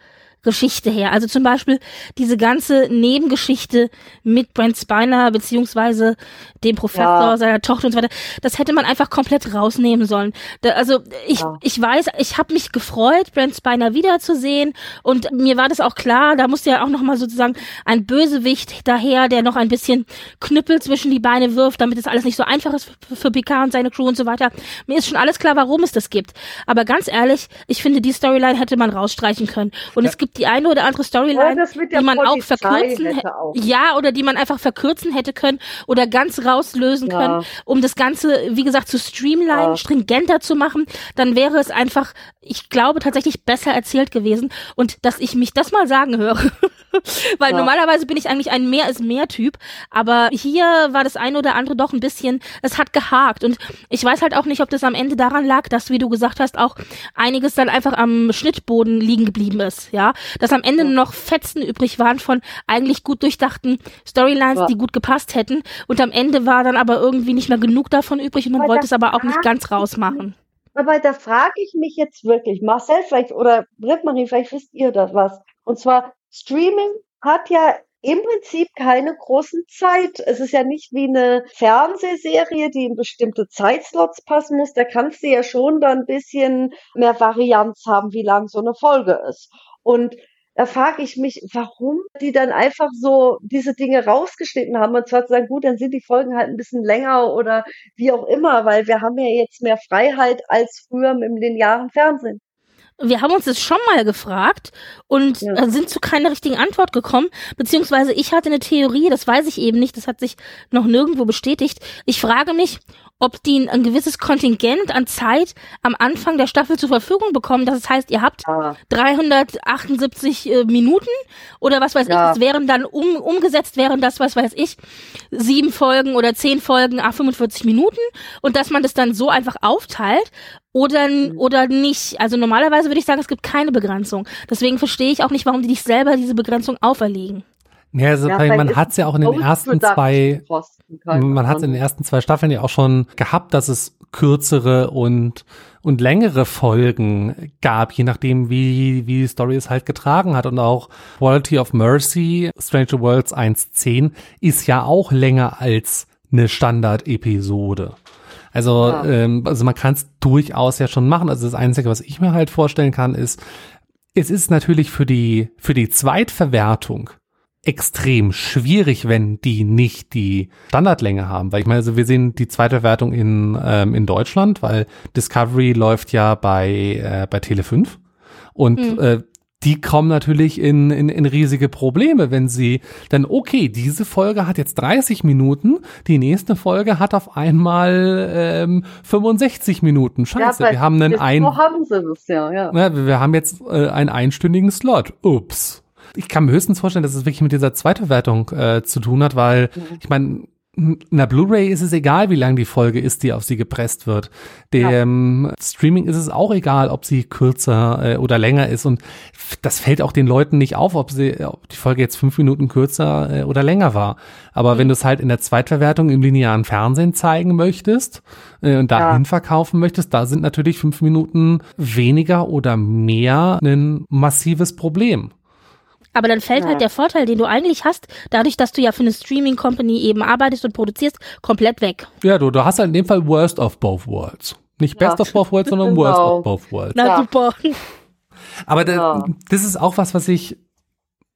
Geschichte her. Also zum Beispiel diese ganze Nebengeschichte mit Brent Spiner beziehungsweise dem Professor, ja. seiner Tochter und so weiter, das hätte man einfach komplett rausnehmen sollen. Da, also ich, ja. ich weiß, ich habe mich gefreut, Brent Spiner wiederzusehen und mir war das auch klar, da musste ja auch nochmal sozusagen ein Bösewicht daher, der noch ein bisschen Knüppel zwischen die Beine wirft, damit es alles nicht so einfach ist für, für Picard und seine Crew und so weiter. Mir ist schon alles klar, warum es das gibt. Aber ganz ehrlich, ich finde, die Storyline hätte man rausstreichen können. Und ja. es gibt die eine oder andere Storyline, die man auch verkürzen, auch. ja, oder die man einfach verkürzen hätte können oder ganz rauslösen ja. können, um das Ganze, wie gesagt, zu streamline, ja. stringenter zu machen, dann wäre es einfach, ich glaube, tatsächlich besser erzählt gewesen. Und dass ich mich das mal sagen höre, weil ja. normalerweise bin ich eigentlich ein mehr ist mehr Typ, aber hier war das eine oder andere doch ein bisschen, es hat gehakt und ich weiß halt auch nicht, ob das am Ende daran lag, dass, wie du gesagt hast, auch einiges dann einfach am Schnittboden liegen geblieben ist, ja, dass am Ende noch Fetzen übrig waren von eigentlich gut durchdachten Storylines, die gut gepasst hätten und am Ende war dann aber irgendwie nicht mehr genug davon übrig und man aber wollte es aber auch nicht ganz rausmachen. Aber da frage ich mich jetzt wirklich, Marcel vielleicht oder Britt-Marie, vielleicht wisst ihr das was. Und zwar, Streaming hat ja im Prinzip keine großen Zeit. Es ist ja nicht wie eine Fernsehserie, die in bestimmte Zeitslots passen muss. Da kannst du ja schon dann ein bisschen mehr Varianz haben, wie lang so eine Folge ist. Und da frage ich mich, warum die dann einfach so diese Dinge rausgeschnitten haben und zwar zu sagen, gut, dann sind die Folgen halt ein bisschen länger oder wie auch immer, weil wir haben ja jetzt mehr Freiheit als früher im linearen Fernsehen. Wir haben uns das schon mal gefragt und ja. sind zu keiner richtigen Antwort gekommen, beziehungsweise ich hatte eine Theorie, das weiß ich eben nicht, das hat sich noch nirgendwo bestätigt. Ich frage mich, ob die ein gewisses Kontingent an Zeit am Anfang der Staffel zur Verfügung bekommen. Das heißt, ihr habt ja. 378 äh, Minuten oder was weiß ja. ich, das wären dann um, umgesetzt wären das, was weiß ich, sieben Folgen oder zehn Folgen, a 45 Minuten und dass man das dann so einfach aufteilt oder, mhm. oder nicht. Also normalerweise würde ich sagen, es gibt keine Begrenzung. Deswegen verstehe ich auch nicht, warum die nicht selber diese Begrenzung auferlegen. Ja, also ja, man hat es ja auch in den ersten zwei, man hat es in den ersten zwei Staffeln ja auch schon gehabt, dass es kürzere und und längere Folgen gab, je nachdem, wie, wie die Story es halt getragen hat. Und auch Quality of Mercy, Stranger Worlds 1.10 ist ja auch länger als eine Standard-Episode. Also, ja. ähm, also man kann es durchaus ja schon machen. Also das Einzige, was ich mir halt vorstellen kann, ist, es ist natürlich für die, für die Zweitverwertung extrem schwierig, wenn die nicht die Standardlänge haben. Weil ich meine, also wir sehen die zweite Wertung in, ähm, in Deutschland, weil Discovery läuft ja bei, äh, bei Tele5. Und mhm. äh, die kommen natürlich in, in, in riesige Probleme, wenn sie dann, okay, diese Folge hat jetzt 30 Minuten, die nächste Folge hat auf einmal ähm, 65 Minuten. Scheiße, ja, wir haben einen ein, haben sie das ja, ja. ja wir haben jetzt äh, einen einstündigen Slot. Ups ich kann mir höchstens vorstellen, dass es wirklich mit dieser Zweitverwertung äh, zu tun hat, weil mhm. ich meine, in der Blu-ray ist es egal, wie lang die Folge ist, die auf sie gepresst wird. Dem ja. Streaming ist es auch egal, ob sie kürzer äh, oder länger ist. Und das fällt auch den Leuten nicht auf, ob sie, ob die Folge jetzt fünf Minuten kürzer äh, oder länger war. Aber mhm. wenn du es halt in der Zweitverwertung im linearen Fernsehen zeigen möchtest äh, und dahin ja. verkaufen möchtest, da sind natürlich fünf Minuten weniger oder mehr ein massives Problem. Aber dann fällt halt ja. halt der Vorteil, den du eigentlich hast, dadurch, dass du ja für eine Streaming Company eben arbeitest und produzierst, komplett weg. Ja, du, du hast halt in dem Fall Worst of Both Worlds. Nicht Best of Both Worlds, sondern genau. Worst of Both Worlds. Na ja. super. Aber da, das ist auch was, was ich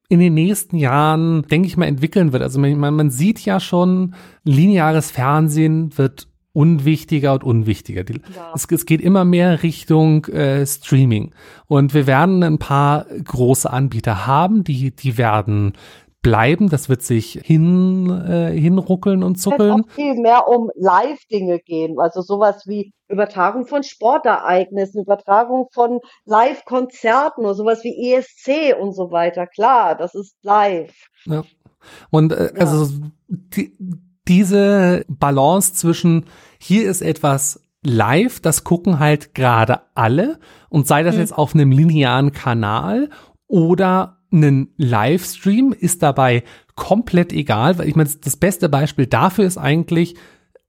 in den nächsten Jahren, denke ich mal, entwickeln wird. Also man, man sieht ja schon, lineares Fernsehen wird unwichtiger und unwichtiger. Die, ja. es, es, geht immer mehr Richtung äh, Streaming. Und wir werden ein paar große Anbieter haben, die, die werden bleiben. Das wird sich hin, äh, hinruckeln und zuckeln. Es wird auch viel mehr um Live-Dinge gehen. Also sowas wie Übertragung von Sportereignissen, Übertragung von Live-Konzerten oder sowas wie ESC und so weiter. Klar, das ist live. Ja. Und äh, ja. also die, diese Balance zwischen hier ist etwas live, das gucken halt gerade alle und sei das mhm. jetzt auf einem linearen Kanal oder einen Livestream ist dabei komplett egal, weil ich meine, das beste Beispiel dafür ist eigentlich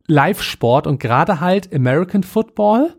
Live-Sport und gerade halt American Football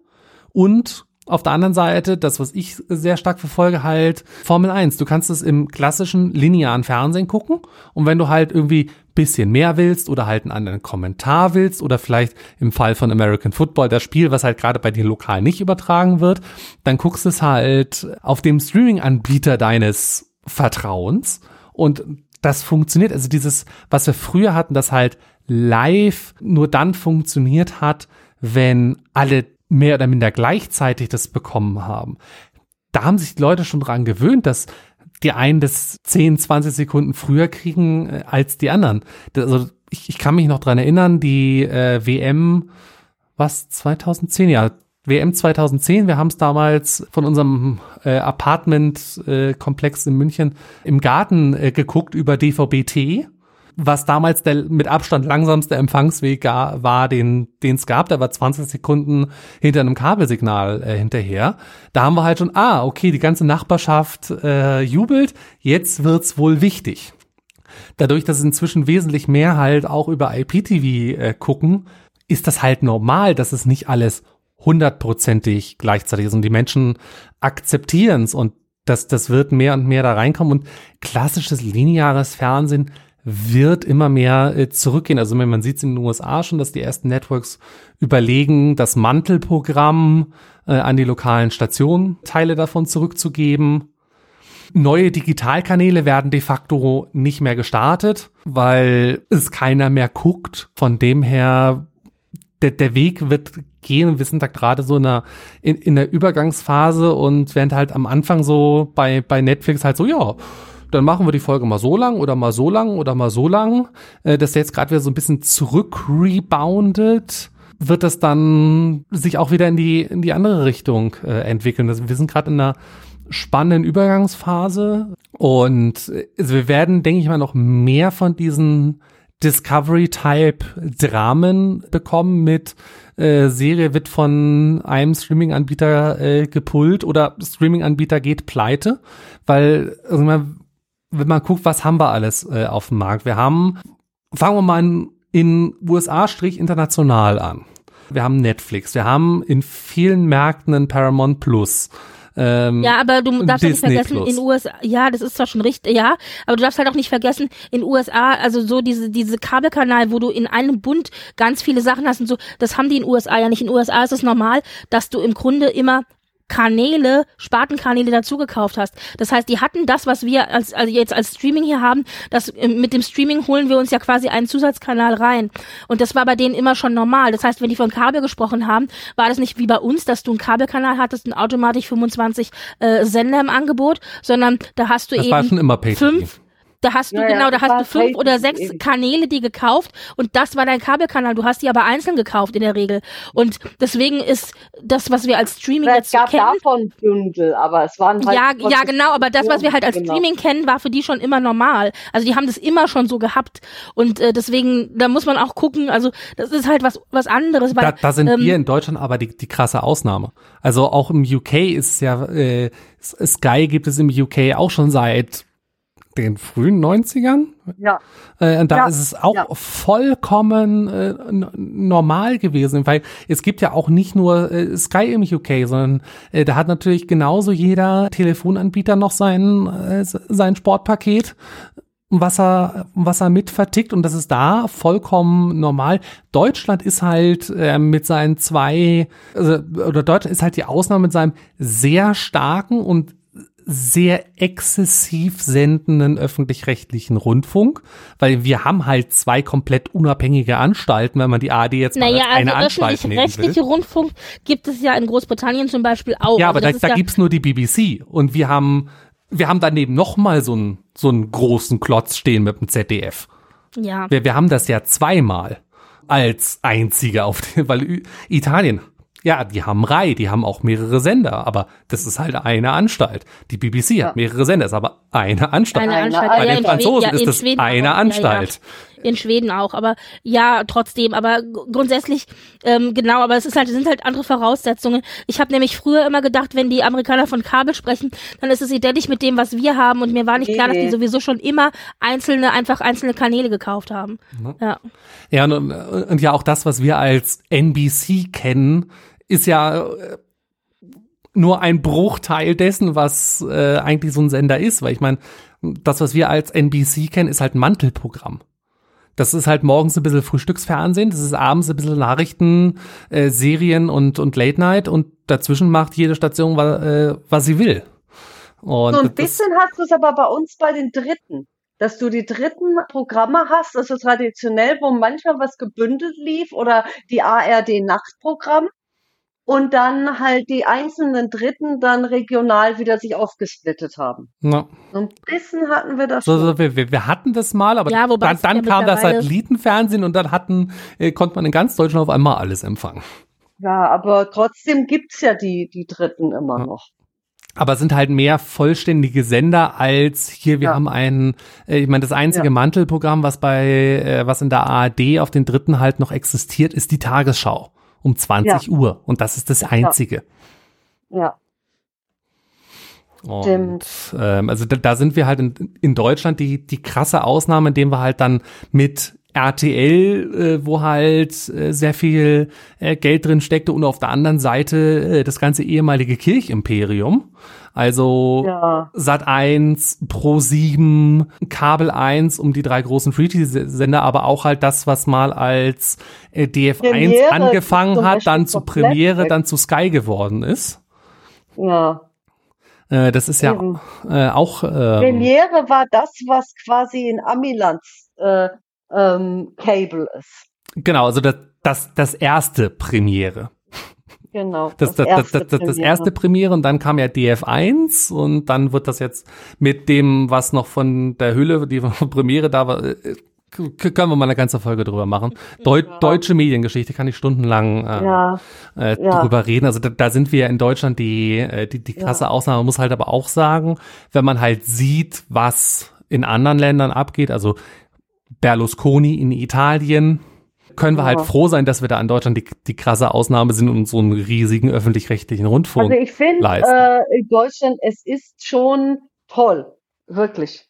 und auf der anderen Seite, das, was ich sehr stark verfolge, halt Formel 1. Du kannst es im klassischen linearen Fernsehen gucken und wenn du halt irgendwie bisschen mehr willst oder halt einen anderen Kommentar willst oder vielleicht im Fall von American Football das Spiel, was halt gerade bei dir lokal nicht übertragen wird, dann guckst es halt auf dem Streaming-Anbieter deines Vertrauens und das funktioniert. Also dieses, was wir früher hatten, das halt live nur dann funktioniert hat, wenn alle mehr oder minder gleichzeitig das bekommen haben. Da haben sich die Leute schon dran gewöhnt, dass die einen das 10, 20 Sekunden früher kriegen äh, als die anderen. Also ich, ich kann mich noch dran erinnern, die äh, WM, was 2010, ja, WM 2010, wir haben es damals von unserem äh, Apartment-Komplex äh, in München im Garten äh, geguckt über DVB-T was damals der mit Abstand langsamste Empfangsweg war, den es gab. Der war 20 Sekunden hinter einem Kabelsignal äh, hinterher. Da haben wir halt schon, ah, okay, die ganze Nachbarschaft äh, jubelt, jetzt wird's wohl wichtig. Dadurch, dass inzwischen wesentlich mehr halt auch über IPTV äh, gucken, ist das halt normal, dass es nicht alles hundertprozentig gleichzeitig ist und die Menschen akzeptieren es und das, das wird mehr und mehr da reinkommen und klassisches lineares Fernsehen wird immer mehr äh, zurückgehen. Also man sieht es in den USA schon, dass die ersten Networks überlegen, das Mantelprogramm äh, an die lokalen Stationen Teile davon zurückzugeben. Neue Digitalkanäle werden de facto nicht mehr gestartet, weil es keiner mehr guckt. Von dem her, der, der Weg wird gehen. Wir sind da gerade so in einer, in, in der Übergangsphase und während halt am Anfang so bei, bei Netflix halt so, ja, dann machen wir die Folge mal so lang oder mal so lang oder mal so lang, äh, dass der jetzt gerade wieder so ein bisschen zurückreboundet wird das dann sich auch wieder in die in die andere Richtung äh, entwickeln. Also wir sind gerade in einer spannenden Übergangsphase und äh, also wir werden, denke ich mal, noch mehr von diesen Discovery-Type-Dramen bekommen mit äh, Serie wird von einem Streaming-Anbieter äh, gepullt oder Streaming-Anbieter geht pleite, weil also man, wenn man guckt, was haben wir alles äh, auf dem Markt? Wir haben, fangen wir mal in, in USA-international an. wir haben Netflix, wir haben in vielen Märkten einen Paramount Plus. Ähm, ja, aber du darfst Disney nicht vergessen, Plus. in USA, ja, das ist zwar schon richtig, ja, aber du darfst halt auch nicht vergessen, in USA, also so diese, diese Kabelkanal, wo du in einem Bund ganz viele Sachen hast und so, das haben die in USA ja nicht. In USA ist es normal, dass du im Grunde immer Kanäle, Spartenkanäle dazugekauft hast. Das heißt, die hatten das, was wir als, also jetzt als Streaming hier haben, das äh, mit dem Streaming holen wir uns ja quasi einen Zusatzkanal rein. Und das war bei denen immer schon normal. Das heißt, wenn die von Kabel gesprochen haben, war das nicht wie bei uns, dass du einen Kabelkanal hattest und automatisch 25 äh, Sender im Angebot, sondern da hast du das eben fünf, da hast du, ja, genau, da hast du fünf oder sechs eben. Kanäle, die gekauft und das war dein Kabelkanal. Du hast die aber einzeln gekauft in der Regel. Und deswegen ist das, was wir als Streaming ja, jetzt es gab kennen, davon Bündel, aber es waren halt. Ja, ja, genau, aber das, was wir halt als genau. Streaming kennen, war für die schon immer normal. Also die haben das immer schon so gehabt. Und äh, deswegen, da muss man auch gucken, also das ist halt was, was anderes. Weil, da, da sind ähm, wir in Deutschland aber die, die krasse Ausnahme. Also auch im UK ist ja, äh, Sky gibt es im UK auch schon seit den frühen 90ern. Ja. Äh, und da ja. ist es auch ja. vollkommen äh, normal gewesen, weil es gibt ja auch nicht nur äh, Sky im UK, sondern äh, da hat natürlich genauso jeder Telefonanbieter noch sein, äh, sein Sportpaket was er, was er mit vertickt und das ist da vollkommen normal. Deutschland ist halt äh, mit seinen zwei, also, oder Deutschland ist halt die Ausnahme mit seinem sehr starken und sehr exzessiv sendenden öffentlich-rechtlichen Rundfunk, weil wir haben halt zwei komplett unabhängige Anstalten, wenn man die ARD jetzt naja, mal als eine also Anstalt nehmen will. öffentliche Rundfunk gibt es ja in Großbritannien zum Beispiel auch. Ja, aber also da, da ja gibt's nur die BBC und wir haben wir haben daneben noch mal so einen so einen großen Klotz stehen mit dem ZDF. Ja. Wir, wir haben das ja zweimal als einzige auf den, weil Italien ja, die haben Rai, die haben auch mehrere Sender, aber das ist halt eine Anstalt. Die BBC ja. hat mehrere Sender, ist aber eine Anstalt. Eine Anstalt. Bei ja, den Franzosen ja, ist das Schweden eine auch. Anstalt. In Schweden auch, aber ja, trotzdem, aber grundsätzlich, ähm, genau, aber es ist halt, es sind halt andere Voraussetzungen. Ich habe nämlich früher immer gedacht, wenn die Amerikaner von Kabel sprechen, dann ist es identisch mit dem, was wir haben und mir war nicht nee, klar, dass die sowieso schon immer einzelne, einfach einzelne Kanäle gekauft haben. Ja. Ja, und, und ja auch das, was wir als NBC kennen, ist ja äh, nur ein Bruchteil dessen, was äh, eigentlich so ein Sender ist, weil ich meine, das, was wir als NBC kennen, ist halt ein Mantelprogramm. Das ist halt morgens ein bisschen Frühstücksfernsehen, das ist abends ein bisschen Nachrichten, äh, Serien und, und Late Night und dazwischen macht jede Station, was, äh, was sie will. Und so ein bisschen hast du es aber bei uns bei den Dritten, dass du die dritten Programme hast, also traditionell, wo manchmal was gebündelt lief oder die ARD-Nachtprogramm und dann halt die einzelnen Dritten dann regional wieder sich aufgesplittet haben. Ja. So ein bisschen hatten wir das so, so wir, wir, hatten das mal, aber ja, dann, dann kam das Satellitenfernsehen und dann hatten, äh, konnte man in ganz Deutschland auf einmal alles empfangen. Ja, aber trotzdem gibt's ja die, die Dritten immer ja. noch. Aber es sind halt mehr vollständige Sender als hier, wir ja. haben ein, äh, ich meine, das einzige ja. Mantelprogramm, was bei, äh, was in der ARD auf den Dritten halt noch existiert, ist die Tagesschau um 20 ja. Uhr. Und das ist das Einzige. Ja. Und ähm, also da, da, sind wir halt in, in Deutschland die, die krasse Ausnahme, indem wir halt dann mit RTL, äh, wo halt äh, sehr viel äh, Geld drin steckte und auf der anderen Seite äh, das ganze ehemalige Kirchimperium. Also ja. Sat 1, Pro 7, Kabel 1 um die drei großen Free-TV-Sender, aber auch halt das, was mal als äh, DF1 Premiere angefangen hat, dann zu Premiere, dann zu Sky geworden ist. Ja. Äh, das ist ja äh, auch. Ähm, Premiere war das, was quasi in Amilands äh, ähm, Cable ist. Genau, also das, das, das erste Premiere. Genau. Das, das, das, das, das, das erste Premiere und dann kam ja DF1 und dann wird das jetzt mit dem, was noch von der Hülle, die Premiere da war, äh, können wir mal eine ganze Folge drüber machen. Deu ja. Deutsche Mediengeschichte kann ich stundenlang äh, ja. Äh, ja. drüber reden. Also da, da, sind wir ja in Deutschland die, äh, die, die krasse Ausnahme. Man muss halt aber auch sagen, wenn man halt sieht, was in anderen Ländern abgeht, also Berlusconi in Italien, können wir halt froh sein, dass wir da in Deutschland die, die krasse Ausnahme sind und so einen riesigen öffentlich-rechtlichen Rundfunk Also ich finde äh, in Deutschland, es ist schon toll, wirklich.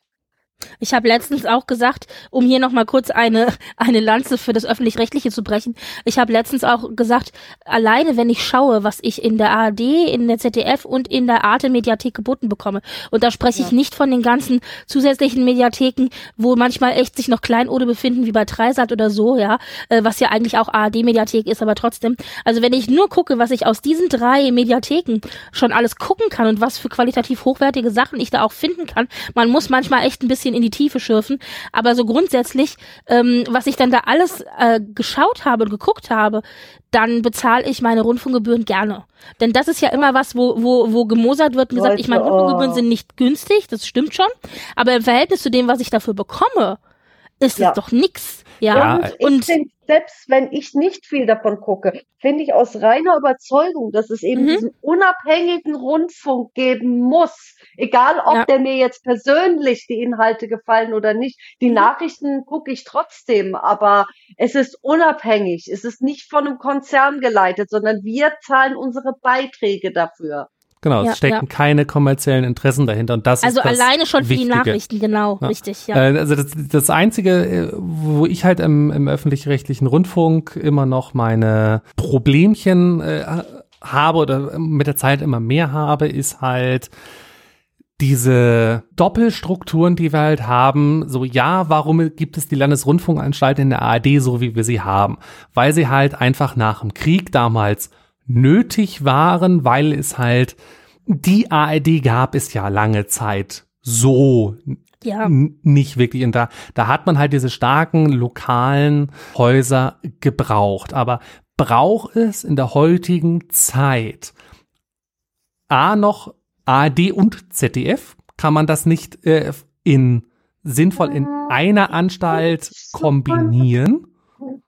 Ich habe letztens auch gesagt, um hier nochmal kurz eine, eine Lanze für das Öffentlich-Rechtliche zu brechen, ich habe letztens auch gesagt, alleine wenn ich schaue, was ich in der ARD, in der ZDF und in der Arte-Mediathek geboten bekomme, und da spreche ja. ich nicht von den ganzen zusätzlichen Mediatheken, wo manchmal echt sich noch Kleinode befinden, wie bei Dreisat oder so, ja, äh, was ja eigentlich auch ARD-Mediathek ist, aber trotzdem. Also wenn ich nur gucke, was ich aus diesen drei Mediatheken schon alles gucken kann und was für qualitativ hochwertige Sachen ich da auch finden kann, man muss manchmal echt ein bisschen bisschen in die Tiefe schürfen. Aber so grundsätzlich, ähm, was ich dann da alles äh, geschaut habe und geguckt habe, dann bezahle ich meine Rundfunkgebühren gerne. Denn das ist ja immer was, wo, wo, wo gemosert wird und gesagt, ich meine, Rundfunkgebühren oh. sind nicht günstig, das stimmt schon. Aber im Verhältnis zu dem, was ich dafür bekomme, ist ja. es doch nix. Ja, und, und ich finde, selbst wenn ich nicht viel davon gucke, finde ich aus reiner Überzeugung, dass es eben mhm. diesen unabhängigen Rundfunk geben muss. Egal, ob ja. der mir jetzt persönlich die Inhalte gefallen oder nicht. Die mhm. Nachrichten gucke ich trotzdem, aber es ist unabhängig. Es ist nicht von einem Konzern geleitet, sondern wir zahlen unsere Beiträge dafür. Genau, ja, es stecken ja. keine kommerziellen Interessen dahinter und das also ist das alleine schon für die Nachrichten, genau, ja. richtig. Ja. Äh, also das, das Einzige, äh, wo ich halt im, im öffentlich-rechtlichen Rundfunk immer noch meine Problemchen äh, habe oder mit der Zeit immer mehr habe, ist halt diese Doppelstrukturen, die wir halt haben, so ja, warum gibt es die Landesrundfunkanstalt in der ARD so, wie wir sie haben? Weil sie halt einfach nach dem Krieg damals nötig waren, weil es halt die ARD gab es ja lange Zeit so ja. nicht wirklich. Und da, da hat man halt diese starken lokalen Häuser gebraucht. Aber braucht es in der heutigen Zeit A noch ARD und ZDF? Kann man das nicht äh, in sinnvoll in einer Anstalt kombinieren?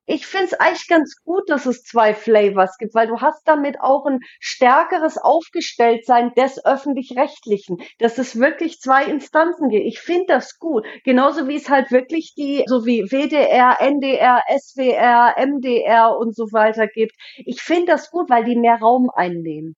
ich finde es eigentlich ganz gut, dass es zwei Flavors gibt, weil du hast damit auch ein stärkeres Aufgestelltsein des öffentlich-rechtlichen, dass es wirklich zwei Instanzen gibt. Ich finde das gut. Genauso wie es halt wirklich die, so wie WDR, NDR, SWR, MDR und so weiter gibt. Ich finde das gut, weil die mehr Raum einnehmen.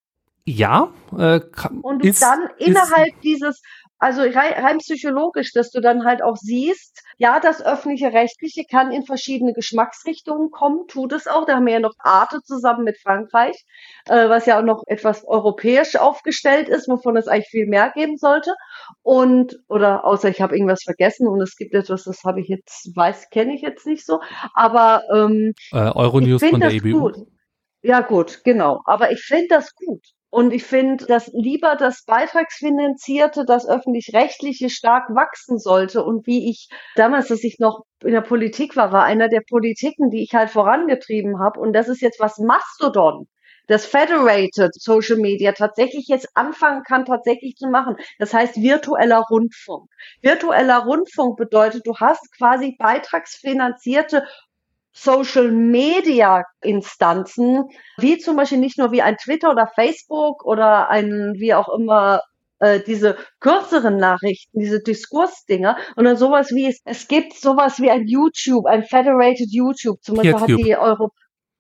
Ja, äh, kann, und ist, dann innerhalb ist, dieses also rein psychologisch, dass du dann halt auch siehst, ja, das öffentliche Rechtliche kann in verschiedene Geschmacksrichtungen kommen, tut es auch. Da haben wir ja noch Arte zusammen mit Frankreich, äh, was ja auch noch etwas europäisch aufgestellt ist, wovon es eigentlich viel mehr geben sollte. Und, oder außer ich habe irgendwas vergessen und es gibt etwas, das habe ich jetzt, weiß, kenne ich jetzt nicht so. Aber ähm, äh, Euronews von der EBU. Gut. Ja, gut, genau. Aber ich finde das gut. Und ich finde, dass lieber das Beitragsfinanzierte, das öffentlich-rechtliche stark wachsen sollte. Und wie ich damals, dass ich noch in der Politik war, war einer der Politiken, die ich halt vorangetrieben habe. Und das ist jetzt was Mastodon das Federated Social Media tatsächlich jetzt anfangen kann, tatsächlich zu machen. Das heißt virtueller Rundfunk. Virtueller Rundfunk bedeutet, du hast quasi beitragsfinanzierte Social Media Instanzen, wie zum Beispiel nicht nur wie ein Twitter oder Facebook oder ein, wie auch immer, äh, diese kürzeren Nachrichten, diese Diskursdinger, und dann sowas wie es, es gibt sowas wie ein YouTube, ein Federated YouTube, zum Beispiel hat die Euro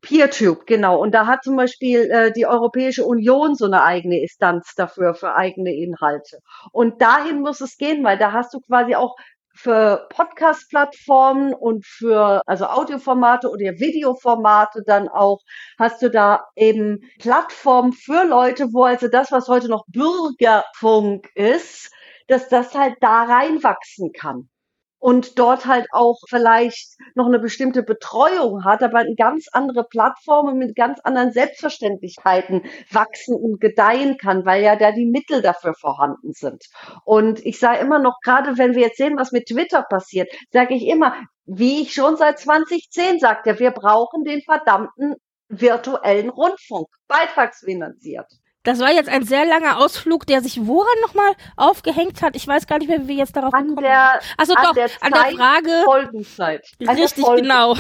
PeerTube, genau. Und da hat zum Beispiel äh, die Europäische Union so eine eigene Instanz dafür, für eigene Inhalte. Und dahin muss es gehen, weil da hast du quasi auch für Podcast-Plattformen und für also Audioformate oder Videoformate dann auch hast du da eben Plattformen für Leute, wo also das, was heute noch Bürgerfunk ist, dass das halt da reinwachsen kann und dort halt auch vielleicht noch eine bestimmte Betreuung hat, aber ganz andere Plattformen mit ganz anderen Selbstverständlichkeiten wachsen und gedeihen kann, weil ja da die Mittel dafür vorhanden sind. Und ich sage immer noch, gerade wenn wir jetzt sehen, was mit Twitter passiert, sage ich immer, wie ich schon seit 2010 sagte, wir brauchen den verdammten virtuellen Rundfunk, beitragsfinanziert. Das war jetzt ein sehr langer Ausflug, der sich woran nochmal aufgehängt hat. Ich weiß gar nicht mehr, wie wir jetzt darauf an gekommen der, sind. Also doch, der an der Frage. Folgenzeit. Richtig, genau.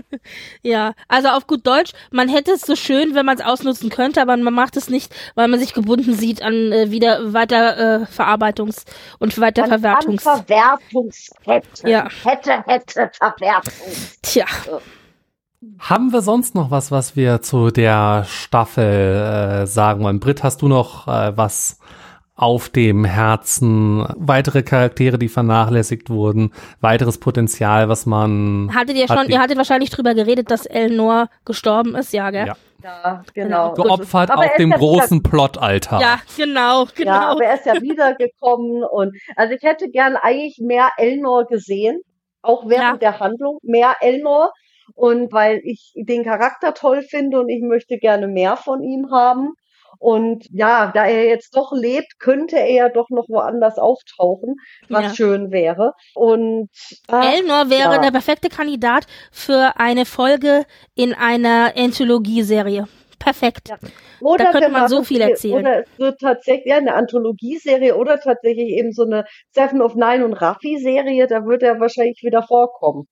ja, also auf gut Deutsch, man hätte es so schön, wenn man es ausnutzen könnte, aber man macht es nicht, weil man sich gebunden sieht an äh, wieder weiter äh, Verarbeitungs- und Weiterverwertungs. An Verwertungskette. Ja. Hätte, hätte, Verwertung. Tja. Haben wir sonst noch was, was wir zu der Staffel äh, sagen wollen? Britt, hast du noch äh, was auf dem Herzen, weitere Charaktere, die vernachlässigt wurden, weiteres Potenzial, was man. Hattet ihr schon, hat ihr hattet wahrscheinlich drüber geredet, dass Elnor gestorben ist, ja, gell? Ja. Ja, genau. Geopfert auf dem großen Plot-Altar. Ja, genau, genau. Ja, aber er ist ja wiedergekommen und also ich hätte gern eigentlich mehr Elnor gesehen, auch während ja. der Handlung, mehr Elnor und weil ich den Charakter toll finde und ich möchte gerne mehr von ihm haben. Und ja, da er jetzt doch lebt, könnte er ja doch noch woanders auftauchen, was ja. schön wäre. Und ach, Elnor wäre ja. der perfekte Kandidat für eine Folge in einer Anthologieserie. Perfekt. Ja. Oder da könnte man so viel erzählen. Oder es wird tatsächlich ja, eine Anthologieserie oder tatsächlich eben so eine Seven of Nine und Raffi-Serie, da wird er wahrscheinlich wieder vorkommen.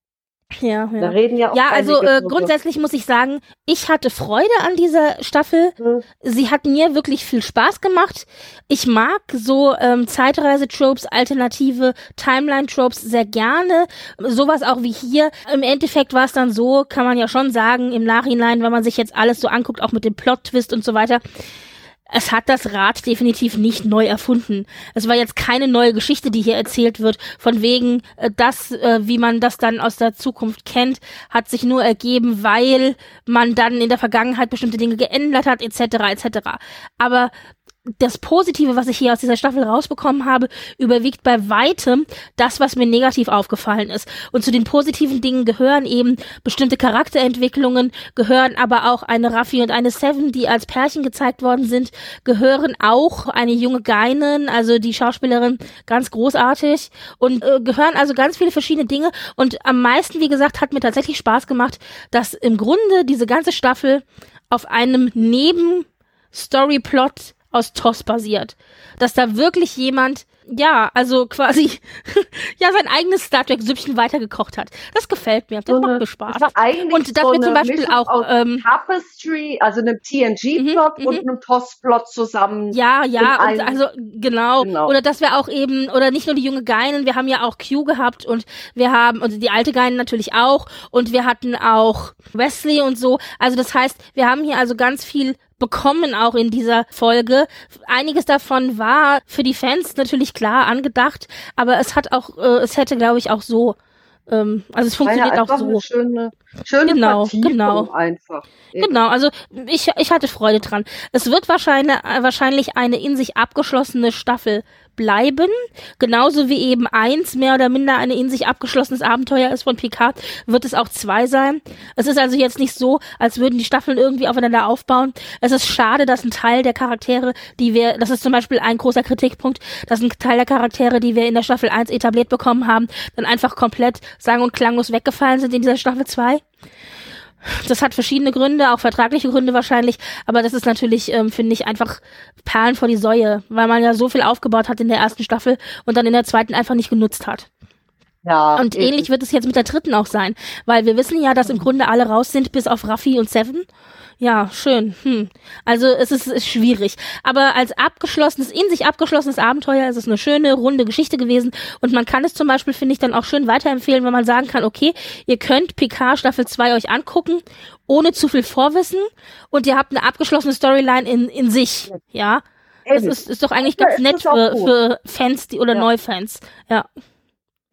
Ja, ja. Da reden ja auch Ja, also äh, grundsätzlich muss ich sagen, ich hatte Freude an dieser Staffel. Mhm. Sie hat mir wirklich viel Spaß gemacht. Ich mag so ähm, Zeitreise-Tropes, alternative Timeline-Tropes sehr gerne. Sowas auch wie hier. Im Endeffekt war es dann so, kann man ja schon sagen, im Nachhinein, wenn man sich jetzt alles so anguckt, auch mit dem Plot-Twist und so weiter es hat das Rad definitiv nicht neu erfunden. Es war jetzt keine neue Geschichte, die hier erzählt wird, von wegen äh, das, äh, wie man das dann aus der Zukunft kennt, hat sich nur ergeben, weil man dann in der Vergangenheit bestimmte Dinge geändert hat, etc., etc. Aber das Positive, was ich hier aus dieser Staffel rausbekommen habe, überwiegt bei weitem das, was mir negativ aufgefallen ist. Und zu den positiven Dingen gehören eben bestimmte Charakterentwicklungen, gehören aber auch eine Raffi und eine Seven, die als Pärchen gezeigt worden sind, gehören auch eine junge Geinen, also die Schauspielerin ganz großartig und äh, gehören also ganz viele verschiedene Dinge. Und am meisten, wie gesagt, hat mir tatsächlich Spaß gemacht, dass im Grunde diese ganze Staffel auf einem Neben Storyplot aus TOS basiert. Dass da wirklich jemand ja, also quasi ja sein eigenes Star Trek Süppchen weitergekocht hat. Das gefällt mir. Das so mir Spaß. und dass so wir zum Beispiel Mischung auch ähm, Tapestry, also einem TNG-Plot mhm, und mhm. einem TOS-Plot zusammen. Ja, ja, also genau. genau. Oder dass wir auch eben oder nicht nur die junge Geinen, wir haben ja auch Q gehabt und wir haben und die alte Geinen natürlich auch und wir hatten auch Wesley und so. Also das heißt, wir haben hier also ganz viel bekommen auch in dieser Folge. Einiges davon war für die Fans natürlich klar angedacht, aber es hat auch, äh, es hätte, glaube ich, auch so ähm, also es funktioniert ja, auch so. Eine schöne, schöne genau, genau. einfach. Eben. Genau, also ich, ich hatte Freude dran. Es wird wahrscheinlich, wahrscheinlich eine in sich abgeschlossene Staffel bleiben. Genauso wie eben eins mehr oder minder ein in sich abgeschlossenes Abenteuer ist von Picard, wird es auch zwei sein. Es ist also jetzt nicht so, als würden die Staffeln irgendwie aufeinander aufbauen. Es ist schade, dass ein Teil der Charaktere, die wir, das ist zum Beispiel ein großer Kritikpunkt, dass ein Teil der Charaktere, die wir in der Staffel 1 etabliert bekommen haben, dann einfach komplett sang- und klanglos weggefallen sind in dieser Staffel 2. Das hat verschiedene Gründe, auch vertragliche Gründe wahrscheinlich, aber das ist natürlich, ähm, finde ich, einfach Perlen vor die Säue, weil man ja so viel aufgebaut hat in der ersten Staffel und dann in der zweiten einfach nicht genutzt hat. Ja, und ähnlich wird es jetzt mit der dritten auch sein, weil wir wissen ja, dass im Grunde alle raus sind, bis auf Raffi und Seven. Ja, schön. Hm. Also es ist, ist schwierig. Aber als abgeschlossenes, in sich abgeschlossenes Abenteuer ist es eine schöne, runde Geschichte gewesen. Und man kann es zum Beispiel, finde ich, dann auch schön weiterempfehlen, wenn man sagen kann, okay, ihr könnt PK Staffel 2 euch angucken, ohne zu viel Vorwissen. Und ihr habt eine abgeschlossene Storyline in, in sich. Ja. Das ist, ist doch eigentlich ganz nett für, für Fans die, oder ja. Neufans. Ja.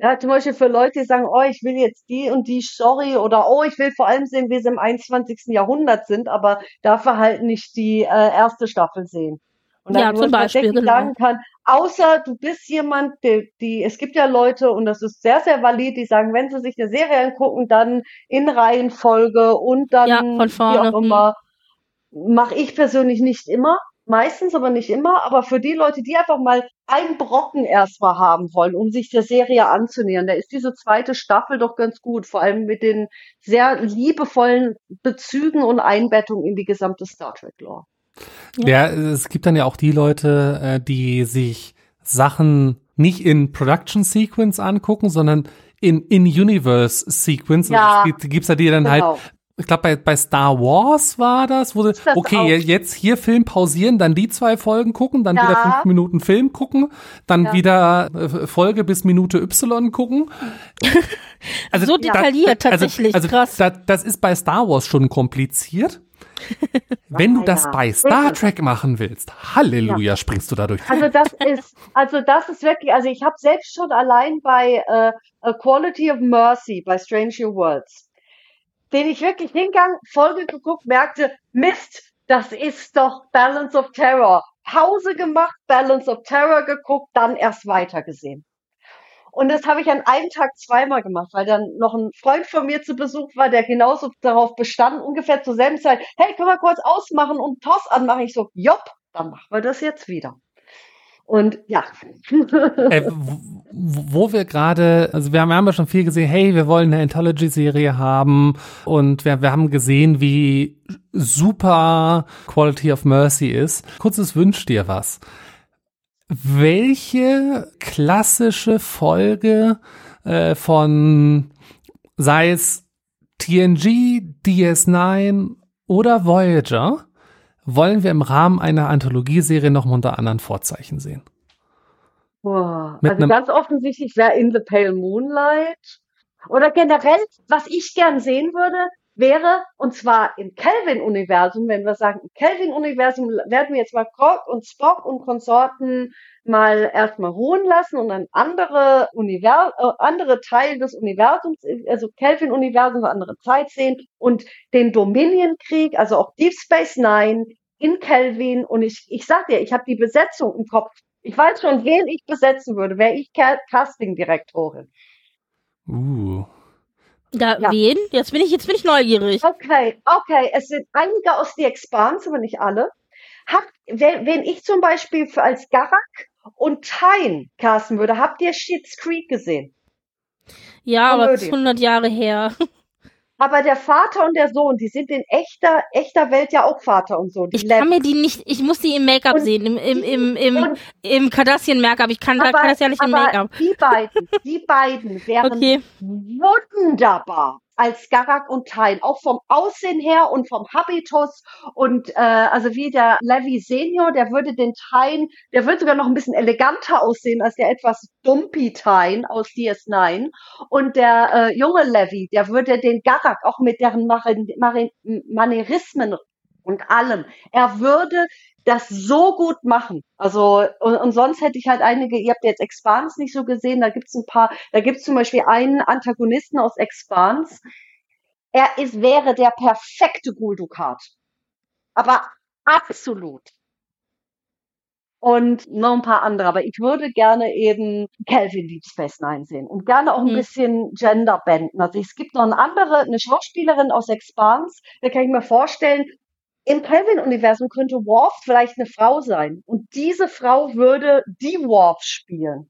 Ja, zum Beispiel für Leute, die sagen, oh, ich will jetzt die und die Story oder oh, ich will vor allem sehen, wie sie im 21. Jahrhundert sind, aber dafür halt nicht die äh, erste Staffel sehen. Und dann ja, zum Beispiel, genau. sagen kann, außer du bist jemand, der, die, es gibt ja Leute, und das ist sehr, sehr valid, die sagen, wenn sie sich eine Serie angucken, dann in Reihenfolge und dann, ja, von vorne. wie auch immer, mache ich persönlich nicht immer. Meistens, aber nicht immer. Aber für die Leute, die einfach mal einen Brocken erstmal haben wollen, um sich der Serie anzunähern, da ist diese zweite Staffel doch ganz gut. Vor allem mit den sehr liebevollen Bezügen und Einbettungen in die gesamte Star Trek Lore. Ja. ja, es gibt dann ja auch die Leute, äh, die sich Sachen nicht in Production Sequence angucken, sondern in In-Universe Sequence. Ja, also, gibt es ja die dann halt genau. halt ich glaube, bei, bei Star Wars war das, wo sie, okay, auch. jetzt hier Film pausieren, dann die zwei Folgen gucken, dann ja. wieder fünf Minuten Film gucken, dann ja. wieder äh, Folge bis Minute Y gucken. Also, so detailliert da, also, tatsächlich, also, krass. Da, das ist bei Star Wars schon kompliziert. Wenn du das bei Star Trek machen willst, Halleluja, ja. springst du dadurch. Also das ist, also das ist wirklich, also ich habe selbst schon allein bei äh, A Quality of Mercy bei Strange New Worlds, den ich wirklich hingang, Folge geguckt, merkte, Mist, das ist doch Balance of Terror. Pause gemacht, Balance of Terror geguckt, dann erst weitergesehen. Und das habe ich an einem Tag zweimal gemacht, weil dann noch ein Freund von mir zu Besuch war, der genauso darauf bestand, ungefähr zur selben Zeit, hey, können wir kurz ausmachen und Toss anmachen? Ich so, jopp, dann machen wir das jetzt wieder. Und ja. äh, wo wir gerade, also wir haben, wir haben ja schon viel gesehen, hey, wir wollen eine Anthology-Serie haben und wir, wir haben gesehen, wie super Quality of Mercy ist. Kurzes Wünsch dir was welche klassische Folge äh, von, sei es TNG, DS9 oder Voyager, wollen wir im Rahmen einer Anthologieserie noch mal unter anderen Vorzeichen sehen? Boah, also ganz offensichtlich wäre In the Pale Moonlight. Oder generell, was ich gern sehen würde, wäre, und zwar im Kelvin-Universum, wenn wir sagen, im Kelvin-Universum werden wir jetzt mal Krog und Spock und Konsorten mal erstmal ruhen lassen und dann andere Univers äh, andere Teile des Universums, also Kelvin-Universum, andere Zeit sehen und den Dominion-Krieg, also auch Deep Space Nine in Kelvin und ich, ich sag dir, ich habe die Besetzung im Kopf. Ich weiß schon, wen ich besetzen würde, wäre ich Casting-Direktorin. Uh. Da, ja. wen? Jetzt bin ich, jetzt bin ich neugierig. Okay, okay. Es sind einige aus The Expanse, aber nicht alle. Habt, wenn, wenn ich zum Beispiel für als Garak und Tyne casten würde, habt ihr Schitt's Creek gesehen? Ja, aber das ist 100 Jahre her. Aber der Vater und der Sohn, die sind in echter, echter Welt ja auch Vater und Sohn. ich kann mir die nicht, ich muss die im Make-up sehen, im, im, im, im, im Kardashian-Make-up. Ich kann, aber, kann das ja nicht im Make-up. Die beiden, die beiden wären okay. wunderbar als Garak und Tain, auch vom Aussehen her und vom Habitus. Und äh, also wie der Levi Senior, der würde den Tain, der würde sogar noch ein bisschen eleganter aussehen als der etwas dumpy Tain aus DS9 und der äh, junge Levi, der würde den Garak auch mit deren Marin, Marin, Manierismen und allem, er würde das so gut machen. Also, und, und sonst hätte ich halt einige, ihr habt jetzt Expans nicht so gesehen, da gibt's ein paar, da gibt's zum Beispiel einen Antagonisten aus Expans. Er ist, wäre der perfekte Guldukat. Aber absolut. Und noch ein paar andere. Aber ich würde gerne eben Calvin Deep Space Nine sehen und gerne auch ein hm. bisschen Gender benden. Also es gibt noch eine andere, eine Schauspielerin aus Expans, da kann ich mir vorstellen, im Kelvin-Universum könnte Worf vielleicht eine Frau sein. Und diese Frau würde die Worf spielen.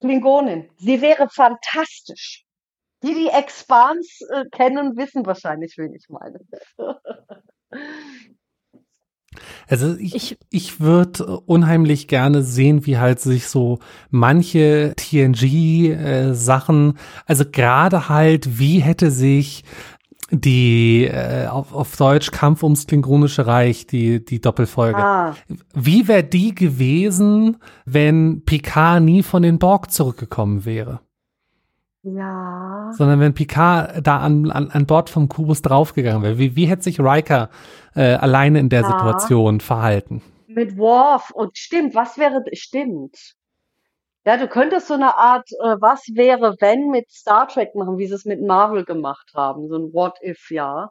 Klingonin. Sie wäre fantastisch. Die, die Expans äh, kennen, wissen wahrscheinlich, wen ich meine. Also ich, ich, ich würde unheimlich gerne sehen, wie halt sich so manche TNG-Sachen, äh, also gerade halt, wie hätte sich die äh, auf, auf Deutsch Kampf ums Klingonische Reich, die, die Doppelfolge. Ah. Wie wäre die gewesen, wenn Picard nie von den Borg zurückgekommen wäre? Ja. Sondern wenn Picard da an, an, an Bord vom Kubus draufgegangen wäre. Wie, wie hätte sich Riker äh, alleine in der ja. Situation verhalten? Mit Worf und stimmt, was wäre, stimmt. Ja, du könntest so eine Art, äh, was wäre, wenn mit Star Trek machen, wie sie es mit Marvel gemacht haben, so ein What if, ja.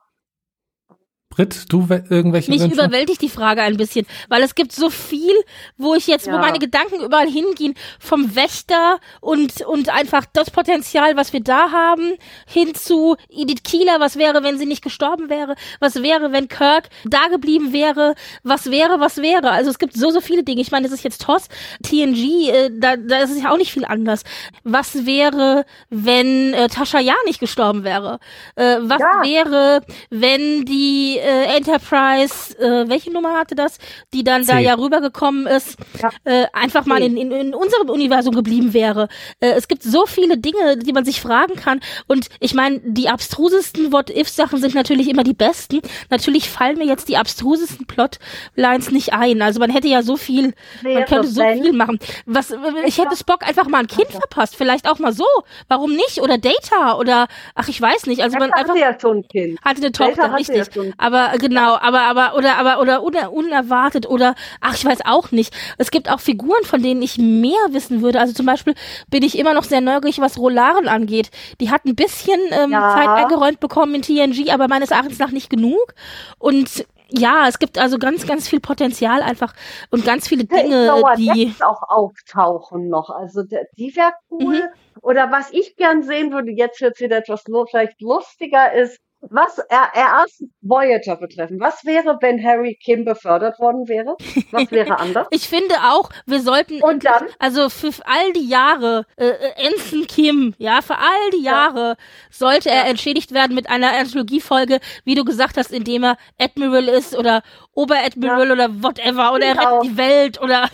Britt, du irgendwelche Mich Wünsche? überwältigt die Frage ein bisschen, weil es gibt so viel, wo ich jetzt, ja. wo meine Gedanken überall hingehen, vom Wächter und, und einfach das Potenzial, was wir da haben, hin zu Edith Kieler, was wäre, wenn sie nicht gestorben wäre, was wäre, wenn Kirk da geblieben wäre, was wäre, was wäre. Also es gibt so, so viele Dinge. Ich meine, das ist jetzt TOS, TNG, äh, da, da ist es ja auch nicht viel anders. Was wäre, wenn äh, Tascha ja nicht gestorben wäre? Äh, was ja. wäre, wenn die äh, Enterprise, äh, welche Nummer hatte das, die dann C. da ja rübergekommen ist, ja. äh, einfach mal in, in, in unserem Universum geblieben wäre. Äh, es gibt so viele Dinge, die man sich fragen kann. Und ich meine, die abstrusesten What-If-Sachen sind natürlich immer die besten. Natürlich fallen mir jetzt die abstrusesten Plotlines nicht ein. Also man hätte ja so viel, nee, man könnte so viel machen. Was, ich hätte Spock einfach mal ein Kind okay. verpasst, vielleicht auch mal so. Warum nicht? Oder Data oder ach, ich weiß nicht. Also man einfach hatte ja schon ein Kind. hatte eine Tochter, richtig. Ja aber genau, aber aber oder aber oder oder unerwartet oder ach ich weiß auch nicht. Es gibt auch Figuren, von denen ich mehr wissen würde. Also zum Beispiel bin ich immer noch sehr neugierig, was Rolaren angeht. Die hat ein bisschen ähm, ja. Zeit eingeräumt bekommen in TNG, aber meines Erachtens nach nicht genug. Und ja, es gibt also ganz, ganz viel Potenzial einfach und ganz viele Dinge, die auch auftauchen noch. Also die wäre cool. Mhm. Oder was ich gern sehen würde, jetzt wird es wieder etwas vielleicht lustiger ist, was er, erst Voyager betreffen, was wäre, wenn Harry Kim befördert worden wäre? Was wäre anders? ich finde auch, wir sollten und dann also für all die Jahre äh, äh Ensign Kim, ja, für all die Jahre ja. sollte er entschädigt werden mit einer Anthologiefolge, wie du gesagt hast, indem er Admiral ist oder Oberadmiral ja. oder whatever oder genau. er rettet die Welt oder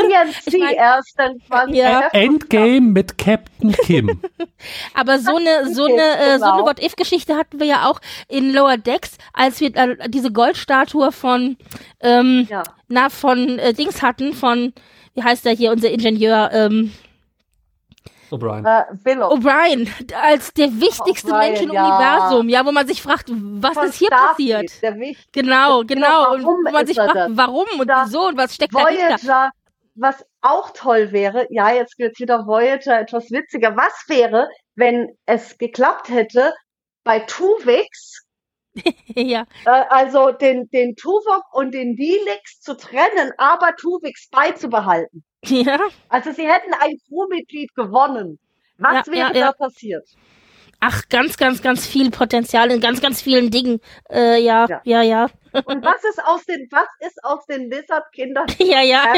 ich mein, erst dann quasi ja. Endgame mit Captain Kim. Aber so eine so eine äh, so eine genau. What If Geschichte hatten wir ja auch in Lower Decks, als wir äh, diese Goldstatue von ähm, ja. na von äh, Dings hatten von wie heißt der hier unser Ingenieur ähm, O'Brien. Äh, O'Brien, als der wichtigste Mensch im ja. Universum, ja, wo man sich fragt, was Von ist hier Starfleet, passiert? Der genau, genau. Und wo man sich fragt, das? warum und da wieso und was steckt Voyager, dahinter? Was auch toll wäre, ja, jetzt wird wieder Voyager etwas witziger. Was wäre, wenn es geklappt hätte, bei Tuvix ja. Äh, also den, den Tuvok und den Dilix zu trennen, aber Tuvix beizubehalten. Ja. Also sie hätten ein Crewmitglied gewonnen. Was ja, wäre ja, da passiert? Ach, ganz, ganz, ganz viel Potenzial in ganz, ganz vielen Dingen. Äh, ja, ja, ja, ja. Und was ist aus den, was ist aus den Lizard-Kindern ja, ja.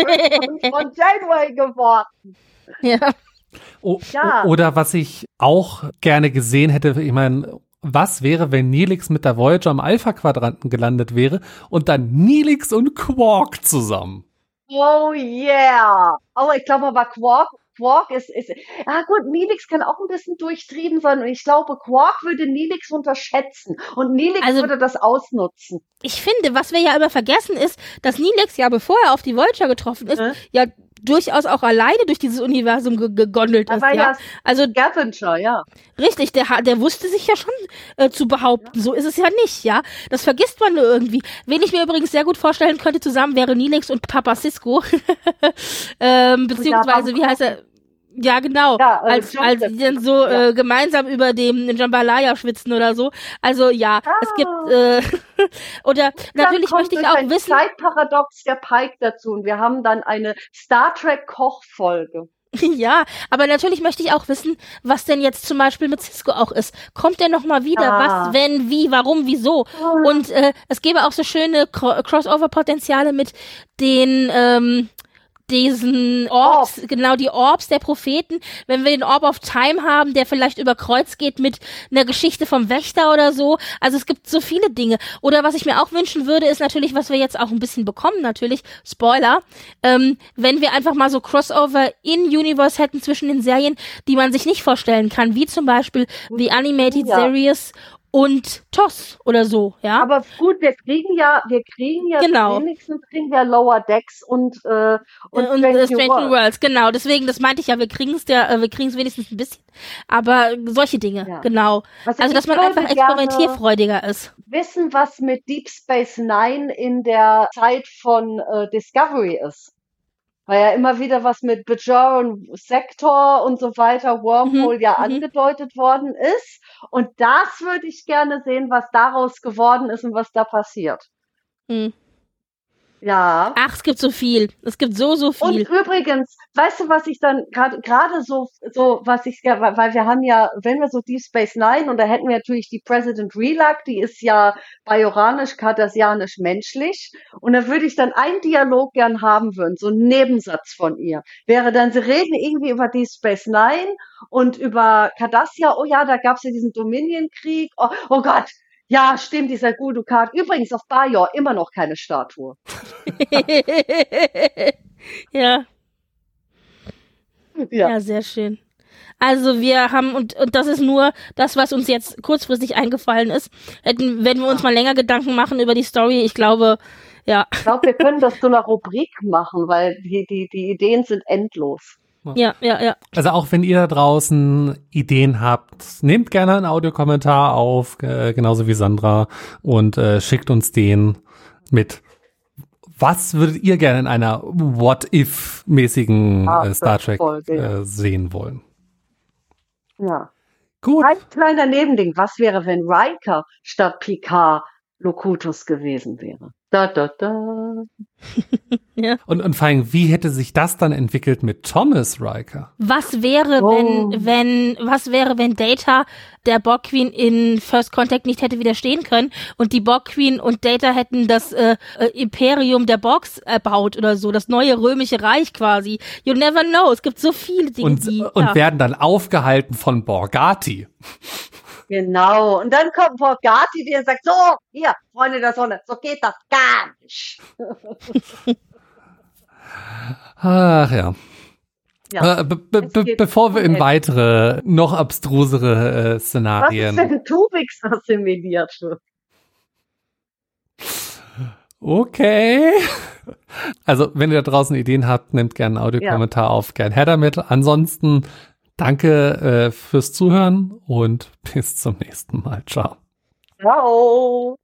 von Janeway geworden? Ja. Oh, ja. Oder was ich auch gerne gesehen hätte, ich meine, was wäre, wenn Nilix mit der Voyager im Alpha-Quadranten gelandet wäre und dann Nilix und Quark zusammen? Oh yeah. Oh, ich glaube aber Quark, Quark ist, ist, ah gut, Nilix kann auch ein bisschen durchtrieben sein und ich glaube, Quark würde Nilix unterschätzen und Nilix also, würde das ausnutzen. Ich finde, was wir ja immer vergessen ist, dass Nilix ja, bevor er auf die Voyager getroffen ist, mhm. ja durchaus auch alleine durch dieses Universum ge gegondelt ist. Ja? ja also Scavenger, ja. Richtig, der, der wusste sich ja schon äh, zu behaupten. Ja. So ist es ja nicht, ja. Das vergisst man nur irgendwie. Wen ich mir übrigens sehr gut vorstellen könnte zusammen wäre Nilix und Papa Cisco. ähm, beziehungsweise, wie heißt er? Ja, genau. Ja, äh, als, als die dann so ja. äh, gemeinsam über dem Jambalaya schwitzen oder so. Also ja, ah. es gibt äh, oder dann natürlich möchte ich auch ein wissen. Zeitparadox der Pike dazu und wir haben dann eine Star Trek Kochfolge. Ja, aber natürlich möchte ich auch wissen, was denn jetzt zum Beispiel mit Cisco auch ist. Kommt er noch mal wieder? Ah. Was, wenn, wie, warum, wieso? Ah. Und äh, es gäbe auch so schöne Crossover-Potenziale mit den ähm, diesen Orbs, Orb. genau die Orbs der Propheten, wenn wir den Orb of Time haben, der vielleicht über Kreuz geht mit einer Geschichte vom Wächter oder so. Also es gibt so viele Dinge. Oder was ich mir auch wünschen würde, ist natürlich, was wir jetzt auch ein bisschen bekommen, natürlich, Spoiler, ähm, wenn wir einfach mal so Crossover in Universe hätten zwischen den Serien, die man sich nicht vorstellen kann, wie zum Beispiel The Animated ja. Series und TOS oder so, ja. Aber gut, wir kriegen ja, wir kriegen ja genau. wenigstens kriegen wir Lower Decks und äh, und, und Strange, Strange Worlds. Worlds. Genau, deswegen, das meinte ich ja, wir kriegen es ja, äh, wir kriegen es wenigstens ein bisschen, aber solche Dinge, ja. genau. Also, also dass man einfach experimentierfreudiger ist. Wissen, was mit Deep Space Nine in der Zeit von äh, Discovery ist weil ja immer wieder was mit Bajoran Sektor und so weiter, Wormhole mhm. ja mhm. angedeutet worden ist. Und das würde ich gerne sehen, was daraus geworden ist und was da passiert. Mhm. Ja. Ach, es gibt so viel. Es gibt so, so viel. Und übrigens, weißt du, was ich dann gerade gerade so, so, was ich, weil wir haben ja, wenn wir so Deep Space Nine, und da hätten wir natürlich die President Relac, die ist ja bajoranisch, kartesianisch, menschlich. Und da würde ich dann einen Dialog gern haben würden, so ein Nebensatz von ihr. Wäre dann, sie reden irgendwie über Deep Space Nine und über Cardassia, oh ja, da gab es ja diesen Dominion-Krieg, oh, oh Gott, ja, stimmt, dieser Gudukat. Übrigens auf Bajor immer noch keine Statue. ja. ja. Ja, sehr schön. Also wir haben, und, und das ist nur das, was uns jetzt kurzfristig eingefallen ist. Hätten, wenn wir uns mal länger Gedanken machen über die Story, ich glaube, ja. Ich glaube, wir können das zu einer Rubrik machen, weil die, die, die Ideen sind endlos. Ja, ja, ja. Also auch wenn ihr da draußen Ideen habt, nehmt gerne einen Audiokommentar auf, äh, genauso wie Sandra, und äh, schickt uns den mit. Was würdet ihr gerne in einer What-If-mäßigen Ah, äh, Star Trek äh, sehen wollen? Ja. Gut. Ein kleiner Nebending. Was wäre, wenn Riker statt Picard Locutus gewesen wäre? Da, da, da. Und, und vor allem, wie hätte sich das dann entwickelt mit Thomas Riker? Was wäre, Oh. wenn, wenn, was wäre, wenn Data der Borg Queen in First Contact nicht hätte widerstehen können und die Borg Queen und Data hätten das äh, äh, Imperium der Borgs erbaut oder so, das neue römische Reich quasi. You never know. Es gibt so viele Dinge, Und, die. und ja. werden dann aufgehalten von Borgati. Genau. Und dann kommt Borgati, der sagt, so, hier, Freunde der Sonne, so geht das gar nicht. Ach ja. Ja. Äh, be be bevor wir in weitere, noch abstrusere äh, Was ist, Szenarien. wenn Tuvix assimiliert wird? Okay. Also, wenn ihr da draußen Ideen habt, nehmt gerne einen Audiokommentar auf, gern her damit. Ansonsten danke äh, fürs Zuhören und bis zum nächsten Mal. Ciao. Ciao.